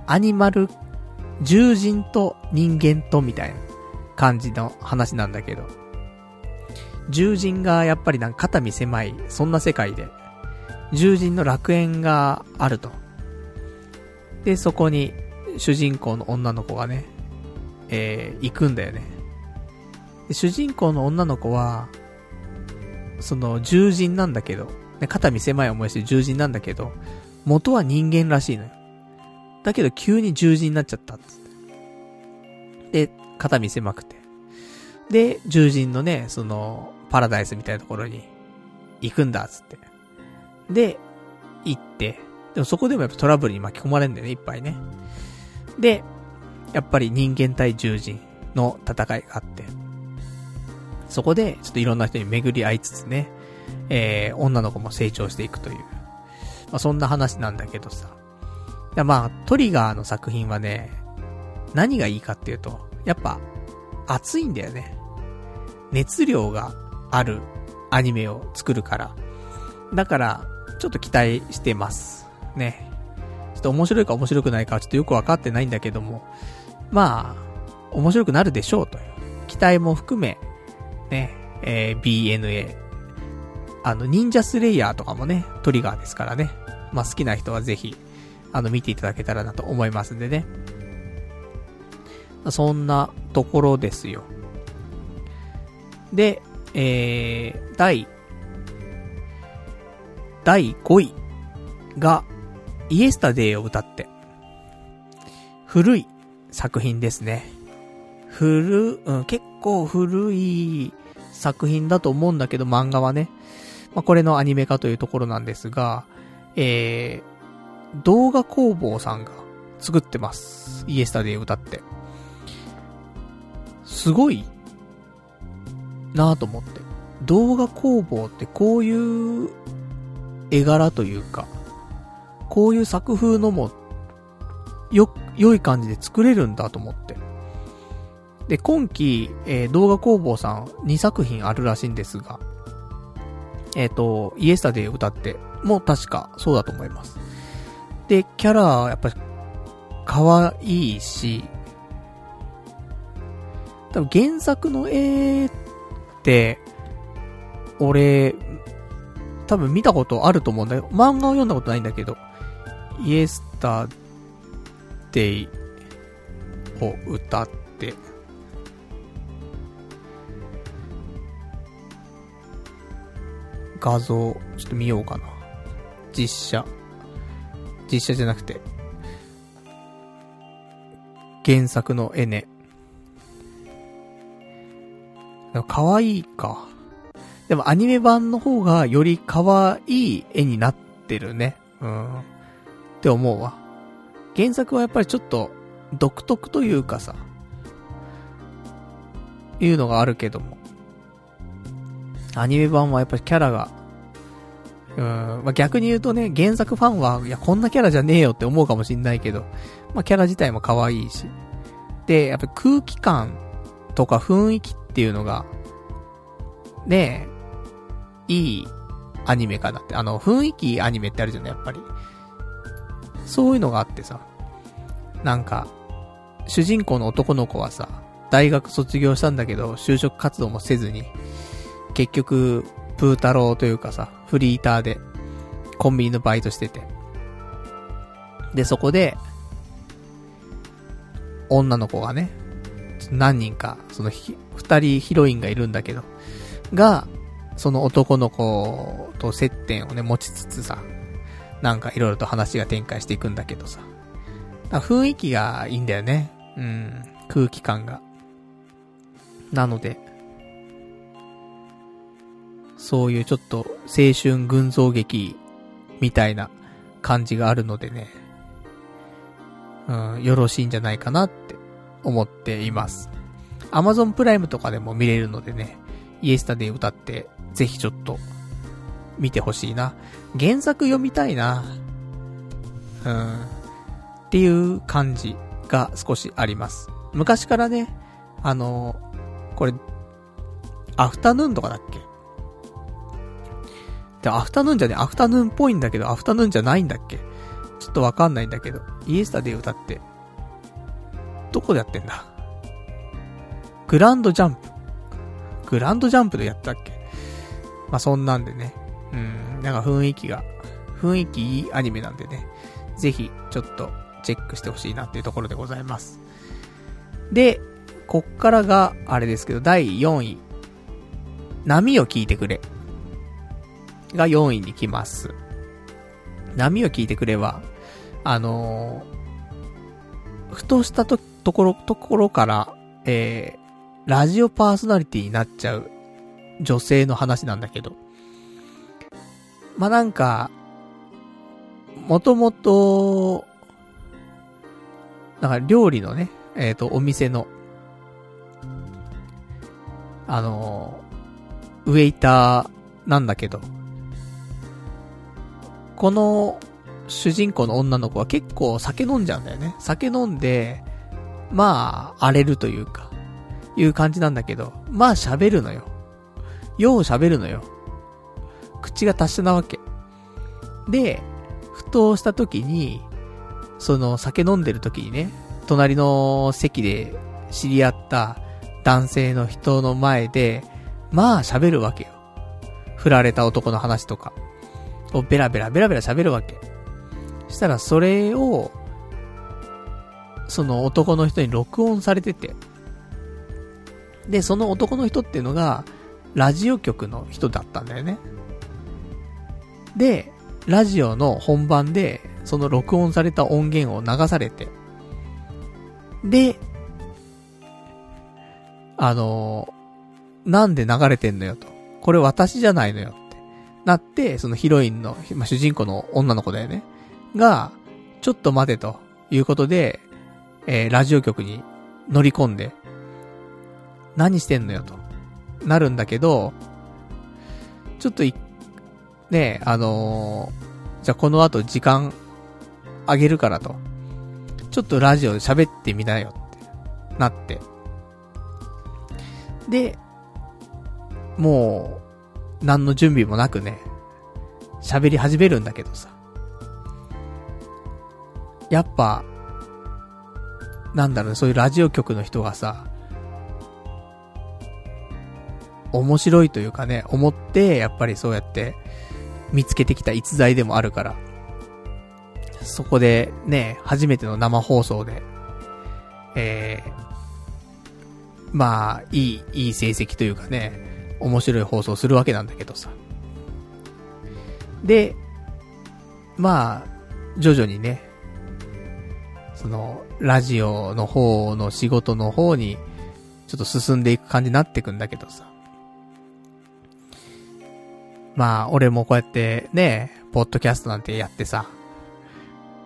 あ、アニマル、獣人と人間とみたいな感じの話なんだけど、獣人がやっぱりなんか肩身狭い、そんな世界で、獣人の楽園があると。で、そこに主人公の女の子がね、えー、行くんだよね。で主人公の女の子は、その、獣人なんだけど、ね、肩身狭い思いして獣人なんだけど、元は人間らしいのよ。だけど急に獣人になっちゃったっっ。で、肩身狭くて。で、獣人のね、その、パラダイスみたいなところに行くんだっつって。で、行って、でもそこでもやっぱトラブルに巻き込まれるんだよね、いっぱいね。で、やっぱり人間対獣人の戦いがあって、そこで、ちょっといろんな人に巡り合いつつね、えー、女の子も成長していくという、まあ、そんな話なんだけどさ。まあ、トリガーの作品はね、何がいいかっていうと、やっぱ、熱いんだよね。熱量があるアニメを作るから。だから、ちょっと期待してます。ね。ちょっと面白いか面白くないかはちょっとよくわかってないんだけども、まあ、面白くなるでしょうという。期待も含め、ね、えー、BNA。あの、忍者スレイヤーとかもね、トリガーですからね。まあ、好きな人はぜひ、あの、見ていただけたらなと思いますんでね。そんなところですよ。で、えー、第、第5位が、イエスタデイを歌って、古い作品ですね。古、うん、結構古い作品だと思うんだけど、漫画はね。まあ、これのアニメ化というところなんですが、えー、動画工房さんが作ってます。イエスタデイ歌って。すごい、なぁと思って。動画工房ってこういう絵柄というか、こういう作風のも、よ、良い感じで作れるんだと思って。で、今期、えー、動画工房さん2作品あるらしいんですが、えっ、ー、と、イエスタで歌って、も確かそうだと思います。で、キャラ、やっぱり、可愛いし、多分原作の絵って、俺、多分見たことあると思うんだよ。漫画を読んだことないんだけど、イエスタデイを歌って、画像、ちょっと見ようかな。実写。実写じゃなくて、原作の絵ね。可愛いか。でもアニメ版の方がより可愛い絵になってるね。うん。って思うわ。原作はやっぱりちょっと独特というかさ、いうのがあるけども。アニメ版はやっぱりキャラが、うん、まあ、逆に言うとね、原作ファンは、いや、こんなキャラじゃねえよって思うかもしんないけど、まあ、キャラ自体も可愛いし。で、やっぱり空気感とか雰囲気っていうのが、ねえ、いいアニメかなって。あの、雰囲気アニメってあるじゃない、やっぱり。そういうのがあってさ、なんか、主人公の男の子はさ、大学卒業したんだけど、就職活動もせずに、結局、プータローというかさ、フリーターで、コンビニのバイトしてて。で、そこで、女の子がね、何人か、そのひ、二人ヒロインがいるんだけど、が、その男の子と接点をね、持ちつつさ、なんかいろいろと話が展開していくんだけどさ。雰囲気がいいんだよね。うん。空気感が。なので、そういうちょっと青春群像劇みたいな感じがあるのでね。うん、よろしいんじゃないかなって思っています。アマゾンプライムとかでも見れるのでね、イエスタで歌って、ぜひちょっと、見てほしいな。原作読みたいな。うん。っていう感じが少しあります。昔からね、あのこれ、アフタヌーンとかだっけ？で、アフタヌーンじゃねアフタヌーンっぽいんだけど、アフタヌーンじゃないんだっけ？ちょっとわかんないんだけど、イエスタで歌って、どこでやってんだ？グランドジャンプ。グランドジャンプでやったっけ？まあ、そんなんでね。うん、なんか雰囲気が、雰囲気いいアニメなんでね。ぜひ、ちょっと、チェックしてほしいなっていうところでございます。で、こっからが、あれですけど、第4位。波を聞いてくれ。が4位に来ます。波を聞いてくれは、あのー、ふとしたと、ところ、ところから、えー、ラジオパーソナリティになっちゃう女性の話なんだけど。まあ、なんか、もともと、なんか料理のね、えっ、ー、と、お店の、あのー、ウェイターなんだけど、この主人公の女の子は結構酒飲んじゃうんだよね。酒飲んで、まあ、荒れるというか、いう感じなんだけど、まあ喋るのよ。よう喋るのよ。口が達者なわけ。で、ふとした時に、その酒飲んでる時にね、隣の席で知り合った男性の人の前で、まあ喋るわけよ。振られた男の話とか。をベラベラベラベラ喋るわけ。したらそれを、その男の人に録音されてて。で、その男の人っていうのが、ラジオ局の人だったんだよね。で、ラジオの本番で、その録音された音源を流されて、で、あのー、なんで流れてんのよと。これ私じゃないのよって。なって、そのヒロインの、まあ、主人公の女の子だよね。が、ちょっと待てということで、えー、ラジオ局に乗り込んで、何してんのよと。なるんだけど、ちょっとい、ね、あのー、じゃあこの後時間あげるからと。ちょっとラジオで喋ってみなよってなって。で、もう、何の準備もなくね、喋り始めるんだけどさ。やっぱ、なんだろうね、そういうラジオ局の人がさ、面白いというかね、思って、やっぱりそうやって見つけてきた逸材でもあるから、そこでね、初めての生放送で、えー、まあ、いい、いい成績というかね、面白い放送するわけなんだけどさ。で、まあ、徐々にね、その、ラジオの方の仕事の方に、ちょっと進んでいく感じになっていくんだけどさ。まあ、俺もこうやってね、ポッドキャストなんてやってさ、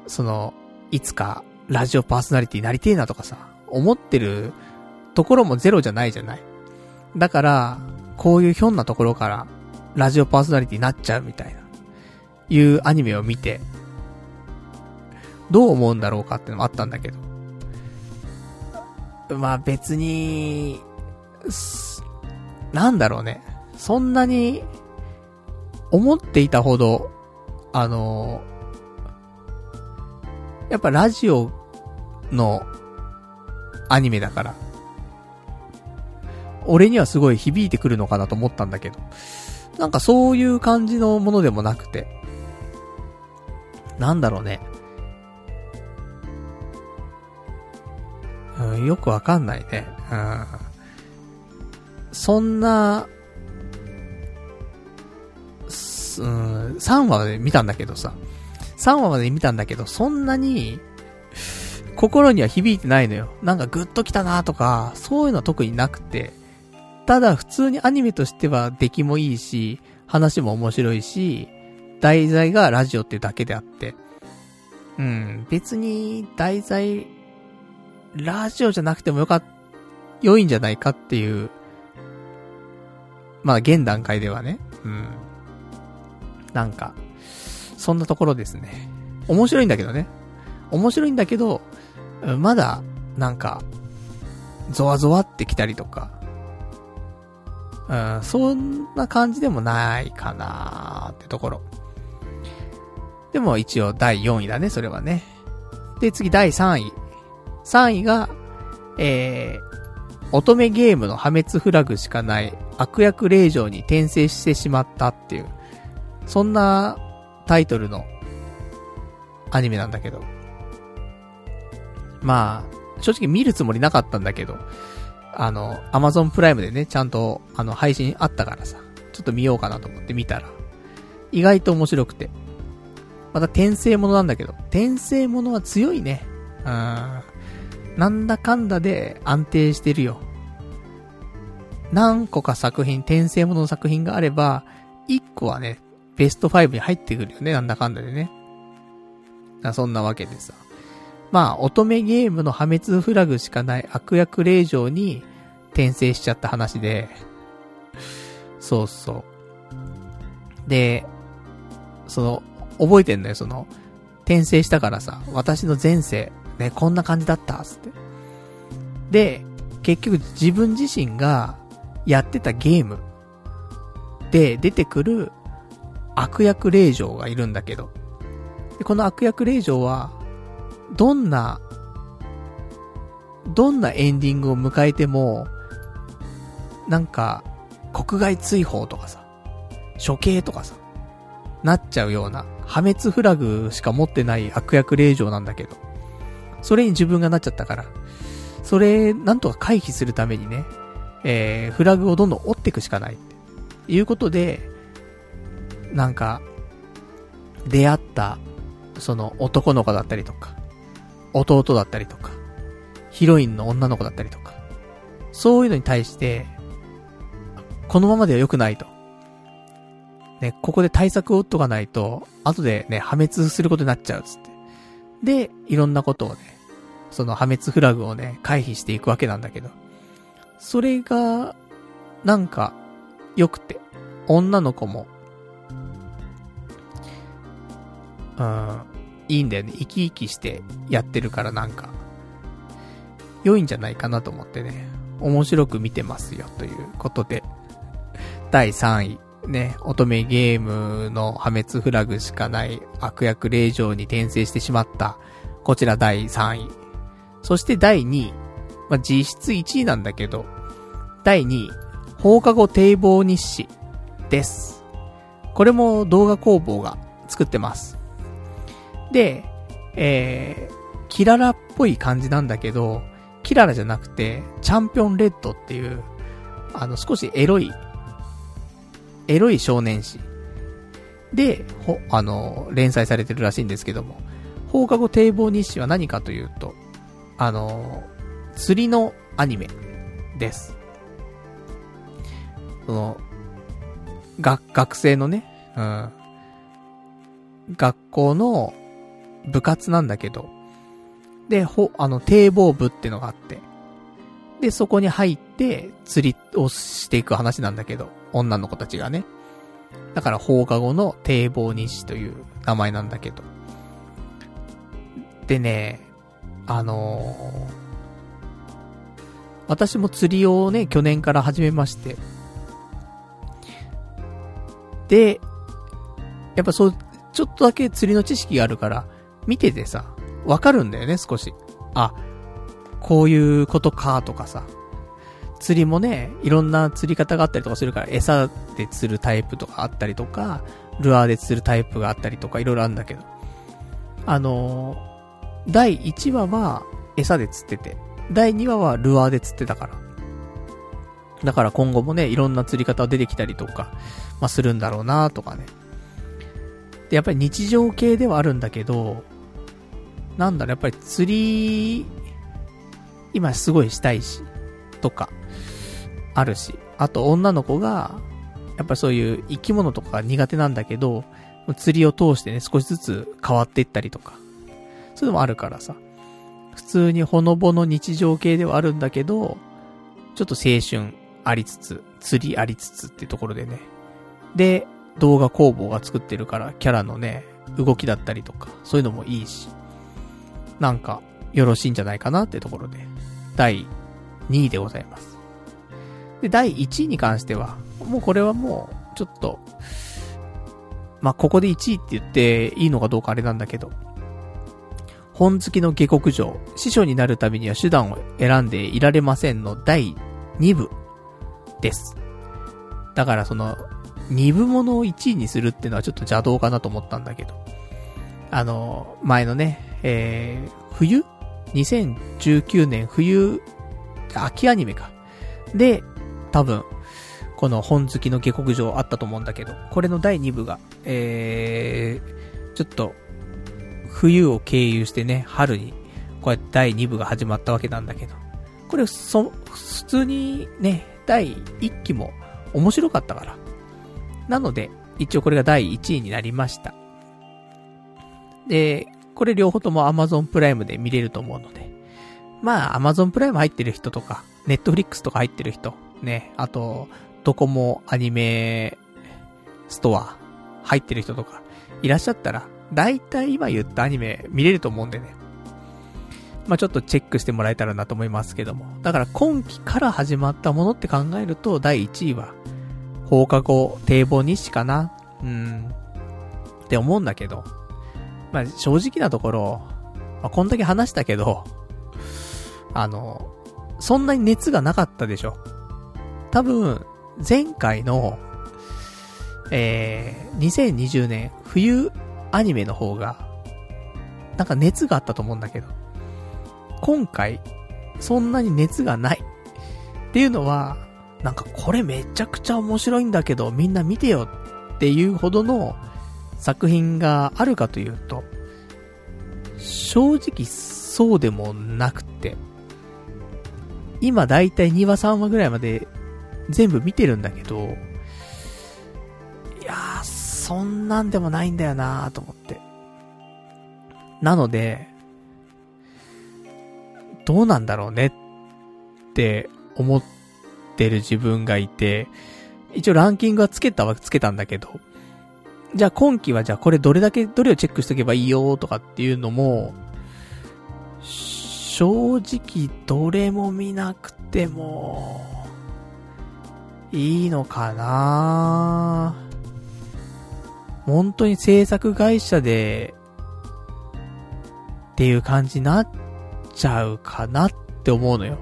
その、いつかラジオパーソナリティになりてえなとかさ、思ってるところもゼロじゃないじゃない。だから、こういうひょんなところからラジオパーソナリティになっちゃうみたいな、いうアニメを見て、どう思うんだろうかってのもあったんだけど。まあ別に、なんだろうね。そんなに思っていたほど、あのやっぱラジオのアニメだから、俺にはすごい響いてくるのかなと思ったんだけど、なんかそういう感じのものでもなくて、なんだろうね。うん、よくわかんないね。うん。そんな、うん、3話まで見たんだけどさ。3話まで見たんだけど、そんなに、心には響いてないのよ。なんかグッときたなとか、そういうのは特になくて。ただ普通にアニメとしては出来もいいし、話も面白いし、題材がラジオっていうだけであって。うん、別に題材、ラジオじゃなくてもよかっ、良いんじゃないかっていう、まあ現段階ではね。うん。なんか、そんなところですね。面白いんだけどね。面白いんだけど、まだ、なんか、ゾワゾワってきたりとか、うん、そんな感じでもないかなーってところ。でも一応第4位だね、それはね。で、次第3位。3位が、えー、乙女ゲームの破滅フラグしかない悪役令状に転生してしまったっていう、そんなタイトルのアニメなんだけど。まあ、正直見るつもりなかったんだけど、あの、アマゾンプライムでね、ちゃんと、あの、配信あったからさ、ちょっと見ようかなと思って見たら、意外と面白くて。また転生ものなんだけど、転生ものは強いね。うん。なんだかんだで安定してるよ。何個か作品、転生ものの作品があれば、1個はね、ベスト5に入ってくるよね、なんだかんだでね。そんなわけでさ。まあ、乙女ゲームの破滅フラグしかない悪役令状に転生しちゃった話で、そうそう。で、その、覚えてんのよ、その、転生したからさ、私の前世、ね、こんな感じだった、つって。で、結局自分自身がやってたゲームで出てくる悪役令状がいるんだけど、でこの悪役令状は、どんな、どんなエンディングを迎えても、なんか、国外追放とかさ、処刑とかさ、なっちゃうような、破滅フラグしか持ってない悪役令状なんだけど、それに自分がなっちゃったから、それ、なんとか回避するためにね、えー、フラグをどんどん追っていくしかない。いうことで、なんか、出会った、その男の子だったりとか、弟だったりとか、ヒロインの女の子だったりとか、そういうのに対して、このままでは良くないと。ね、ここで対策を打っとかないと、後でね、破滅することになっちゃうつって。で、いろんなことをね、その破滅フラグをね、回避していくわけなんだけど。それが、なんか、良くて、女の子も、うん、いいんだよね。生き生きしてやってるからなんか、良いんじゃないかなと思ってね、面白く見てますよということで、第3位、ね、乙女ゲームの破滅フラグしかない悪役令状に転生してしまった、こちら第3位。そして第2位、まあ、実質1位なんだけど、第2位、放課後堤防日誌です。これも動画工房が作ってます。で、えー、キララっぽい感じなんだけど、キララじゃなくて、チャンピオンレッドっていう、あの、少しエロい、エロい少年誌。で、ほ、あの、連載されてるらしいんですけども、放課後堤防日誌は何かというと、あの、釣りのアニメです。その、が、学生のね、うん。学校の部活なんだけど、で、ほ、あの、堤防部ってのがあって、で、そこに入って、釣りをしていく話なんだけど、女の子たちがね。だから放課後の堤防日誌という名前なんだけど。でね、あのー、私も釣りをね、去年から始めまして。で、やっぱそう、ちょっとだけ釣りの知識があるから、見ててさ、わかるんだよね、少し。あ、こういうことか、とかさ。釣りもね、いろんな釣り方があったりとかするから、餌で釣るタイプとかあったりとか、ルアーで釣るタイプがあったりとか、いろいろあるんだけど。あのー、第1話は餌で釣ってて、第2話はルアーで釣ってたから。だから今後もね、いろんな釣り方出てきたりとか、まあ、するんだろうなとかね。で、やっぱり日常系ではあるんだけど、なんだろ、やっぱり釣り、今すごいしたいし、とか、あるし、あと女の子が、やっぱそういう生き物とか苦手なんだけど、釣りを通してね、少しずつ変わっていったりとか、そういうのもあるからさ、普通にほのぼの日常系ではあるんだけど、ちょっと青春ありつつ、釣りありつつっていうところでね。で、動画工房が作ってるから、キャラのね、動きだったりとか、そういうのもいいし、なんか、よろしいんじゃないかなってところで、第2位でございます。で、第1位に関しては、もうこれはもう、ちょっと、まあ、ここで1位って言っていいのかどうかあれなんだけど、本好きの下克上、師匠になるためには手段を選んでいられませんの第2部です。だからその、2部ものを1位にするっていうのはちょっと邪道かなと思ったんだけど。あの、前のね、えー、冬 ?2019 年冬、秋アニメか。で、多分、この本好きの下克上あったと思うんだけど、これの第2部が、えー、ちょっと、冬を経由してね、春に、こうやって第2部が始まったわけなんだけど、これ、そ、普通にね、第1期も面白かったから。なので、一応これが第1位になりました。で、これ両方とも Amazon プライムで見れると思うので。まあ、Amazon プライム入ってる人とか、Netflix とか入ってる人、ね、あと、ドコモアニメストア入ってる人とかいらっしゃったら、だいたい今言ったアニメ見れると思うんでね。まあ、ちょっとチェックしてもらえたらなと思いますけども。だから今期から始まったものって考えると、第1位は、放課後堤防日誌かなうん。って思うんだけど。まあ、正直なところ、まあ、こんだけ話したけど、あの、そんなに熱がなかったでしょ。多分、前回の、えー、2020年冬アニメの方が、なんか熱があったと思うんだけど。今回、そんなに熱がない。っていうのは、なんかこれめちゃくちゃ面白いんだけど、みんな見てよっていうほどの作品があるかというと、正直そうでもなくて、今だいたい2話3話ぐらいまで全部見てるんだけど、いやー、そんなんでもないんだよなーと思って。なので、どうなんだろうねって思ってる自分がいて、一応ランキングはつけたはつけたんだけど、じゃあ今期はじゃあこれどれだけ、どれをチェックしとけばいいよとかっていうのも、正直どれも見なくても、いいのかな本当に制作会社で、っていう感じになっちゃうかなって思うのよ。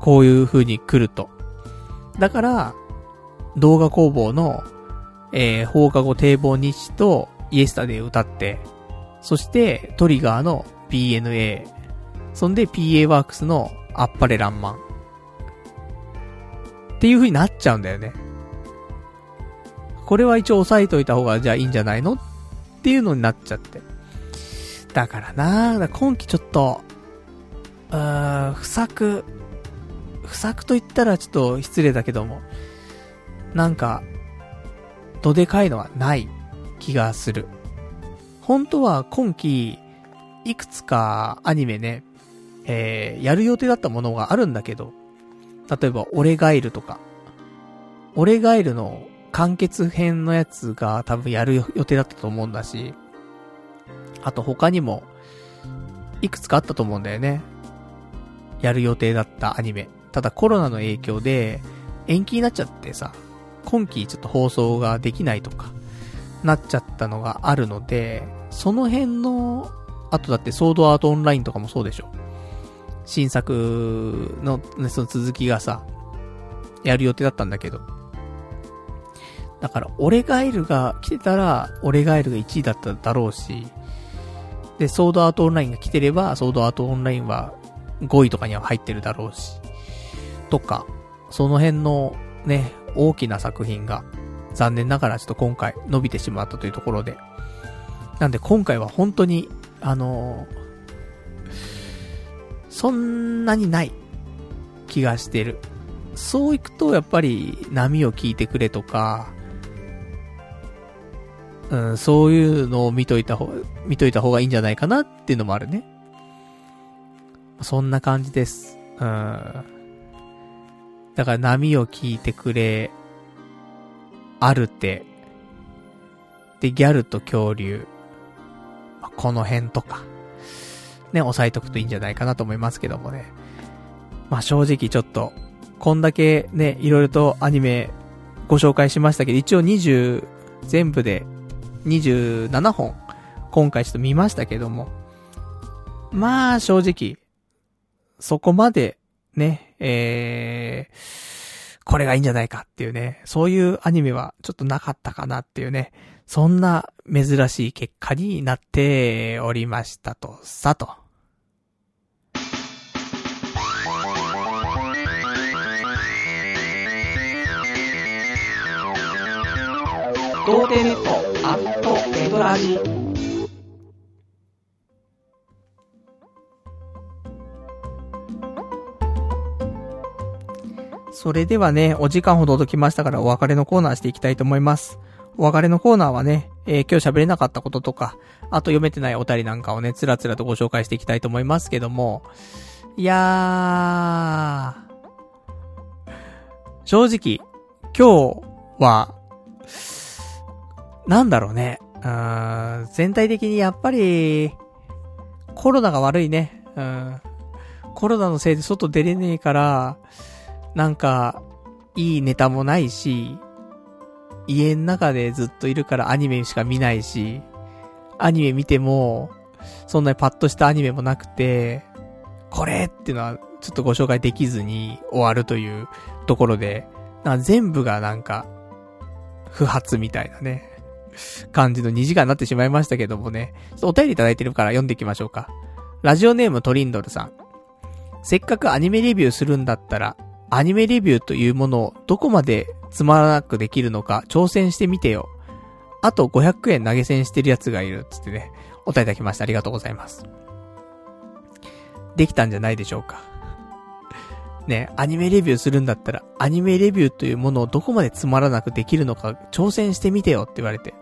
こういう風に来ると。だから、動画工房の、えー、放課後堤防日誌とイエスタで歌って、そしてトリガーの BNA、そんで PA ワークスのあっぱれらんまん。っていう風になっちゃうんだよね。これは一応押さえといた方がじゃあいいんじゃないの？っていうのになっちゃって。だからなだ今季ちょっと、うーん、不作、不作と言ったらちょっと失礼だけども、なんか、どでかいのはない気がする。本当は今季、いくつかアニメね、えー、やる予定だったものがあるんだけど、例えば、俺ガイルとか、俺ガイルの完結編のやつが多分やる予定だったと思うんだし、あと他にも、いくつかあったと思うんだよね。やる予定だったアニメ。ただコロナの影響で延期になっちゃってさ、今期ちょっと放送ができないとか、なっちゃったのがあるので、その辺の、あとだってソードアートオンラインとかもそうでしょ。新作の、ね、その続きがさ、やる予定だったんだけど。だから、俺ガエルが来てたら、俺ガエルが1位だっただろうし、で、ソードアートオンラインが来てれば、ソードアートオンラインは5位とかには入ってるだろうし、とか、その辺のね、大きな作品が、残念ながらちょっと今回伸びてしまったというところで。なんで今回は本当に、あのー、そんなにない気がしてる。そういくと、やっぱり波を聞いてくれとか、うん、そういうのを見といた方、見といた方がいいんじゃないかなっていうのもあるね。そんな感じです。うん。だから波を聞いてくれ、あるて、で、ギャルと恐竜、まあ、この辺とか、ね、押さえとくといいんじゃないかなと思いますけどもね。まあ正直ちょっと、こんだけね、いろいろとアニメご紹介しましたけど、一応20、全部で27本、今回ちょっと見ましたけども、まあ正直、そこまで、ね、えー、これがいいんじゃないかっていうね、そういうアニメはちょっとなかったかなっていうね、そんな珍しい結果になっておりましたと、さと。童貞ネットアットネトラジ。それではね、お時間ほど届きましたからお別れのコーナーしていきたいと思います。お別れのコーナーはね、えー、今日喋れなかったこととか、あと読めてないお便りなんかをね、つらつらとご紹介していきたいと思いますけども、いやー、正直、今日は、なんだろうね。うん、全体的にやっぱり、コロナが悪いね。うん。コロナのせいで外出れねえから、なんか、いいネタもないし、家の中でずっといるからアニメしか見ないし、アニメ見ても、そんなにパッとしたアニメもなくて、これっていうのはちょっとご紹介できずに終わるというところで、なんか全部がなんか、不発みたいなね。感じの2時間になってしまいましたけどもね。ちょっとお便りいただいてるから読んでいきましょうか。ラジオネームトリンドルさん。せっかくアニメレビューするんだったら、アニメレビューというものをどこまでつまらなくできるのか挑戦してみてよ。あと500円投げ銭してるやつがいる。つってね、お便りいただきました。ありがとうございます。できたんじゃないでしょうか。ね、アニメレビューするんだったら、アニメレビューというものをどこまでつまらなくできるのか挑戦してみてよって言われて、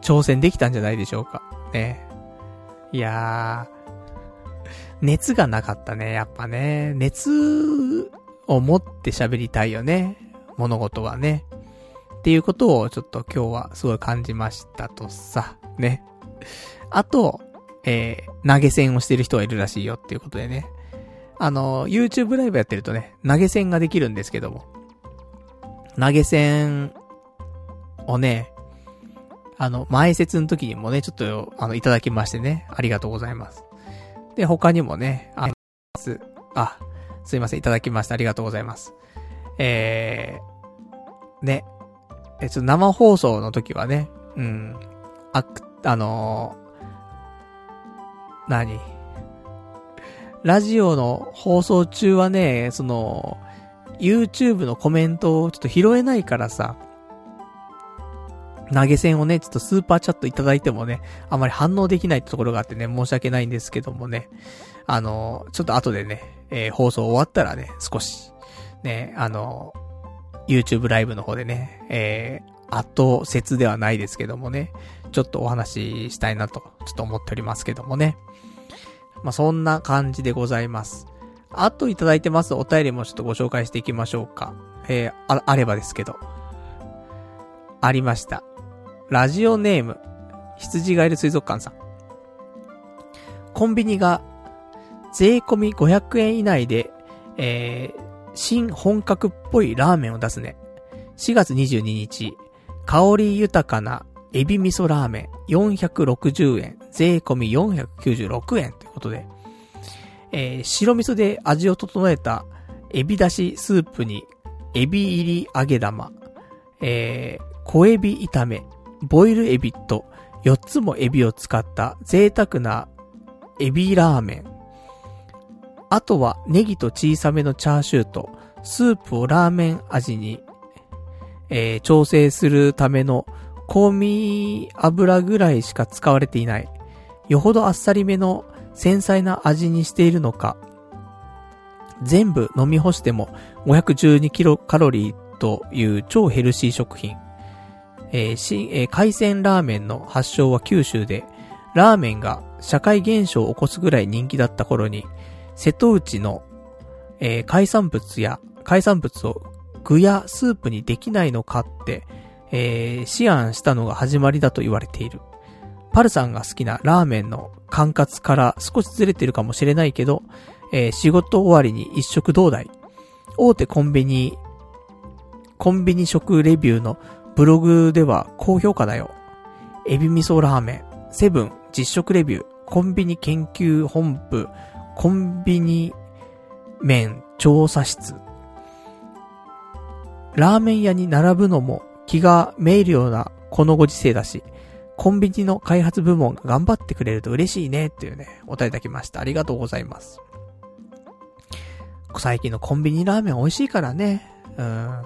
挑戦できたんじゃないでしょうか。ね。いやー、熱がなかったね、やっぱね。熱を持って喋りたいよね。物事はね。っていうことをちょっと今日はすごい感じましたとさ、ね。あと、えー、投げ銭をしてる人がいるらしいよっていうことでね。あの、YouTube ライブやってるとね、投げ銭ができるんですけども。投げ銭をね、あの、前説の時にもね、ちょっと、あの、いただきましてね、ありがとうございます。で、他にもね、あ、す、あ、すいません、いただきました。ありがとうございます。えー、ね、え、ちょっと生放送の時はね、うん、あ、あのー、何？ラジオの放送中はね、その、YouTube のコメントをちょっと拾えないからさ、投げ銭をね、ちょっとスーパーチャットいただいてもね、あまり反応できないところがあってね、申し訳ないんですけどもね、あの、ちょっと後でね、えー、放送終わったらね、少し、ね、あの、YouTube ライブの方でね、えー、後説ではないですけどもね、ちょっとお話ししたいなと、ちょっと思っておりますけどもね。まあ、そんな感じでございます。あといただいてますお便りもちょっとご紹介していきましょうか。えー、あ、あればですけど。ありました。ラジオネーム、羊ガエル水族館さん。コンビニが、税込み500円以内で、えー、新本格っぽいラーメンを出すね。4月22日、香り豊かなエビ味噌ラーメン460円、税込み496円ということで、えー、白味噌で味を整えたエビだしスープに、エビ入り揚げ玉、えー、小エビ炒め、ボイルエビと4つもエビを使った贅沢なエビラーメン。あとはネギと小さめのチャーシューとスープをラーメン味に、えー、調整するための香味油ぐらいしか使われていない。よほどあっさりめの繊細な味にしているのか、全部飲み干しても512キロカロリーという超ヘルシー食品。えー、し、えー、海鮮ラーメンの発祥は九州で、ラーメンが社会現象を起こすぐらい人気だった頃に、瀬戸内の、えー、海産物や、海産物を具やスープにできないのかって、えー、思案したのが始まりだと言われている。パルさんが好きなラーメンの管轄から少しずれてるかもしれないけど、えー、仕事終わりに一食同台。大手コンビニ、コンビニ食レビューのブログでは高評価だよ。エビ味噌ラーメン、セブン、実食レビュー、コンビニ研究本部、コンビニ麺調査室。ラーメン屋に並ぶのも気がめいるようなこのご時世だし、コンビニの開発部門が頑張ってくれると嬉しいねっていうね、お便りいただきました。ありがとうございます。最近のコンビニラーメン美味しいからね。うん。ま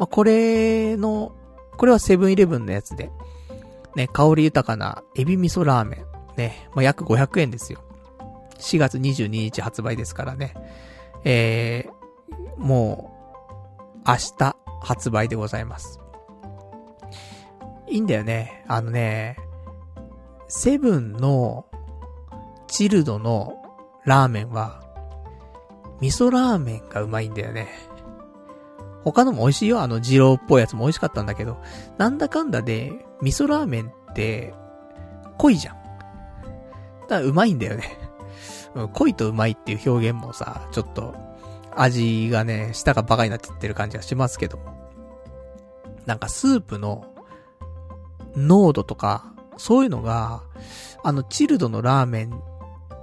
あ、これの、これはセブンイレブンのやつで、ね、香り豊かなエビ味噌ラーメン。ね、まあ、約500円ですよ。4月22日発売ですからね。えー、もう、明日発売でございます。いいんだよね。あのね、セブンのチルドのラーメンは、味噌ラーメンがうまいんだよね。他のも美味しいよ。あの、二郎っぽいやつも美味しかったんだけど、なんだかんだで、味噌ラーメンって、濃いじゃん。だからうまいんだよね。濃いとうまいっていう表現もさ、ちょっと、味がね、舌がバカになっちゃってる感じがしますけど。なんかスープの、濃度とか、そういうのが、あの、チルドのラーメン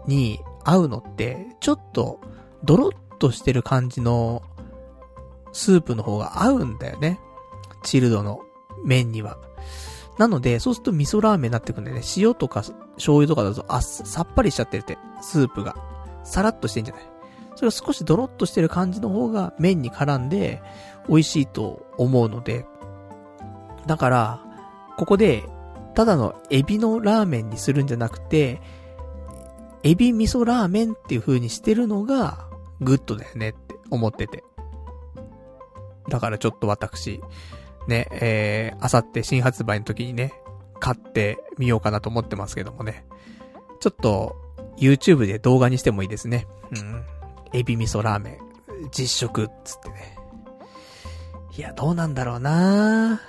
に合うのって、ちょっと、ドロッとしてる感じの、スープの方が合うんだよね。チルドの麺には。なので、そうすると味噌ラーメンになってくんだよね。塩とか醤油とかだと、あ、さっぱりしちゃってるって、スープが。さらっとしてんじゃないそれが少しドロッとしてる感じの方が麺に絡んで美味しいと思うので、だから、ここで、ただのエビのラーメンにするんじゃなくて、エビ味噌ラーメンっていう風にしてるのが、グッドだよねって思ってて。だからちょっと私、ね、えー、あさって新発売の時にね、買ってみようかなと思ってますけどもね。ちょっと、YouTube で動画にしてもいいですね。うん。エビ味噌ラーメン、実食、つってね。いや、どうなんだろうな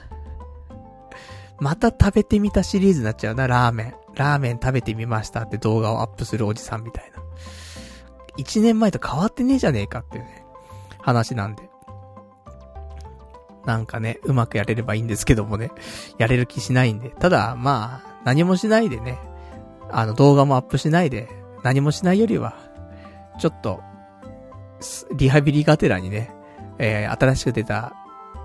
また食べてみたシリーズになっちゃうな、ラーメン。ラーメン食べてみましたって動画をアップするおじさんみたいな。一年前と変わってねえじゃねえかっていうね、話なんで。なんかね、うまくやれればいいんですけどもね、やれる気しないんで。ただ、まあ、何もしないでね、あの動画もアップしないで、何もしないよりは、ちょっと、リハビリがてらにね、えー、新しく出た、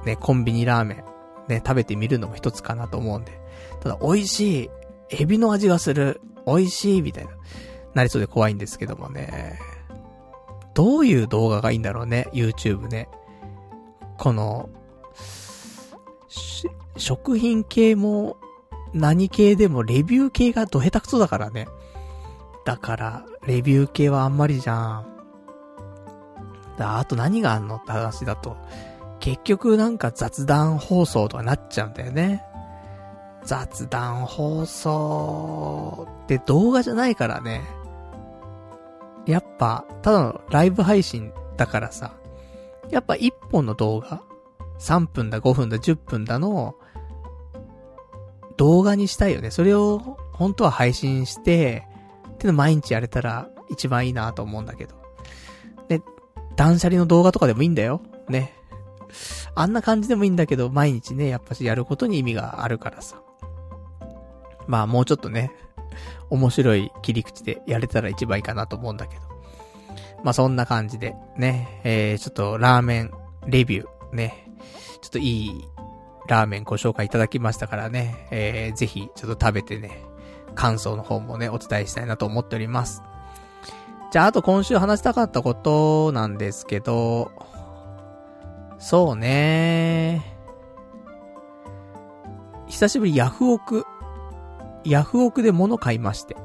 ね、コンビニラーメン、ね、食べてみるのも一つかなと思うんで。ただ、美味しい。エビの味がする。美味しい。みたいな。なりそうで怖いんですけどもね。どういう動画がいいんだろうね。YouTube ね。この、食品系も、何系でもレビュー系がど下手くそだからね。だから、レビュー系はあんまりじゃん。だあと何があんのって話だと、結局なんか雑談放送とかなっちゃうんだよね。雑談放送って動画じゃないからね。やっぱ、ただのライブ配信だからさ、やっぱ一本の動画、3分だ、5分だ、10分だの、動画にしたいよね。それを、本当は配信して、っての毎日やれたら一番いいなと思うんだけど。で、断捨離の動画とかでもいいんだよ。ね。あんな感じでもいいんだけど、毎日ね、やっぱしやることに意味があるからさ。まあもうちょっとね、面白い切り口でやれたら一番いいかなと思うんだけど。まあ、そんな感じで、ね、えー、ちょっとラーメンレビュー、ね、ちょっといいラーメンご紹介いただきましたからね、えー、ぜひちょっと食べてね、感想の方もね、お伝えしたいなと思っております。じゃあ、あと今週話したかったことなんですけど、そうね久しぶりヤフオク。ヤフオクで物買いまして。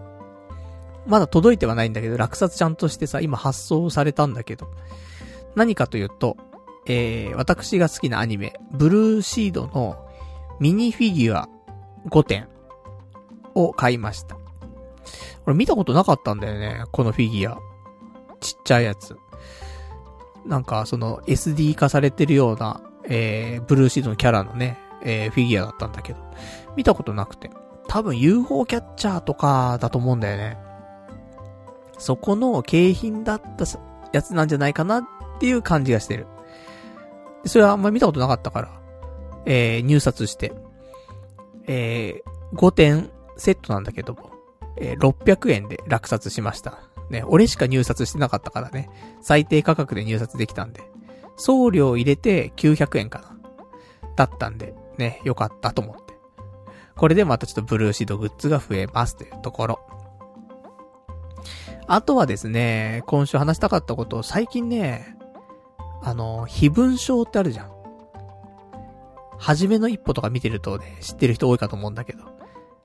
まだ届いてはないんだけど、落札ちゃんとしてさ、今発送されたんだけど。何かというと、えー、私が好きなアニメ、ブルーシードのミニフィギュア5点を買いました。これ見たことなかったんだよね、このフィギュア。ちっちゃいやつ。なんか、その SD 化されてるような、えー、ブルーシードのキャラのね、えー、フィギュアだったんだけど、見たことなくて。多分 UFO キャッチャーとかだと思うんだよね。そこの景品だったやつなんじゃないかなっていう感じがしてる。それはあんまり見たことなかったから、えー、入札して、えー、5点セットなんだけども、えー、600円で落札しました。ね、俺しか入札してなかったからね、最低価格で入札できたんで、送料入れて900円かな。だったんで、ね、よかったと思って。これでまたちょっとブルーシードグッズが増えますというところ。あとはですね、今週話したかったことを最近ね、あの、非文章ってあるじゃん。初めの一歩とか見てるとね、知ってる人多いかと思うんだけど。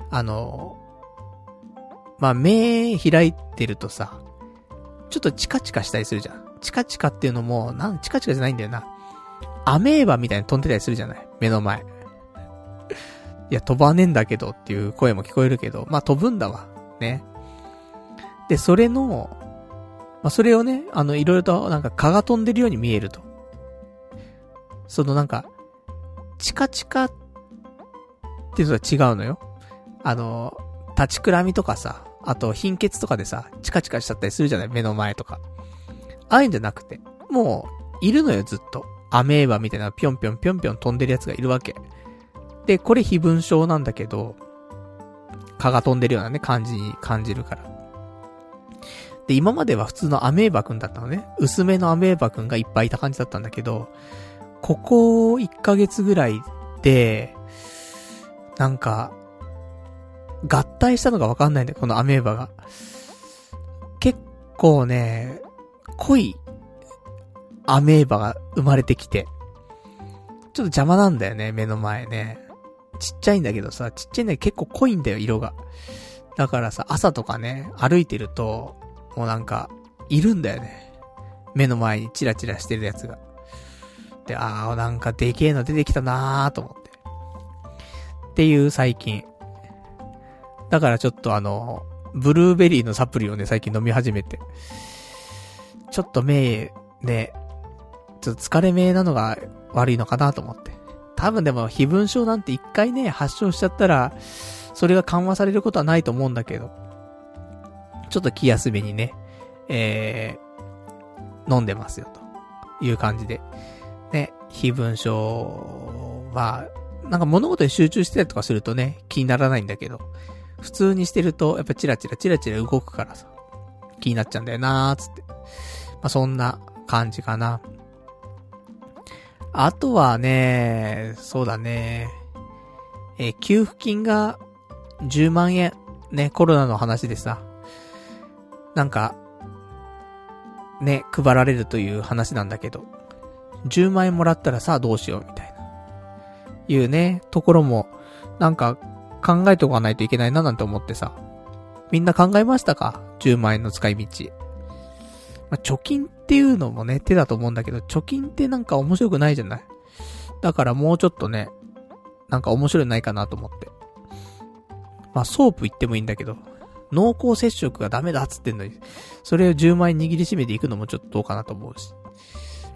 あの、まあ、目開いてるとさ、ちょっとチカチカしたりするじゃん。チカチカっていうのも、なん、チカチカじゃないんだよな。アメーバみたいに飛んでたりするじゃない？目の前。いや、飛ばねえんだけどっていう声も聞こえるけど、まあ飛ぶんだわ。ね。で、それの、まあそれをね、あの、いろいろとなんか蚊が飛んでるように見えると。そのなんか、チカチカっていうのは違うのよ。あの、立ちくらみとかさ、あと貧血とかでさ、チカチカしちゃったりするじゃない？目の前とか。ああいうんじゃなくて、もう、いるのよ、ずっと。アメーバみたいなぴょんぴょんぴょんぴょん飛んでるやつがいるわけ。で、これ非文章なんだけど、蚊が飛んでるようなね、感じに感じるから。で、今までは普通のアメーバくんだったのね。薄めのアメーバくんがいっぱいいた感じだったんだけど、ここ1ヶ月ぐらいで、なんか、合体したのがわかんないんだよ、このアメーバが。結構ね、濃いアメーバが生まれてきて、ちょっと邪魔なんだよね、目の前ね。ちっちゃいんだけどさ、ちっちゃいんだけど結構濃いんだよ、色が。だからさ、朝とかね、歩いてると、もうなんか、いるんだよね。目の前にチラチラしてるやつが。で、あー、なんかでけえの出てきたなーと思って。っていう最近。だからちょっとあの、ブルーベリーのサプリをね、最近飲み始めて。ちょっと目、ね、ちょっと疲れ目なのが悪いのかなと思って。多分でも、非文症なんて一回ね、発症しちゃったら、それが緩和されることはないと思うんだけど、ちょっと気休めにね、えー、飲んでますよ、という感じで。ね、非文症は、なんか物事に集中してたりとかするとね、気にならないんだけど、普通にしてると、やっぱチラチラチラチラ動くからさ、気になっちゃうんだよなーつって。まあ、そんな感じかな。あとはね、そうだね。えー、給付金が10万円。ね、コロナの話でさ。なんか、ね、配られるという話なんだけど。10万円もらったらさどうしようみたいな。いうね、ところも、なんか考えておかないといけないななんて思ってさ。みんな考えましたか ?10 万円の使い道。まあ、貯金っていうのもね、手だと思うんだけど、貯金ってなんか面白くないじゃない？だからもうちょっとね、なんか面白いのないかなと思って。まあ、ソープ行ってもいいんだけど、濃厚接触がダメだっつってんのに、それを10万円握りしめていくのもちょっとどうかなと思うし。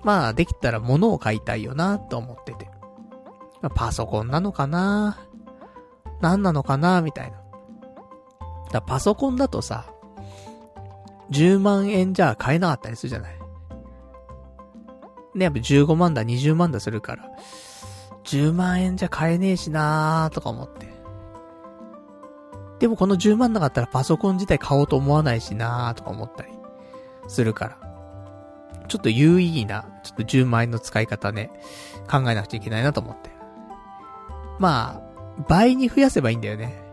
まあ、できたら物を買いたいよなと思ってて。まあ、パソコンなのかな？何なのかな？みたいな。だパソコンだとさ、10万円じゃ買えなかったりするじゃない。ね、やっぱ15万だ、20万だするから、10万円じゃ買えねえしなーとか思って。でもこの10万なかったらパソコン自体買おうと思わないしなーとか思ったりするから。ちょっと有意義な、ちょっと10万円の使い方ね、考えなくちゃいけないなと思って。まあ、倍に増やせばいいんだよね。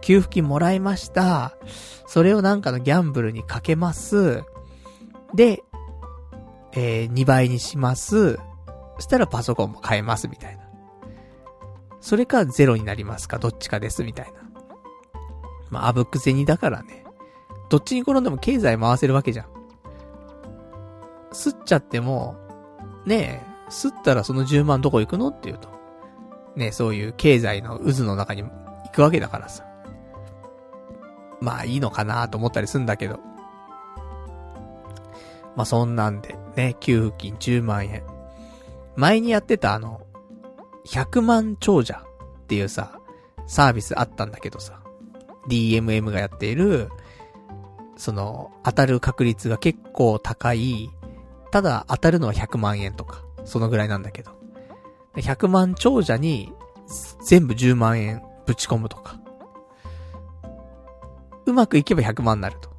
給付金もらいました。それをなんかのギャンブルにかけます。で、えー、2倍にします。そしたらパソコンも買えますみたいな。それかゼロになりますかどっちかですみたいな。まあ、あぶく銭だからね。どっちに転んでも経済回せるわけじゃん。吸っちゃっても、ねえ、吸ったらその10万どこ行くのって言うと。ねえそういう経済の渦の中に行くわけだからさ。まあいいのかなと思ったりするんだけど。まあそんなんで、ね、給付金10万円。前にやってたあの、100万長者っていうさ、サービスあったんだけどさ。DMM がやっている、その、当たる確率が結構高い、ただ当たるのは100万円とか、そのぐらいなんだけど。100万長者に全部10万円ぶち込むとか。うまくいけば100万になると。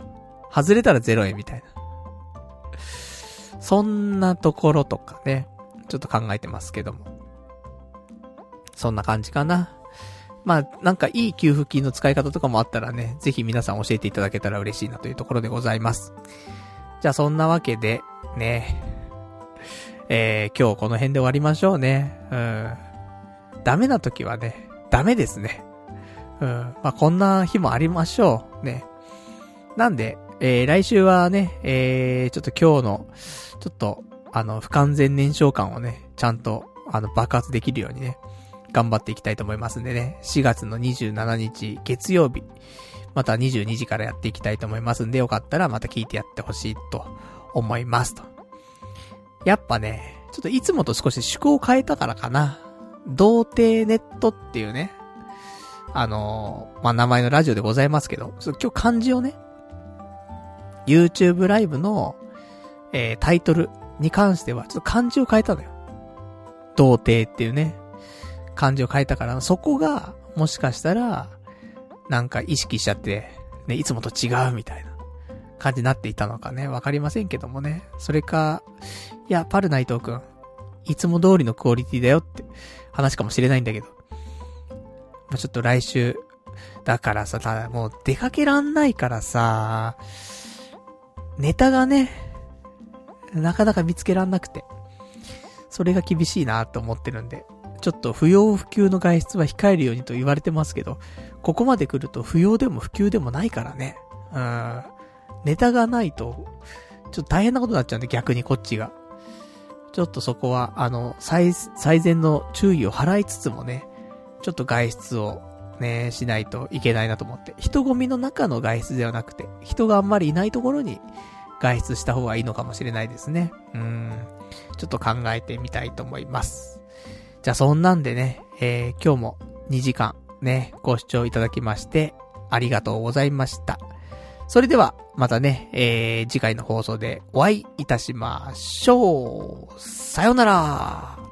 外れたら0円みたいな。そんなところとかね、ちょっと考えてますけども。そんな感じかな。まあ、なんかいい給付金の使い方とかもあったらね、ぜひ皆さん教えていただけたら嬉しいなというところでございます。じゃあそんなわけで、ね、えー、今日この辺で終わりましょうね。うん。ダメな時はね、ダメですね。うん。まあ、こんな日もありましょう。ね。なんで、えー、来週はね、えー、ちょっと今日の、ちょっと、あの、不完全燃焼感をね、ちゃんと、あの、爆発できるようにね、頑張っていきたいと思いますんでね、4月の27日月曜日、また22時からやっていきたいと思いますんで、よかったらまた聞いてやってほしいと思いますと。やっぱね、ちょっといつもと少し趣向を変えたからかな。童貞ネットっていうね、あのー、まあ、名前のラジオでございますけど、今日漢字をね、YouTube ライブの、えー、タイトルに関しては、ちょっと漢字を変えたのよ。童貞っていうね、漢字を変えたから、そこが、もしかしたら、なんか意識しちゃって、ね、いつもと違うみたいな感じになっていたのかね、わかりませんけどもね。それか、いや、パル内藤くん、いつも通りのクオリティだよって話かもしれないんだけど。まあ、ちょっと来週、だからさ、ただもう出かけらんないからさ、ネタがね、なかなか見つけらんなくて。それが厳しいなと思ってるんで。ちょっと不要不急の外出は控えるようにと言われてますけど、ここまで来ると不要でも不急でもないからね。うん。ネタがないと、ちょっと大変なことになっちゃうんで、逆にこっちが。ちょっとそこは、あの、最、最善の注意を払いつつもね、ちょっと外出をね、しないといけないなと思って。人混みの中の外出ではなくて、人があんまりいないところに外出した方がいいのかもしれないですね。うん。ちょっと考えてみたいと思います。じゃあそんなんでね、えー、今日も2時間ね、ご視聴いただきまして、ありがとうございました。それでは、またね、えー、次回の放送でお会いいたしましょう。さよなら。